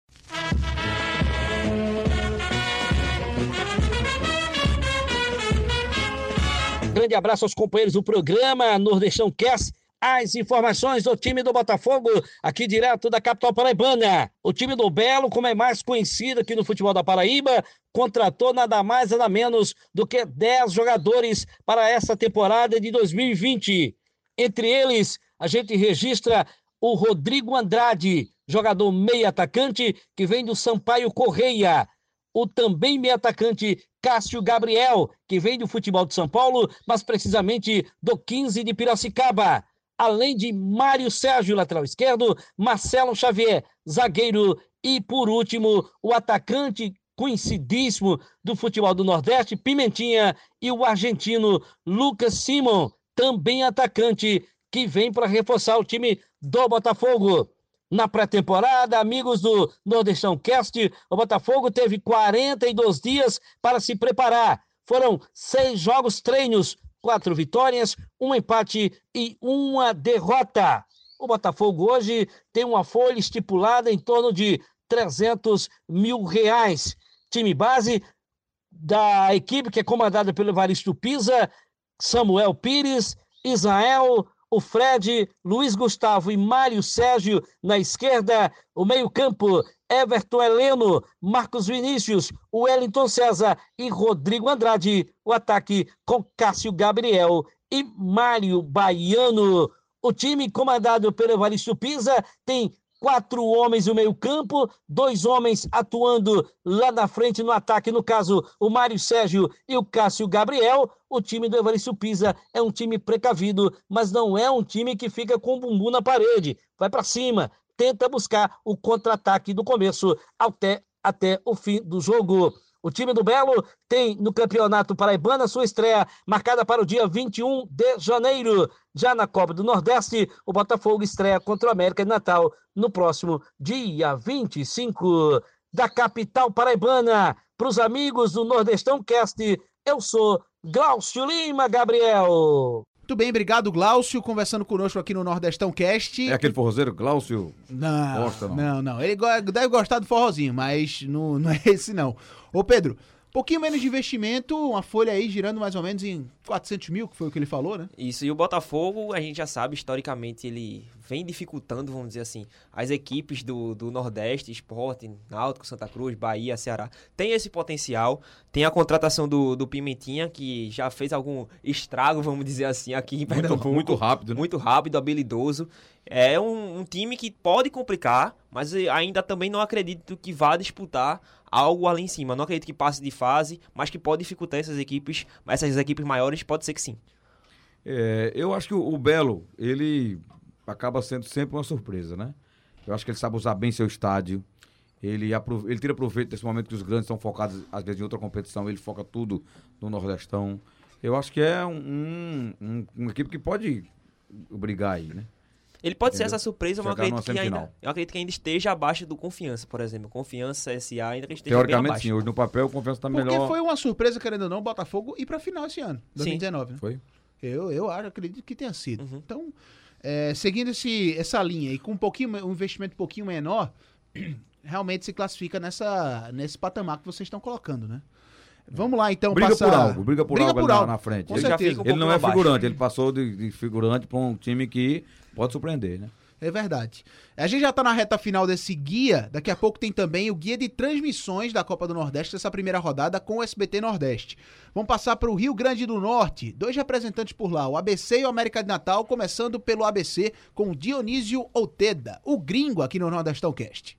Grande abraço aos companheiros do programa Nordestão Cast. as informações do time do Botafogo, aqui direto da capital paraibana. O time do Belo, como é mais conhecido aqui no futebol da Paraíba, contratou nada mais nada menos do que 10 jogadores para essa temporada de 2020. Entre eles, a gente registra o Rodrigo Andrade, jogador meio atacante que vem do Sampaio Correia. O também meio atacante Cássio Gabriel, que vem do futebol de São Paulo, mas precisamente do 15 de Piracicaba. Além de Mário Sérgio, lateral esquerdo, Marcelo Xavier, zagueiro e, por último, o atacante conhecidíssimo do futebol do Nordeste, Pimentinha, e o argentino Lucas Simon, também atacante, que vem para reforçar o time do Botafogo. Na pré-temporada, amigos do Nordestão Cast, o Botafogo teve 42 dias para se preparar. Foram seis jogos treinos, quatro vitórias, um empate e uma derrota. O Botafogo hoje tem uma folha estipulada em torno de 300 mil reais. Time base da equipe que é comandada pelo Evaristo Pisa, Samuel Pires, Israel, o Fred, Luiz Gustavo e Mário Sérgio na esquerda, o meio-campo, Everton Heleno, Marcos Vinícius, Wellington César e Rodrigo Andrade, o ataque com Cássio Gabriel e Mário Baiano. O time comandado pelo Evaristo Pisa tem quatro homens no meio-campo, dois homens atuando lá na frente no ataque, no caso, o Mário Sérgio e o Cássio Gabriel. O time do Evaristo Pisa é um time precavido, mas não é um time que fica com o bumbum na parede. Vai para cima, tenta buscar o contra-ataque do começo até, até o fim do jogo. O time do Belo tem no Campeonato Paraibano sua estreia marcada para o dia 21 de janeiro. Já na Copa do Nordeste, o Botafogo estreia contra o América de Natal no próximo dia 25 da capital paraibana. Para os amigos do Nordestão Cast, eu sou Glaucio Lima Gabriel. Muito bem, obrigado, Glaucio, conversando conosco aqui no Nordestão Cast. É aquele forrozeiro, Glaucio? Não, Gosta, não. não, não. Ele deve gostar do forrozinho, mas não, não é esse não. Ô Pedro, pouquinho menos de investimento, uma folha aí girando mais ou menos em 400 mil, que foi o que ele falou, né? Isso, e o Botafogo, a gente já sabe, historicamente, ele vem dificultando, vamos dizer assim, as equipes do, do Nordeste, Esporte, Náutico, Santa Cruz, Bahia, Ceará. Tem esse potencial, tem a contratação do, do Pimentinha, que já fez algum estrago, vamos dizer assim, aqui em Pernambuco. Muito, muito rápido. Né? Muito rápido, habilidoso. É um, um time que pode complicar, mas ainda também não acredito que vá disputar algo ali em cima. Não acredito que passe de fase, mas que pode dificultar essas equipes, essas equipes maiores, pode ser que sim. É, eu acho que o, o Belo, ele acaba sendo sempre uma surpresa, né? Eu acho que ele sabe usar bem seu estádio. Ele, ele tira proveito desse momento que os grandes estão focados, às vezes, em outra competição. Ele foca tudo no Nordestão. Eu acho que é um, um, uma equipe que pode brigar aí, né? Ele pode Entendeu? ser essa surpresa, mas eu acredito, que ainda, eu acredito que ainda esteja abaixo do Confiança, por exemplo. Confiança SA ainda esteja Teoricamente sim, hoje no papel o Confiança está melhor. Porque foi uma surpresa, querendo ou não, o Botafogo ir para final esse ano, 2019. Sim. Né? Foi. Eu, eu acho, acredito que tenha sido. Uhum. Então, é, seguindo esse, essa linha e com um pouquinho um investimento um pouquinho menor, realmente se classifica nessa, nesse patamar que vocês estão colocando, né? Vamos lá, então, briga passar... por algo, briga por briga algo por algo. Na, na frente. Com ele, já fica um ele não é figurante, ele passou de, de figurante para um time que pode surpreender, né? É verdade. A gente já está na reta final desse guia. Daqui a pouco tem também o guia de transmissões da Copa do Nordeste, dessa primeira rodada com o SBT Nordeste. Vamos passar para o Rio Grande do Norte. Dois representantes por lá, o ABC e o América de Natal, começando pelo ABC com Dionísio Outeda, o gringo aqui no Nordestão Cast.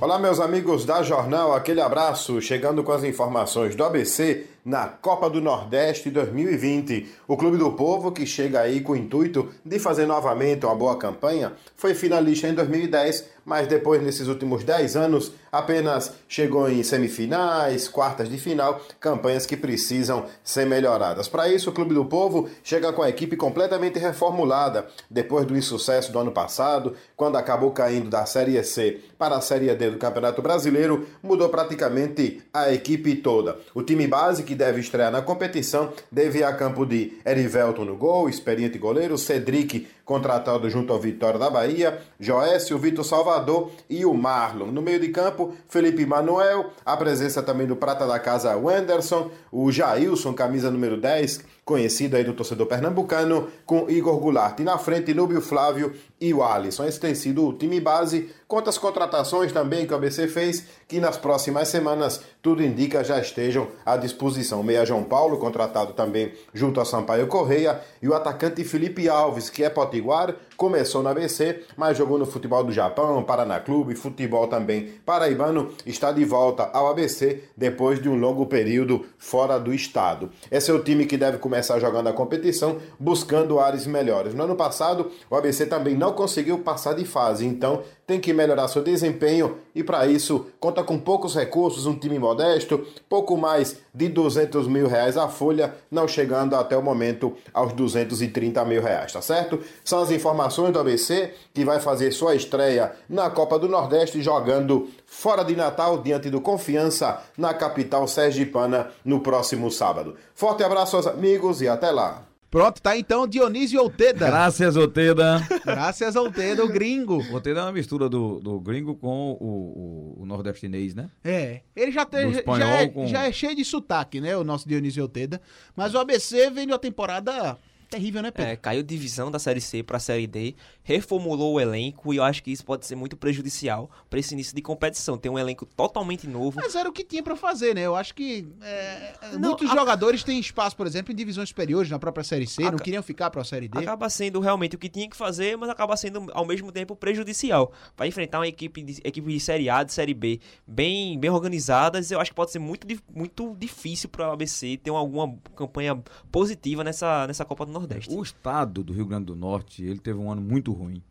Olá, meus amigos da Jornal, aquele abraço, chegando com as informações do ABC na Copa do Nordeste 2020. O Clube do Povo, que chega aí com o intuito de fazer novamente uma boa campanha, foi finalista em 2010, mas depois, nesses últimos 10 anos, apenas chegou em semifinais, quartas de final, campanhas que precisam ser melhoradas. Para isso, o Clube do Povo chega com a equipe completamente reformulada, depois do insucesso do ano passado, quando acabou caindo da Série C para a Série D do Campeonato Brasileiro, mudou praticamente a equipe toda. O time base que deve estrear na competição deve ir a campo de Erivelton no gol, experiente goleiro, Cedric contratado junto ao Vitória da Bahia, Joécio, Vitor Salvador e o Marlon. No meio de campo, Felipe Manuel, a presença também do Prata da Casa, Wenderson, o Jailson, camisa número 10, conhecido aí do torcedor pernambucano, com Igor Goulart. E na frente, Núbio Flávio e o Alisson. Esse tem sido o time base. Quantas contratações também que o ABC fez, que nas próximas semanas, tudo indica, já estejam à disposição. Meia João Paulo, contratado também junto a Sampaio Correia, e o atacante Felipe Alves, que é potiguar, começou na ABC, mas jogou no futebol do Japão, Paraná Clube, futebol também paraibano, está de volta ao ABC depois de um longo período fora do estado. Esse é o time que deve começar jogando a competição, buscando áreas melhores. No ano passado, o ABC também não conseguiu passar de fase, então tem que melhorar seu desempenho e para isso conta com poucos recursos, um time modesto, pouco mais de 200 mil reais a folha, não chegando até o momento aos 230 mil reais, tá certo? São as informações do ABC que vai fazer sua estreia na Copa do Nordeste jogando fora de Natal diante do Confiança na capital sergipana no próximo sábado. Forte abraço aos amigos e até lá! Pronto, tá então Dionísio Oteda. Graças, Oteda. Graças, Oteda, o gringo. Oteda é uma mistura do, do gringo com o, o, o nordestinês, né? É, ele já, tem, já, é, com... já é cheio de sotaque, né, o nosso Dionísio Oteda. Mas o ABC vem de uma temporada terrível, né, Pedro? É, caiu divisão da Série C para a Série D, reformulou o elenco e eu acho que isso pode ser muito prejudicial para esse início de competição. Tem um elenco totalmente novo. Mas era o que tinha para fazer, né? Eu acho que é, Não, muitos a... jogadores têm espaço, por exemplo, em divisões superiores na própria Série C, Aca... não queriam ficar para a Série D. Acaba sendo realmente o que tinha que fazer, mas acaba sendo ao mesmo tempo prejudicial. Para enfrentar uma equipe de, equipe de Série A, de Série B, bem, bem organizadas, eu acho que pode ser muito, muito difícil para o ABC ter alguma campanha positiva nessa, nessa Copa do Nordeste. O estado do Rio Grande do Norte, ele teve um ano muito ruim.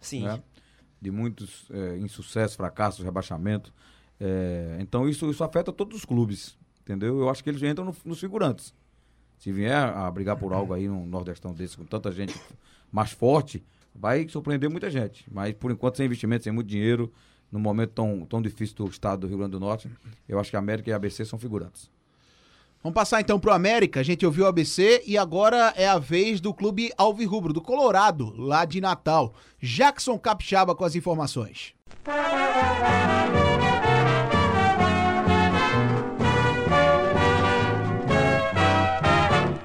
Sim. Né? De muitos é, insucessos, fracassos, rebaixamento. É, então isso, isso afeta todos os clubes, entendeu? Eu acho que eles entram no, nos figurantes. Se vier a brigar por algo aí no Nordestão desse, com tanta gente mais forte, vai surpreender muita gente. Mas por enquanto, sem investimento, sem muito dinheiro, num momento tão, tão difícil do estado do Rio Grande do Norte, eu acho que a América e a ABC são figurantes. Vamos passar então pro América. A gente ouviu o ABC e agora é a vez do clube Alvirrubro, do Colorado, lá de Natal. Jackson Capixaba com as informações.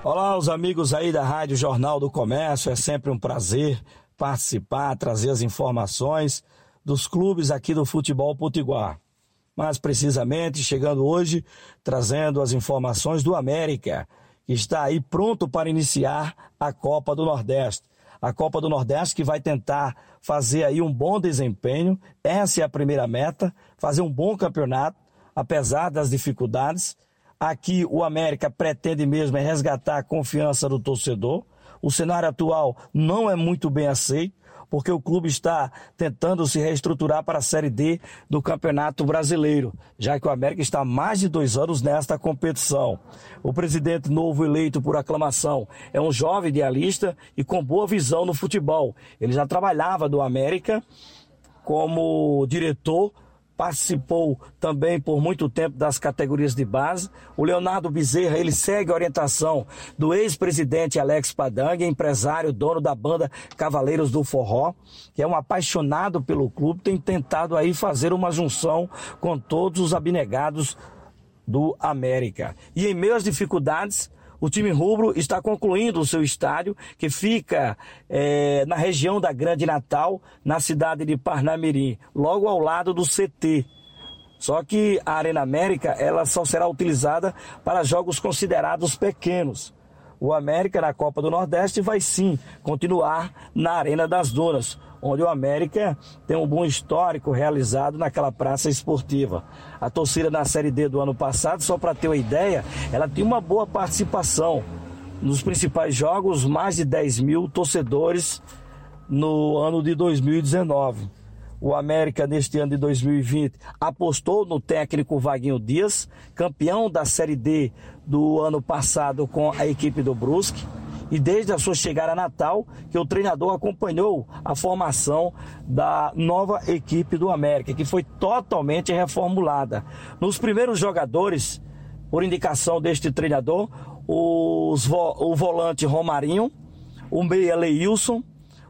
Olá, os amigos aí da Rádio Jornal do Comércio. É sempre um prazer participar, trazer as informações dos clubes aqui do futebol potiguar mais precisamente chegando hoje trazendo as informações do América, que está aí pronto para iniciar a Copa do Nordeste. A Copa do Nordeste que vai tentar fazer aí um bom desempenho, essa é a primeira meta, fazer um bom campeonato, apesar das dificuldades. Aqui o América pretende mesmo é resgatar a confiança do torcedor. O cenário atual não é muito bem aceito porque o clube está tentando se reestruturar para a Série D do Campeonato Brasileiro, já que o América está há mais de dois anos nesta competição. O presidente novo eleito por aclamação é um jovem idealista e com boa visão no futebol. Ele já trabalhava do América como diretor participou também por muito tempo das categorias de base. O Leonardo Bezerra, ele segue a orientação do ex-presidente Alex Padang, empresário, dono da banda Cavaleiros do Forró, que é um apaixonado pelo clube, tem tentado aí fazer uma junção com todos os abnegados do América. E em meio às dificuldades, o time rubro está concluindo o seu estádio, que fica é, na região da Grande Natal, na cidade de Parnamirim, logo ao lado do CT. Só que a Arena América ela só será utilizada para jogos considerados pequenos. O América na Copa do Nordeste vai sim continuar na Arena das Dunas, onde o América tem um bom histórico realizado naquela praça esportiva. A torcida na Série D do ano passado, só para ter uma ideia, ela tem uma boa participação. Nos principais jogos, mais de 10 mil torcedores no ano de 2019. O América, neste ano de 2020, apostou no técnico Vaguinho Dias, campeão da Série D do ano passado com a equipe do Brusque e desde a sua chegada a Natal, que o treinador acompanhou a formação da nova equipe do América, que foi totalmente reformulada. Nos primeiros jogadores, por indicação deste treinador, os, o volante Romarinho, o meia Leilson,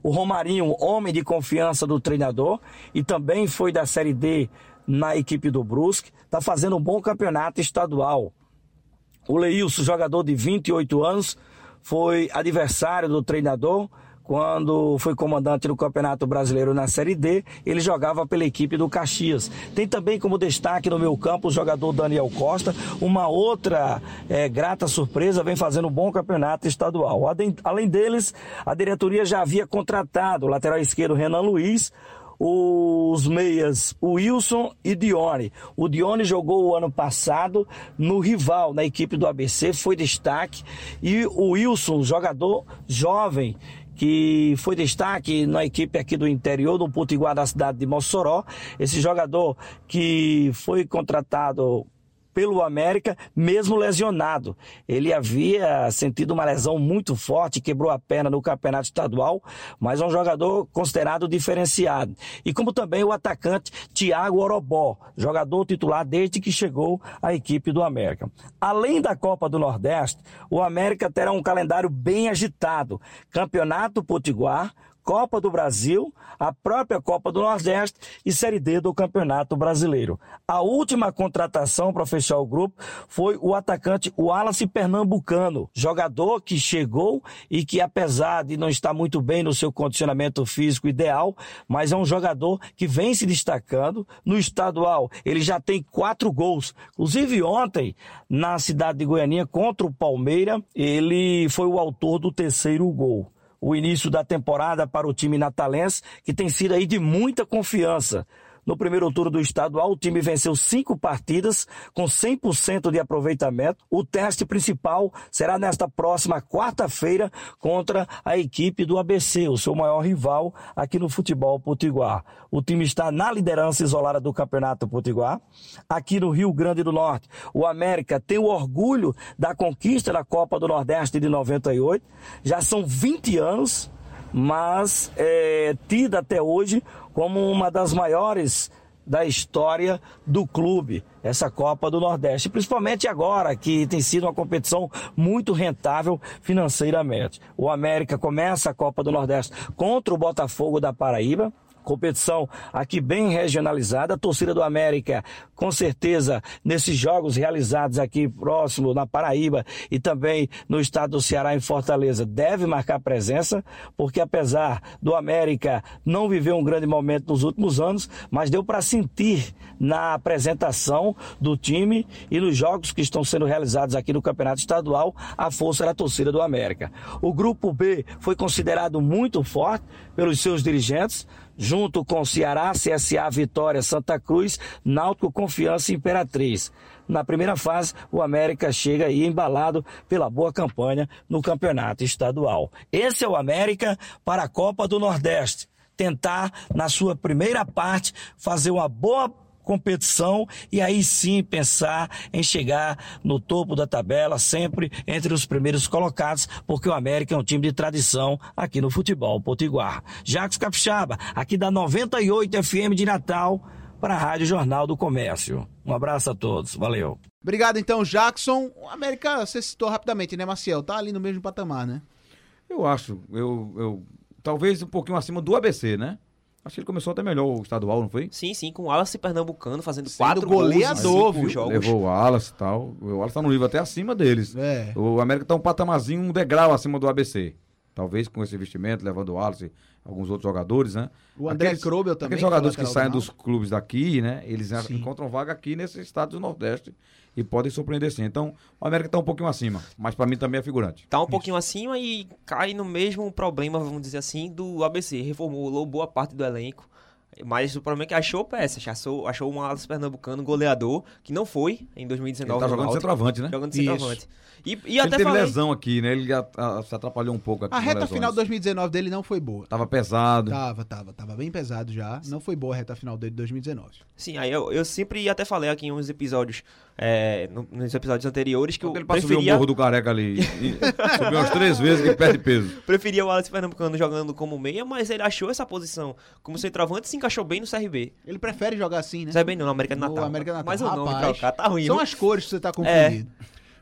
O Romarinho, homem de confiança do treinador e também foi da Série D na equipe do Brusque, está fazendo um bom campeonato estadual. O Leilson, jogador de 28 anos, foi adversário do treinador quando foi comandante do Campeonato Brasileiro na Série D, ele jogava pela equipe do Caxias. Tem também como destaque no meu campo o jogador Daniel Costa, uma outra é, grata surpresa, vem fazendo um bom campeonato estadual. Além deles, a diretoria já havia contratado o lateral esquerdo Renan Luiz, os meias Wilson e Dione. O Dione jogou o ano passado no rival, na equipe do ABC, foi destaque. E o Wilson, jogador jovem, que foi destaque na equipe aqui do interior, do Potiguar da cidade de Mossoró. Esse jogador que foi contratado pelo América, mesmo lesionado. Ele havia sentido uma lesão muito forte, quebrou a perna no campeonato estadual, mas é um jogador considerado diferenciado. E como também o atacante Thiago Orobó, jogador titular desde que chegou à equipe do América. Além da Copa do Nordeste, o América terá um calendário bem agitado. Campeonato Potiguar, Copa do Brasil, a própria Copa do Nordeste e Série D do Campeonato Brasileiro. A última contratação para fechar o grupo foi o atacante Wallace Pernambucano, jogador que chegou e que apesar de não estar muito bem no seu condicionamento físico ideal, mas é um jogador que vem se destacando no estadual. Ele já tem quatro gols. Inclusive ontem, na cidade de Goianinha, contra o Palmeira, ele foi o autor do terceiro gol o início da temporada para o time natalense, que tem sido aí de muita confiança. No primeiro turno do estadual, o time venceu cinco partidas com 100% de aproveitamento. O teste principal será nesta próxima quarta-feira contra a equipe do ABC, o seu maior rival aqui no futebol potiguar. O time está na liderança isolada do Campeonato Potiguar. Aqui no Rio Grande do Norte, o América tem o orgulho da conquista da Copa do Nordeste de 98. Já são 20 anos mas é tida até hoje como uma das maiores da história do clube, essa Copa do Nordeste, principalmente agora que tem sido uma competição muito rentável financeiramente. O América começa a Copa do Nordeste contra o Botafogo da Paraíba, competição aqui bem regionalizada. A torcida do América, com certeza, nesses jogos realizados aqui próximo na Paraíba e também no estado do Ceará, em Fortaleza, deve marcar presença, porque apesar do América não viver um grande momento nos últimos anos, mas deu para sentir na apresentação do time e nos jogos que estão sendo realizados aqui no Campeonato Estadual a força da torcida do América. O grupo B foi considerado muito forte pelos seus dirigentes, junto com Ceará, CSA, Vitória, Santa Cruz, Náutico, Confiança e Imperatriz. Na primeira fase, o América chega aí embalado pela boa campanha no campeonato estadual. Esse é o América para a Copa do Nordeste. Tentar, na sua primeira parte, fazer uma boa competição e aí sim pensar em chegar no topo da tabela, sempre entre os primeiros colocados, porque o América é um time de tradição aqui no futebol potiguar. Jacques Capixaba, aqui da 98 FM de Natal, para a Rádio Jornal do Comércio. Um abraço a todos, valeu. Obrigado então, Jackson. O América, você citou rapidamente, né, Maciel? Tá ali no mesmo patamar, né? Eu acho, eu, eu talvez um pouquinho acima do ABC, né? Acho que ele começou até melhor o estadual, não foi? Sim, sim, com o Wallace Pernambucano fazendo Sendo quatro goleador, gols em cinco viu? jogos. Levou o Wallace e tal. O Wallace tá no livro até acima deles. É. O América tá um patamarzinho, um degrau acima do ABC. Talvez com esse investimento, levando o Wallace, alguns outros jogadores, né? O André Krobel também, Aqueles que jogadores que saem do dos clubes daqui, né? Eles Sim. encontram vaga aqui nesse estado do Nordeste e podem surpreender sim. Então, o América tá um pouquinho acima, mas para mim também é figurante. Tá um pouquinho acima e cai no mesmo problema, vamos dizer assim, do ABC. Reformulou boa parte do elenco. Mas o problema é que achou peças, achou, achou um Alas Pernambucano goleador, que não foi em 2019. Ele tá jogando Náutico. centroavante, né? Jogando Isso. centroavante. E, e ele até teve falei, lesão aqui, né? Ele a- a- se atrapalhou um pouco aqui A com reta lesões. final de 2019 dele não foi boa. Tava pesado. Tava, tava, tava bem pesado já. Não foi boa a reta final dele de 2019. Sim, aí eu, eu sempre até falei aqui em uns episódios, é, no- nos episódios anteriores, que eu Ele subir o preferia, morro do careca ali. e Subiu umas três vezes que perde peso. preferia o Alex Pernambucano jogando como meia, mas ele achou essa posição como centroavante e se encaixou bem no CRB. Ele prefere jogar assim, né? CRB não, no América do Natal. América do Natal. Mas o nome trocar tá ruim. São viu? as cores que você tá confundido.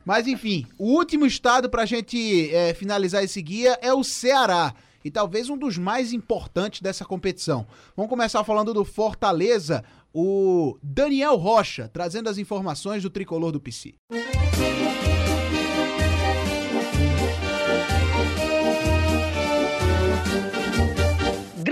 Mas enfim, o último estado pra gente é, finalizar esse guia é o Ceará. e talvez um dos mais importantes dessa competição. Vamos começar falando do Fortaleza, o Daniel Rocha, trazendo as informações do tricolor do PC.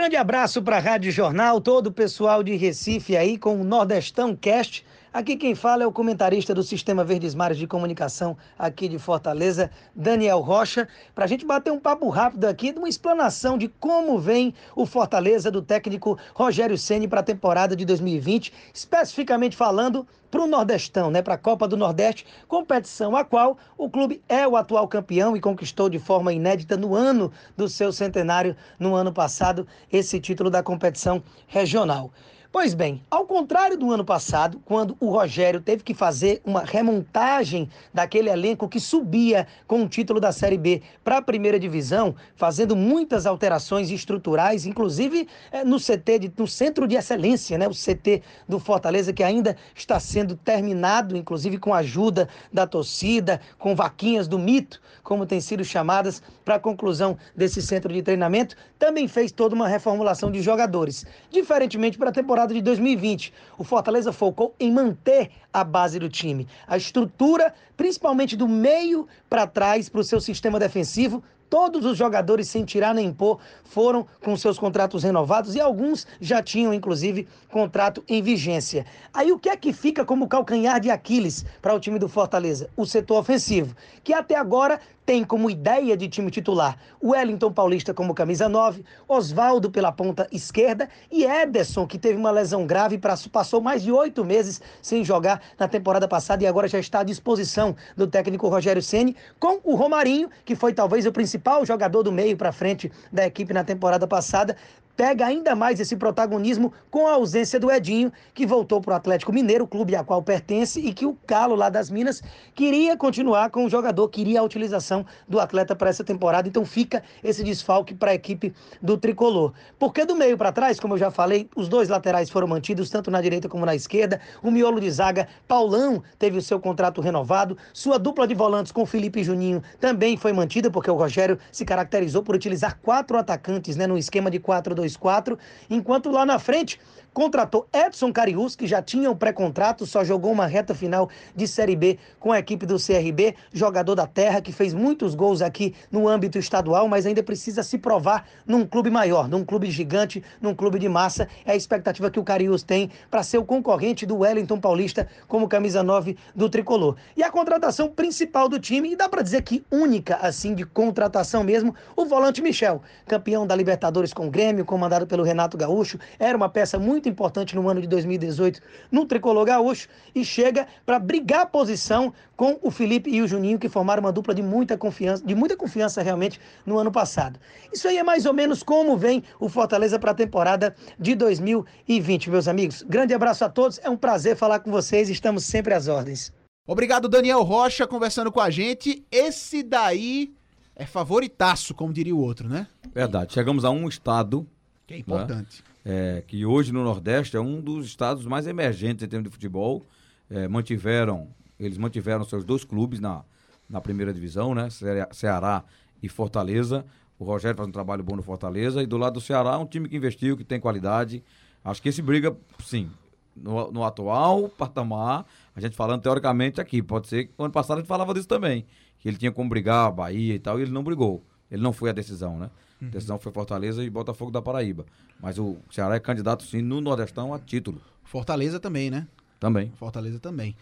Grande abraço para a Rádio Jornal, todo o pessoal de Recife aí com o Nordestão Cast. Aqui quem fala é o comentarista do Sistema Verdes Mares de Comunicação aqui de Fortaleza, Daniel Rocha, para a gente bater um papo rápido aqui de uma explanação de como vem o Fortaleza do técnico Rogério Ceni para a temporada de 2020, especificamente falando para o Nordestão, né, para a Copa do Nordeste, competição a qual o clube é o atual campeão e conquistou de forma inédita no ano do seu centenário, no ano passado, esse título da competição regional. Pois bem, ao contrário do ano passado, quando o Rogério teve que fazer uma remontagem daquele elenco que subia com o título da Série B para a primeira divisão, fazendo muitas alterações estruturais, inclusive é, no CT, de, no Centro de Excelência, né, o CT do Fortaleza, que ainda está sendo terminado, inclusive com a ajuda da torcida, com vaquinhas do mito, como tem sido chamadas, para a conclusão desse centro de treinamento, também fez toda uma reformulação de jogadores. Diferentemente para a temporada temporada de 2020. O Fortaleza focou em manter a base do time. A estrutura, principalmente do meio para trás, para o seu sistema defensivo, todos os jogadores, sem tirar nem pôr, foram com seus contratos renovados e alguns já tinham, inclusive, contrato em vigência. Aí o que é que fica como calcanhar de Aquiles para o time do Fortaleza? O setor ofensivo, que até agora tem como ideia de time titular Wellington Paulista como camisa 9, Oswaldo pela ponta esquerda e Ederson, que teve uma lesão grave, passou mais de oito meses sem jogar na temporada passada e agora já está à disposição do técnico Rogério Ceni com o Romarinho, que foi talvez o principal jogador do meio para frente da equipe na temporada passada, pega ainda mais esse protagonismo com a ausência do Edinho, que voltou para o Atlético Mineiro, clube a qual pertence, e que o Calo lá das Minas queria continuar com o jogador, queria a utilização do atleta para essa temporada. Então fica esse desfalque para a equipe do tricolor. Porque do meio para trás, como eu já falei, os dois laterais foram mantidos, tanto na direita como na esquerda. O miolo de zaga, Paulão, teve o seu contrato renovado. Sua dupla de volantes com Felipe Juninho também foi mantida, porque o Rogério se caracterizou por utilizar quatro atacantes né, no esquema de 4 2 4, enquanto lá na frente contratou Edson Carius, que já tinha um pré-contrato, só jogou uma reta final de Série B com a equipe do CRB, jogador da terra, que fez muitos gols aqui no âmbito estadual, mas ainda precisa se provar num clube maior, num clube gigante, num clube de massa. É a expectativa que o Carius tem para ser o concorrente do Wellington Paulista como camisa 9 do tricolor. E a contratação principal do time, e dá para dizer que única, assim, de contratação mesmo, o volante Michel, campeão da Libertadores com o Grêmio, comandado pelo Renato Gaúcho, era uma peça muito muito importante no ano de 2018 no tricolor gaúcho e chega para brigar a posição com o Felipe e o Juninho, que formaram uma dupla de muita confiança, de muita confiança realmente no ano passado. Isso aí é mais ou menos como vem o Fortaleza para a temporada de 2020, meus amigos. Grande abraço a todos, é um prazer falar com vocês, estamos sempre às ordens. Obrigado, Daniel Rocha, conversando com a gente. Esse daí é favoritaço, como diria o outro, né? Verdade. Chegamos a um estado. Que é importante. Né? É, que hoje no Nordeste é um dos estados mais emergentes em termos de futebol. É, mantiveram, eles mantiveram seus dois clubes na, na primeira divisão, né? Ceará e Fortaleza. O Rogério faz um trabalho bom no Fortaleza. E do lado do Ceará, um time que investiu, que tem qualidade. Acho que esse briga, sim, no, no atual patamar, a gente falando teoricamente aqui. Pode ser que no ano passado a gente falava disso também. Que ele tinha como brigar, a Bahia e tal, e ele não brigou. Ele não foi a decisão, né? A decisão foi Fortaleza e Botafogo da Paraíba. Mas o Ceará é candidato, sim, no Nordestão a título. Fortaleza também, né? Também. Fortaleza também.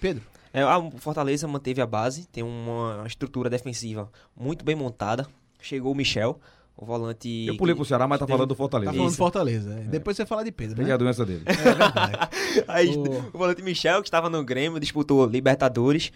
Pedro? É, a Fortaleza manteve a base, tem uma estrutura defensiva muito bem montada. Chegou o Michel, o volante. Eu pulei pro Ceará, mas tá falando do Fortaleza. Tá falando do Fortaleza. É. Depois você fala de Pedro. Tem né? a doença dele. É verdade. Aí, o... o volante Michel, que estava no Grêmio, disputou Libertadores.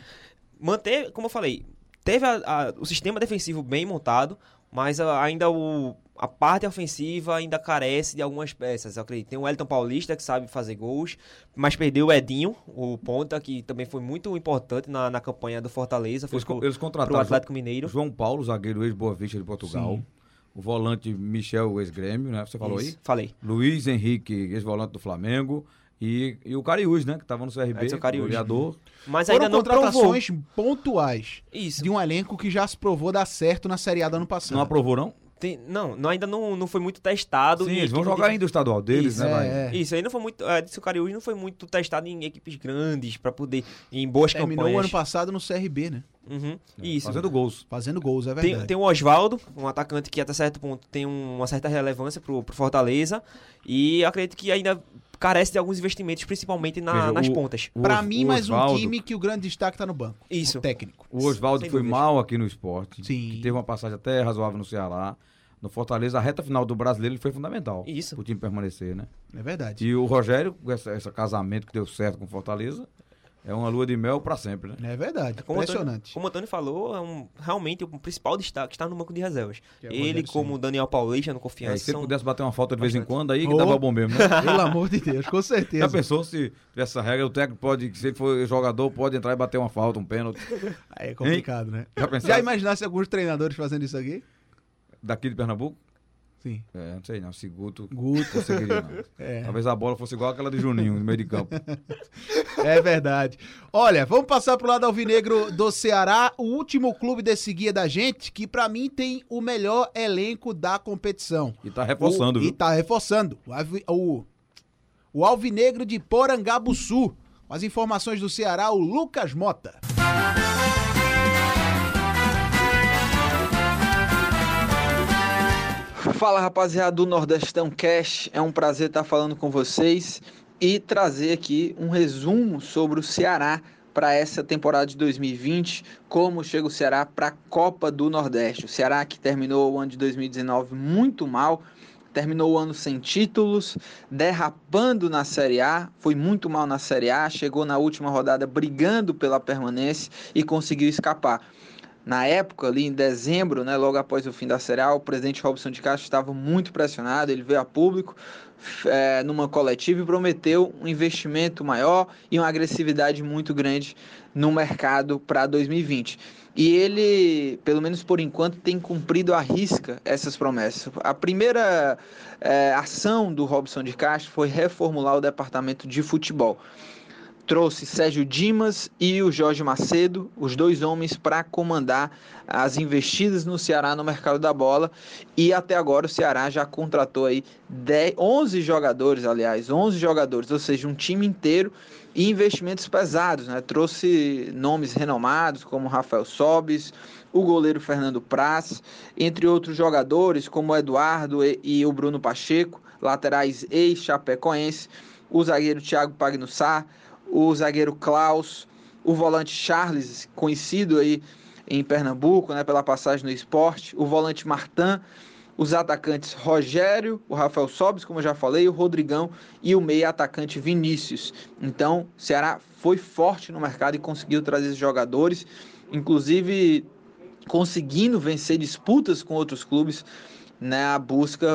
Manteve, como eu falei, teve a, a, o sistema defensivo bem montado, mas ainda o, a parte ofensiva ainda carece de algumas peças, eu acredito. Tem o Elton Paulista, que sabe fazer gols, mas perdeu o Edinho, o ponta, que também foi muito importante na, na campanha do Fortaleza. Foi eles, pro, eles contrataram o Atlético Mineiro. João Paulo, zagueiro ex-Boa Vista de Portugal. Sim. O volante Michel, ex-Grêmio, né? Você falou Isso, aí? Falei. Luiz Henrique, ex-volante do Flamengo. E, e o Cariús, né? Que estava no CRB, é, o goleador. Mas Foram ainda não contratações provou. pontuais Isso. de um elenco que já se provou dar certo na Série A do ano passado. Não aprovou, não? Tem, não, não, ainda não, não foi muito testado. Sim, eles vão jogar ainda o estadual deles, isso, né, vai? É, Isso, ainda foi muito. É, disse o Cariús não foi muito testado em equipes grandes pra poder. em boas Terminou campanhas. o ano passado no CRB, né? Uhum, Isso. Fazendo gols. Fazendo gols, é verdade. Tem, tem o Oswaldo, um atacante que até certo ponto tem um- uma certa relevância pro, pro Fortaleza. E acredito que ainda carece de alguns investimentos, principalmente na- Veja, nas o- pontas. o Pra Os- mim, o mais um Osvaldo- time que o grande destaque tá no banco. Isso. O técnico. O Oswaldo foi dúvidas. mal aqui no esporte. Sim. Que teve uma passagem até razoável no Ceará. No Fortaleza, a reta final do brasileiro ele foi fundamental. Isso. Pro time permanecer, né? É verdade. E o Rogério, com esse, esse casamento que deu certo com o Fortaleza, é uma lua de mel pra sempre, né? É verdade. Como o Antônio- Impressionante. como o Antônio falou, é um, realmente o principal destaque está no banco de reservas. É Ele, como o Daniel Paulista no É, Confiança. e se ele são- pudesse bater uma falta de vez em quando, aí que Oh, dava bom mesmo, né? Pelo amor de Deus, com certeza. Já pensou se essa regra, o técnico pode, se ele for jogador, pode entrar e bater uma falta, um pênalti. Aí é complicado, né? Já pensasse? Já imaginasse alguns treinadores fazendo isso aqui? Daqui de Pernambuco? Sim. É, não sei não, se Guto, Guto. conseguiria não. É. Talvez a bola fosse igual aquela de Juninho, no meio de campo. É verdade. Olha, vamos passar pro lado alvinegro do Ceará, o último clube desse guia da gente, que pra mim tem o melhor elenco da competição. E tá reforçando, o, viu? E tá reforçando. O, o, o alvinegro de Porangabuçu. Com as informações do Ceará, o Lucas Mota. Fala rapaziada do Nordestão Cash, é um prazer estar falando com vocês e trazer aqui um resumo sobre o Ceará para essa temporada de 2020, como chega o Ceará para a Copa do Nordeste. O Ceará que terminou o ano de 2019 muito mal, terminou o ano sem títulos, derrapando na Série A, foi muito mal na Série A, chegou na última rodada brigando pela permanência e conseguiu escapar. Na época, ali em dezembro, né, logo após o fim da Série A, o presidente Robson de Castro estava muito pressionado, ele veio a público eh, numa coletiva e prometeu um investimento maior e uma agressividade muito grande no mercado para 2020. E ele, pelo menos por enquanto, tem cumprido à risca essas promessas. A primeira eh, ação do Robson de Castro foi reformular o departamento de futebol trouxe Sérgio Dimas e o Jorge Macedo, os dois homens, para comandar as investidas no Ceará no mercado da bola. E até agora o Ceará já contratou aí 10, 11 jogadores, aliás, 11 jogadores, ou seja, um time inteiro e investimentos pesados. Né? Trouxe nomes renomados como Rafael Sobis, o goleiro Fernando Praz, entre outros jogadores como Eduardo e, e o Bruno Pacheco, laterais ex-chapecoense, o zagueiro Thiago Pagnussá, o zagueiro Klaus, o volante Charles, conhecido aí em Pernambuco, né, pela passagem no esporte, o volante Martin, os atacantes Rogério, o Rafael Sobis, como eu já falei, o Rodrigão e o meia atacante Vinícius. Então, o Ceará foi forte no mercado e conseguiu trazer esses jogadores, inclusive conseguindo vencer disputas com outros clubes na busca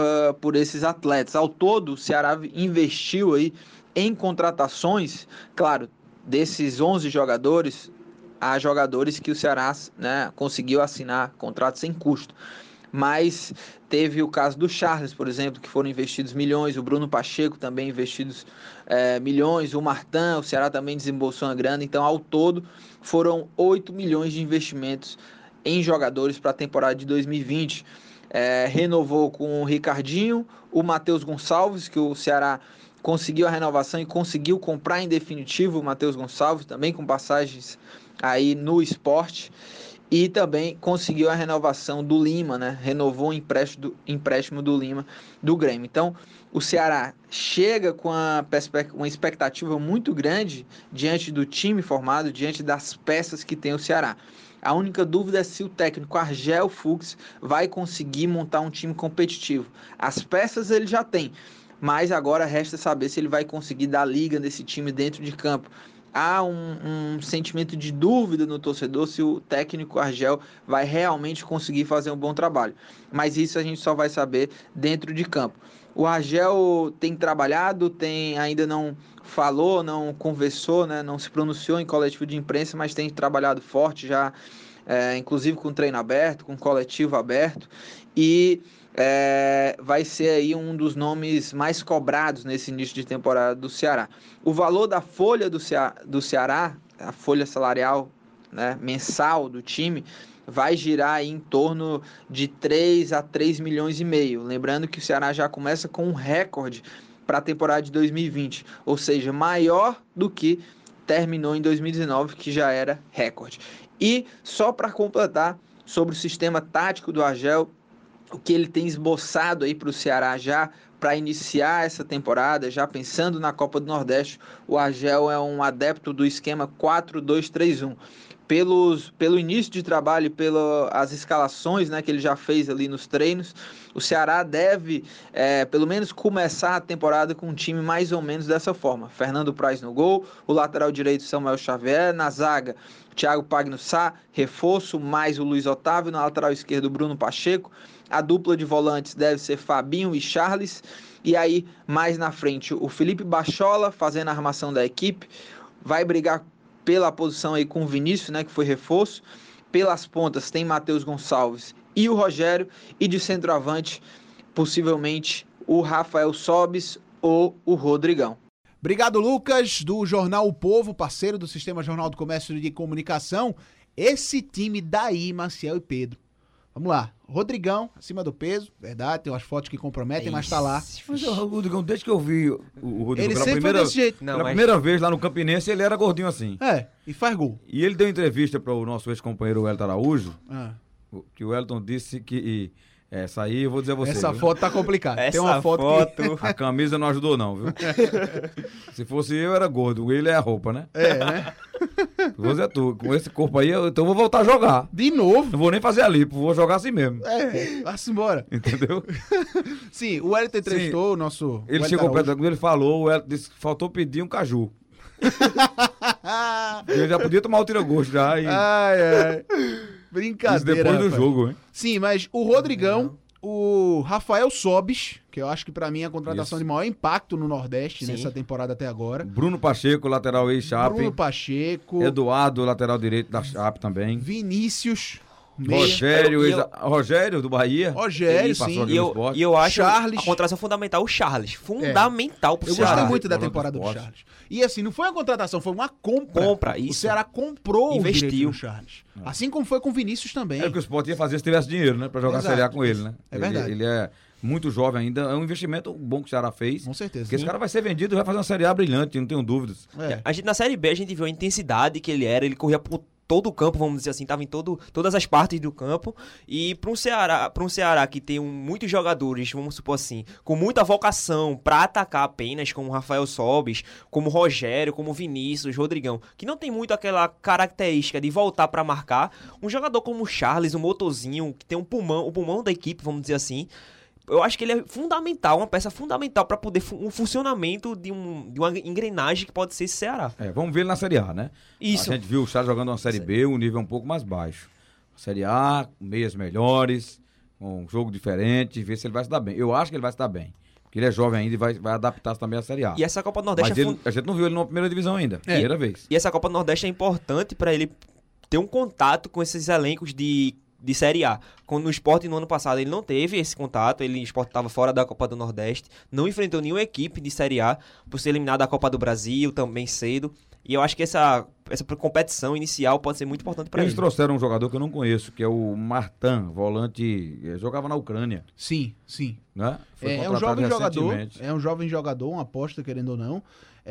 por esses atletas. Ao todo, o Ceará investiu aí em contratações, claro, desses 11 jogadores, há jogadores que o Ceará né, conseguiu assinar contratos sem custo. Mas teve o caso do Charles, por exemplo, que foram investidos milhões, o Bruno Pacheco também investidos é, milhões, o Martin, o Ceará também desembolsou uma grana. Então, ao todo, foram 8 milhões de investimentos em jogadores para a temporada de 2020. É, renovou com o Ricardinho, o Matheus Gonçalves, que o Ceará conseguiu a renovação e conseguiu comprar em definitivo o Matheus Gonçalves, também com passagens aí no esporte. E também conseguiu a renovação do Lima, né? Renovou o empréstimo do, empréstimo do Lima do Grêmio. Então, o Ceará chega com a uma expectativa muito grande diante do time formado, diante das peças que tem o Ceará. A única dúvida é se o técnico Argel Fux vai conseguir montar um time competitivo. As peças ele já tem, mas agora resta saber se ele vai conseguir dar liga nesse time dentro de campo. Há um, um, sentimento de dúvida no torcedor se o técnico Argel vai realmente conseguir fazer um bom trabalho. Mas isso a gente só vai saber dentro de campo. O Argel tem trabalhado, tem ainda não falou, não conversou, né, não se pronunciou em coletivo de imprensa, mas tem trabalhado forte já, é, inclusive com treino aberto, com coletivo aberto. E é, vai ser aí um dos nomes mais cobrados nesse início de temporada do Ceará. O valor da folha do, Ceará, do Ceará a folha salarial né, mensal do time, vai girar em torno de 3 a 3 milhões e meio. Lembrando que o Ceará já começa com um recorde para a temporada de 2020, ou seja, maior do que terminou em 2019, que já era recorde. E só para completar sobre o sistema tático do Argel, o que ele tem esboçado aí para o Ceará já para iniciar essa temporada, já pensando na Copa do Nordeste, o Argel é um adepto do esquema 4-2-3-1 pelos, pelo início de trabalho pelas escalações né, que ele já fez ali nos treinos, o Ceará deve, é, pelo menos, começar a temporada com um time mais ou menos dessa forma. Fernando Praz no gol, o lateral direito Samuel Xavier, na zaga Thiago Pagnussá, reforço mais o Luiz Otávio, na lateral esquerdo Bruno Pacheco, a dupla de volantes deve ser Fabinho e Charles, e aí mais na frente o Felipe Bachola fazendo a armação da equipe, vai brigar pela posição aí com o Vinícius, né, que foi reforço. Pelas pontas tem Matheus Gonçalves e o Rogério. E de centroavante, possivelmente o Rafael Sobis ou o Rodrigão. Obrigado, Lucas, do Jornal O Povo, parceiro do Sistema Jornal do Comércio e de Comunicação. Esse time daí, Maciel e Pedro. Vamos lá. Rodrigão, acima do peso, verdade, tem umas fotos que comprometem, é mas tá lá. Mas o Rodrigão, desde que eu vi o, o Rodrigão ele pela, sempre primeira, foi desse jeito. pela Não, mas- primeira vez lá no Campinense, ele era gordinho assim. É, e faz gol. E ele deu entrevista para o nosso ex-companheiro Elton Araújo, Ah. que o Elton disse que essa aí eu vou dizer a você. Essa viu? foto tá complicada. Tem uma foto, que... A camisa não ajudou, não, viu? Se fosse eu, era gordo. Ele é a roupa, né? É, né? Você é tu. Com esse corpo aí, eu- então eu vou voltar a jogar. De novo? Não vou nem fazer ali, vou jogar assim mesmo. É, vá-se embora. Entendeu? Sim, o Wellington entrevistou o nosso. Ele o chegou perto, quando ele falou, o Elton disse que faltou pedir um caju. ele já podia tomar o tira-gosto já. E... Ai, ai. Brincadeira. Isso depois do rapaz. jogo, hein? Sim, mas o Rodrigão, o Rafael Sobis, que eu acho que pra mim é a contratação Isso. de maior impacto no Nordeste Sim. nessa temporada até agora. Bruno Pacheco, lateral ex-Chape. Bruno Pacheco. Eduardo, lateral direito da Chape também. Vinícius. Meia. Rogério, eu- ex- Rogério do Bahia. Rogério, sim. E eu, e eu acho Charles. a contratação fundamental, o Charles. Fundamental pro Eu Ceará. gostei muito da temporada do. Charles. E assim, não foi uma contratação, foi uma compra. Compra, O isso. Ceará comprou Investiu. o Charles. Assim como foi com o Vinícius também. É o que o Sport ia fazer se tivesse dinheiro, né? Pra jogar Exato. Série A com ele, né? É Ele- verdade. Ele, é muito jovem ainda. É um investimento bom que o Ceará fez. Com certeza. Porque esse Sim. cara vai ser vendido e vai fazer uma Série A brilhante, não tenho dúvidas. É. A gente, na Série B, a gente viu a intensidade que ele era. Ele corria por todo o campo, vamos dizer assim. Tava em todo, todas as partes do campo. E para um Ceará, para um Ceará que tem um, muitos jogadores, vamos supor assim, com muita vocação para atacar apenas, como Rafael Sobis, como Rogério, como Vinícius, Rodrigão, que não tem muito aquela característica de voltar para marcar. Um jogador como o Charles, um motorzinho, que tem um pulmão, o pulmão da equipe, vamos dizer assim. Eu acho que ele é fundamental, uma peça fundamental para poder fu- um funcionamento de, um, de uma engrenagem que pode ser esse Ceará. É, vamos ver ele na Série A, né? Isso. A gente viu o Charles jogando uma Série B, um nível um pouco mais baixo. Série A, meias melhores, um jogo diferente, ver se ele vai se dar bem. Eu acho que ele vai se dar bem. Porque ele é jovem ainda e vai, vai adaptar-se também à Série A. E essa Copa do Nordeste Mas é ele- a gente não viu ele na primeira divisão ainda. Primeira vez. E essa Copa do Nordeste é importante para ele ter um contato com esses elencos de, de Série A. Quando no esporte no ano passado ele não teve esse contato, ele o esporte estava fora da Copa do Nordeste, não enfrentou nenhuma equipe de Série A por ser eliminado da Copa do Brasil também cedo. E eu acho que essa, essa competição inicial pode ser muito importante para Eles ele. trouxeram um jogador que eu não conheço, que é o Martin, volante, eh, jogava na Ucrânia, Sim, sim. né? Foi É, é um jovem jogador, é um jovem jogador, uma aposta, querendo ou não.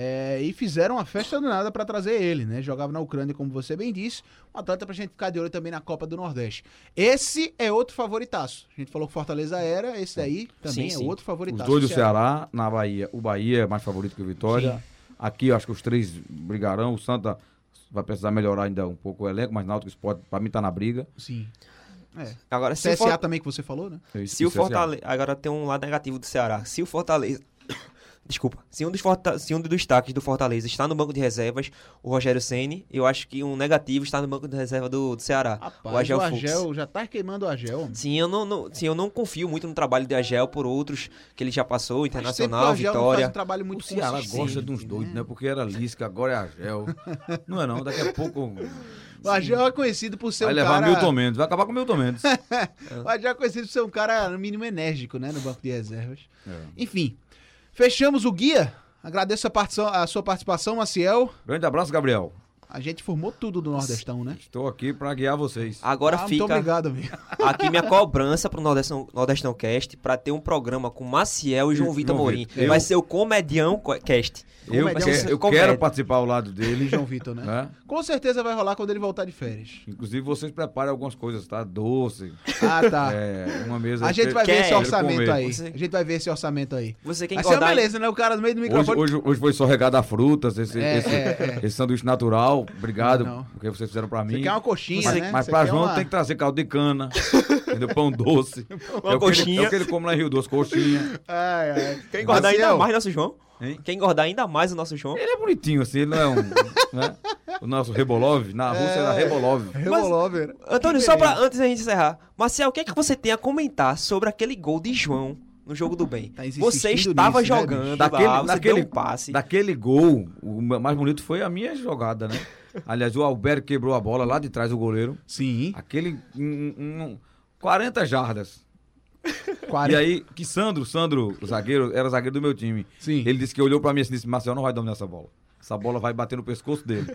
É, e fizeram uma festa do nada pra trazer ele, né? Jogava na Ucrânia, como você bem disse. Um atleta pra gente ficar de olho também na Copa do Nordeste. Esse é outro favoritaço. A gente falou que Fortaleza era, esse daí também Sim, é sim. outro Os favoritaço. dois do Ceará, na Bahia. O Bahia é mais favorito que o Vitória. Sim. Aqui eu acho que os três brigarão. O Santa vai precisar melhorar ainda um pouco o elenco, mas Náutico Sport, pra mim, tá na briga. Sim. É. Agora, se o CSA For- também que você falou, né? É Se o. Fortaleza. Agora tem um lado negativo do Ceará. Se o Fortaleza. Desculpa. Se um, dos Forta... Se um dos destaques do Fortaleza está no banco de reservas, o Rogério Ceni, eu acho que um negativo está no banco de reserva do, do Ceará. Rapaz, o Agel, o Fux. Agel já tá queimando o Agel. Sim eu não, não- sim, eu não confio muito no trabalho de Agel por outros que ele já passou, Internacional, Agel não faz Vitória. um trabalho muito O Ceará gosta de uns doidos, né? Porque era Lisca, agora é Agel. não é não, daqui a pouco O Agel é conhecido por ser vai um levar cara... Milton Mendes. Vai acabar com o Milton Mendes. O Agel é conhecido por ser um cara, no mínimo, enérgico, né? No banco de reservas. É. Enfim, fechamos o guia. Agradeço a, a sua participação, Maciel. Grande abraço, Gabriel. A gente formou tudo do Nordestão, né? Estou aqui para guiar vocês. Agora Ah, muito fica obrigado, amigo. aqui minha cobrança pro Nordestão, Nordestão Cast pra ter um programa com Maciel e João Vitor Morim. Eu- Vai ser o Comedião Co- Cast. Eu, eu quero participar ao lado dele. João Vitor, né? Com certeza vai rolar quando ele voltar de férias. Inclusive, vocês preparem algumas coisas, tá? Doce. Ah, tá. É, uma mesa. A gente vai ver esse orçamento aí. A gente vai ver esse orçamento aí. Você quer Vai ser uma engordar- beleza, né? O cara no meio do Hoje, microfone. hoje, hoje foi só regado a frutas, esse, É, esse, é, é. esse sanduíche natural. Obrigado, Não. porque vocês fizeram pra mim. Você quer uma coxinha, mas, né? Mas Você pra João uma- tem que trazer caldo de cana, entendeu? Pão doce. Uma é, o que ele, coxinha. é o que ele come lá em Rio Doce, coxinha. Ai, ai. Quer engordar ainda mais nosso João? Hein? Quer engordar ainda mais o nosso João? Ele é bonitinho, assim, ele não é um... né? O nosso Rebolov, na Rússia era Rebolov. Revolover. Antônio, só pra antes da gente encerrar. Marcel, o que é que você tem a comentar sobre aquele gol de João no jogo do bem? Tá você estava nisso, né, jogando lá, Daquele, você daquele, deu um passe. daquele gol, o mais bonito foi a minha jogada, né? Aliás, o Alberto quebrou a bola lá de trás do goleiro. Sim. Aquele. Um, um, 40 jardas. 40. E aí, que Sandro, Sandro, o zagueiro, era zagueiro do meu time. Sim. Ele disse que olhou pra mim assim e disse: Marcel, não vai dominar essa bola. Essa bola vai bater no pescoço dele.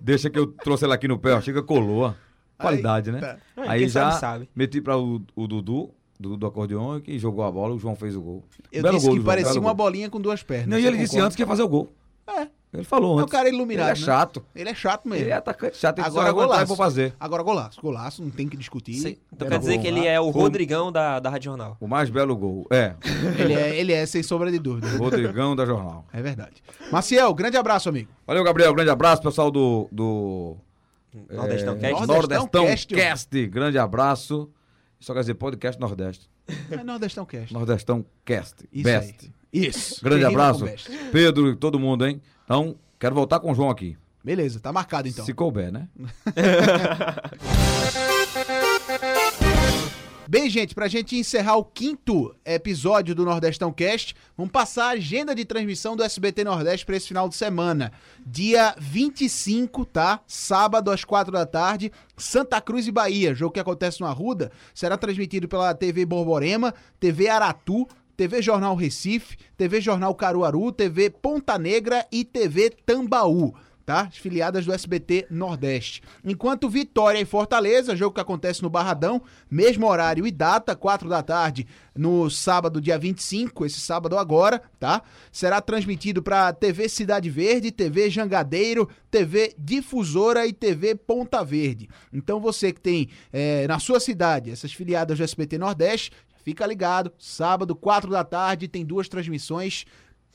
Deixa que eu trouxe ela aqui no pé, ó. Chega, colou. ó. Qualidade, né? tá. Aí quem já sabe, sabe. meti pra o, o Dudu, do, do acordeon, que jogou a bola, o João fez o gol. Eu Belo disse gol que João, parecia uma gol. bolinha com duas pernas. Não, e ele disse concorda? antes que ia fazer o gol. É. Ele falou É antes. o cara iluminado. Ele é né? chato. Ele é chato mesmo. Ele é atacante chato. Ele Agora golaço. vou fazer. Agora golaço. Golaço, não tem que discutir. Sim. Então Era quer dizer gol. que ele é o Rodrigão da, da Rádio Jornal. O mais belo gol. É. Ele é, ele é, sem sombra de dúvida. Rodrigão da Jornal. É verdade. Maciel, grande abraço, amigo. Valeu, Gabriel. Grande abraço, pessoal do. do Nordestão é, Cast. Nordestão Cast, Cast. Grande abraço. Só quer dizer podcast Nordeste. É Nordestão Cast. Nordestão Cast. Isso Best. aí. Isso. Grande Quem abraço. Pedro e todo mundo, hein? Então, quero voltar com o João aqui. Beleza, tá marcado então. Se couber, né? Bem, gente, pra gente encerrar o quinto episódio do Nordestão Cast, vamos passar a agenda de transmissão do SBT Nordeste pra esse final de semana. Dia 25, tá? Sábado às 4 da tarde, Santa Cruz e Bahia. Jogo que acontece no Arruda, será transmitido pela TV Borborema, TV Aratu, TV Jornal Recife, TV Jornal Caruaru, TV Ponta Negra e TV Tambaú tá? As filiadas do SBT Nordeste. Enquanto Vitória e Fortaleza, jogo que acontece no Barradão, mesmo horário e data, 4 da tarde, no sábado, dia 25, esse sábado agora, tá? Será transmitido para TV Cidade Verde, TV Jangadeiro, TV Difusora e TV Ponta Verde. Então você que tem eh, na sua cidade essas filiadas do SBT Nordeste, fica ligado, sábado, 4 da tarde, tem duas transmissões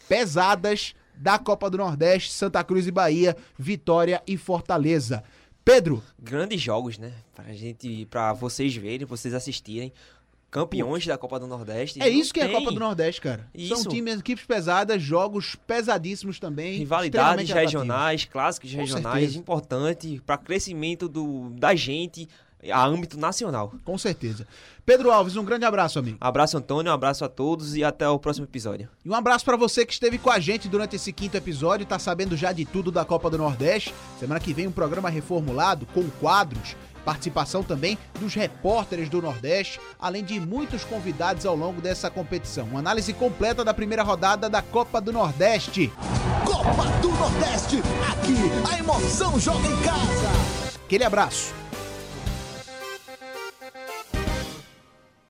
pesadas da Copa do Nordeste, Santa Cruz e Bahia, Vitória e Fortaleza. Pedro, Grandes jogos, né? Pra gente, pra vocês verem, vocês assistirem. Campeões da Copa do Nordeste. é isso que é a tem Copa do Nordeste, cara. São Isso. times, equipes pesadas, jogos pesadíssimos também. Rivalidades regionais, clássicos Com regionais, certeza. importante para crescimento do, da gente a âmbito nacional. Com certeza. Pedro Alves, um grande abraço, amigo. Abraço, Antônio, um abraço a todos e até o próximo episódio. E um abraço pra você que esteve com a gente durante esse quinto episódio, tá sabendo já de tudo da Copa do Nordeste. Semana que vem um programa reformulado com quadros, participação também dos repórteres do Nordeste, além de muitos convidados ao longo dessa competição. Uma análise completa da primeira rodada da Copa do Nordeste. Copa do Nordeste, aqui a emoção joga em casa. Aquele abraço.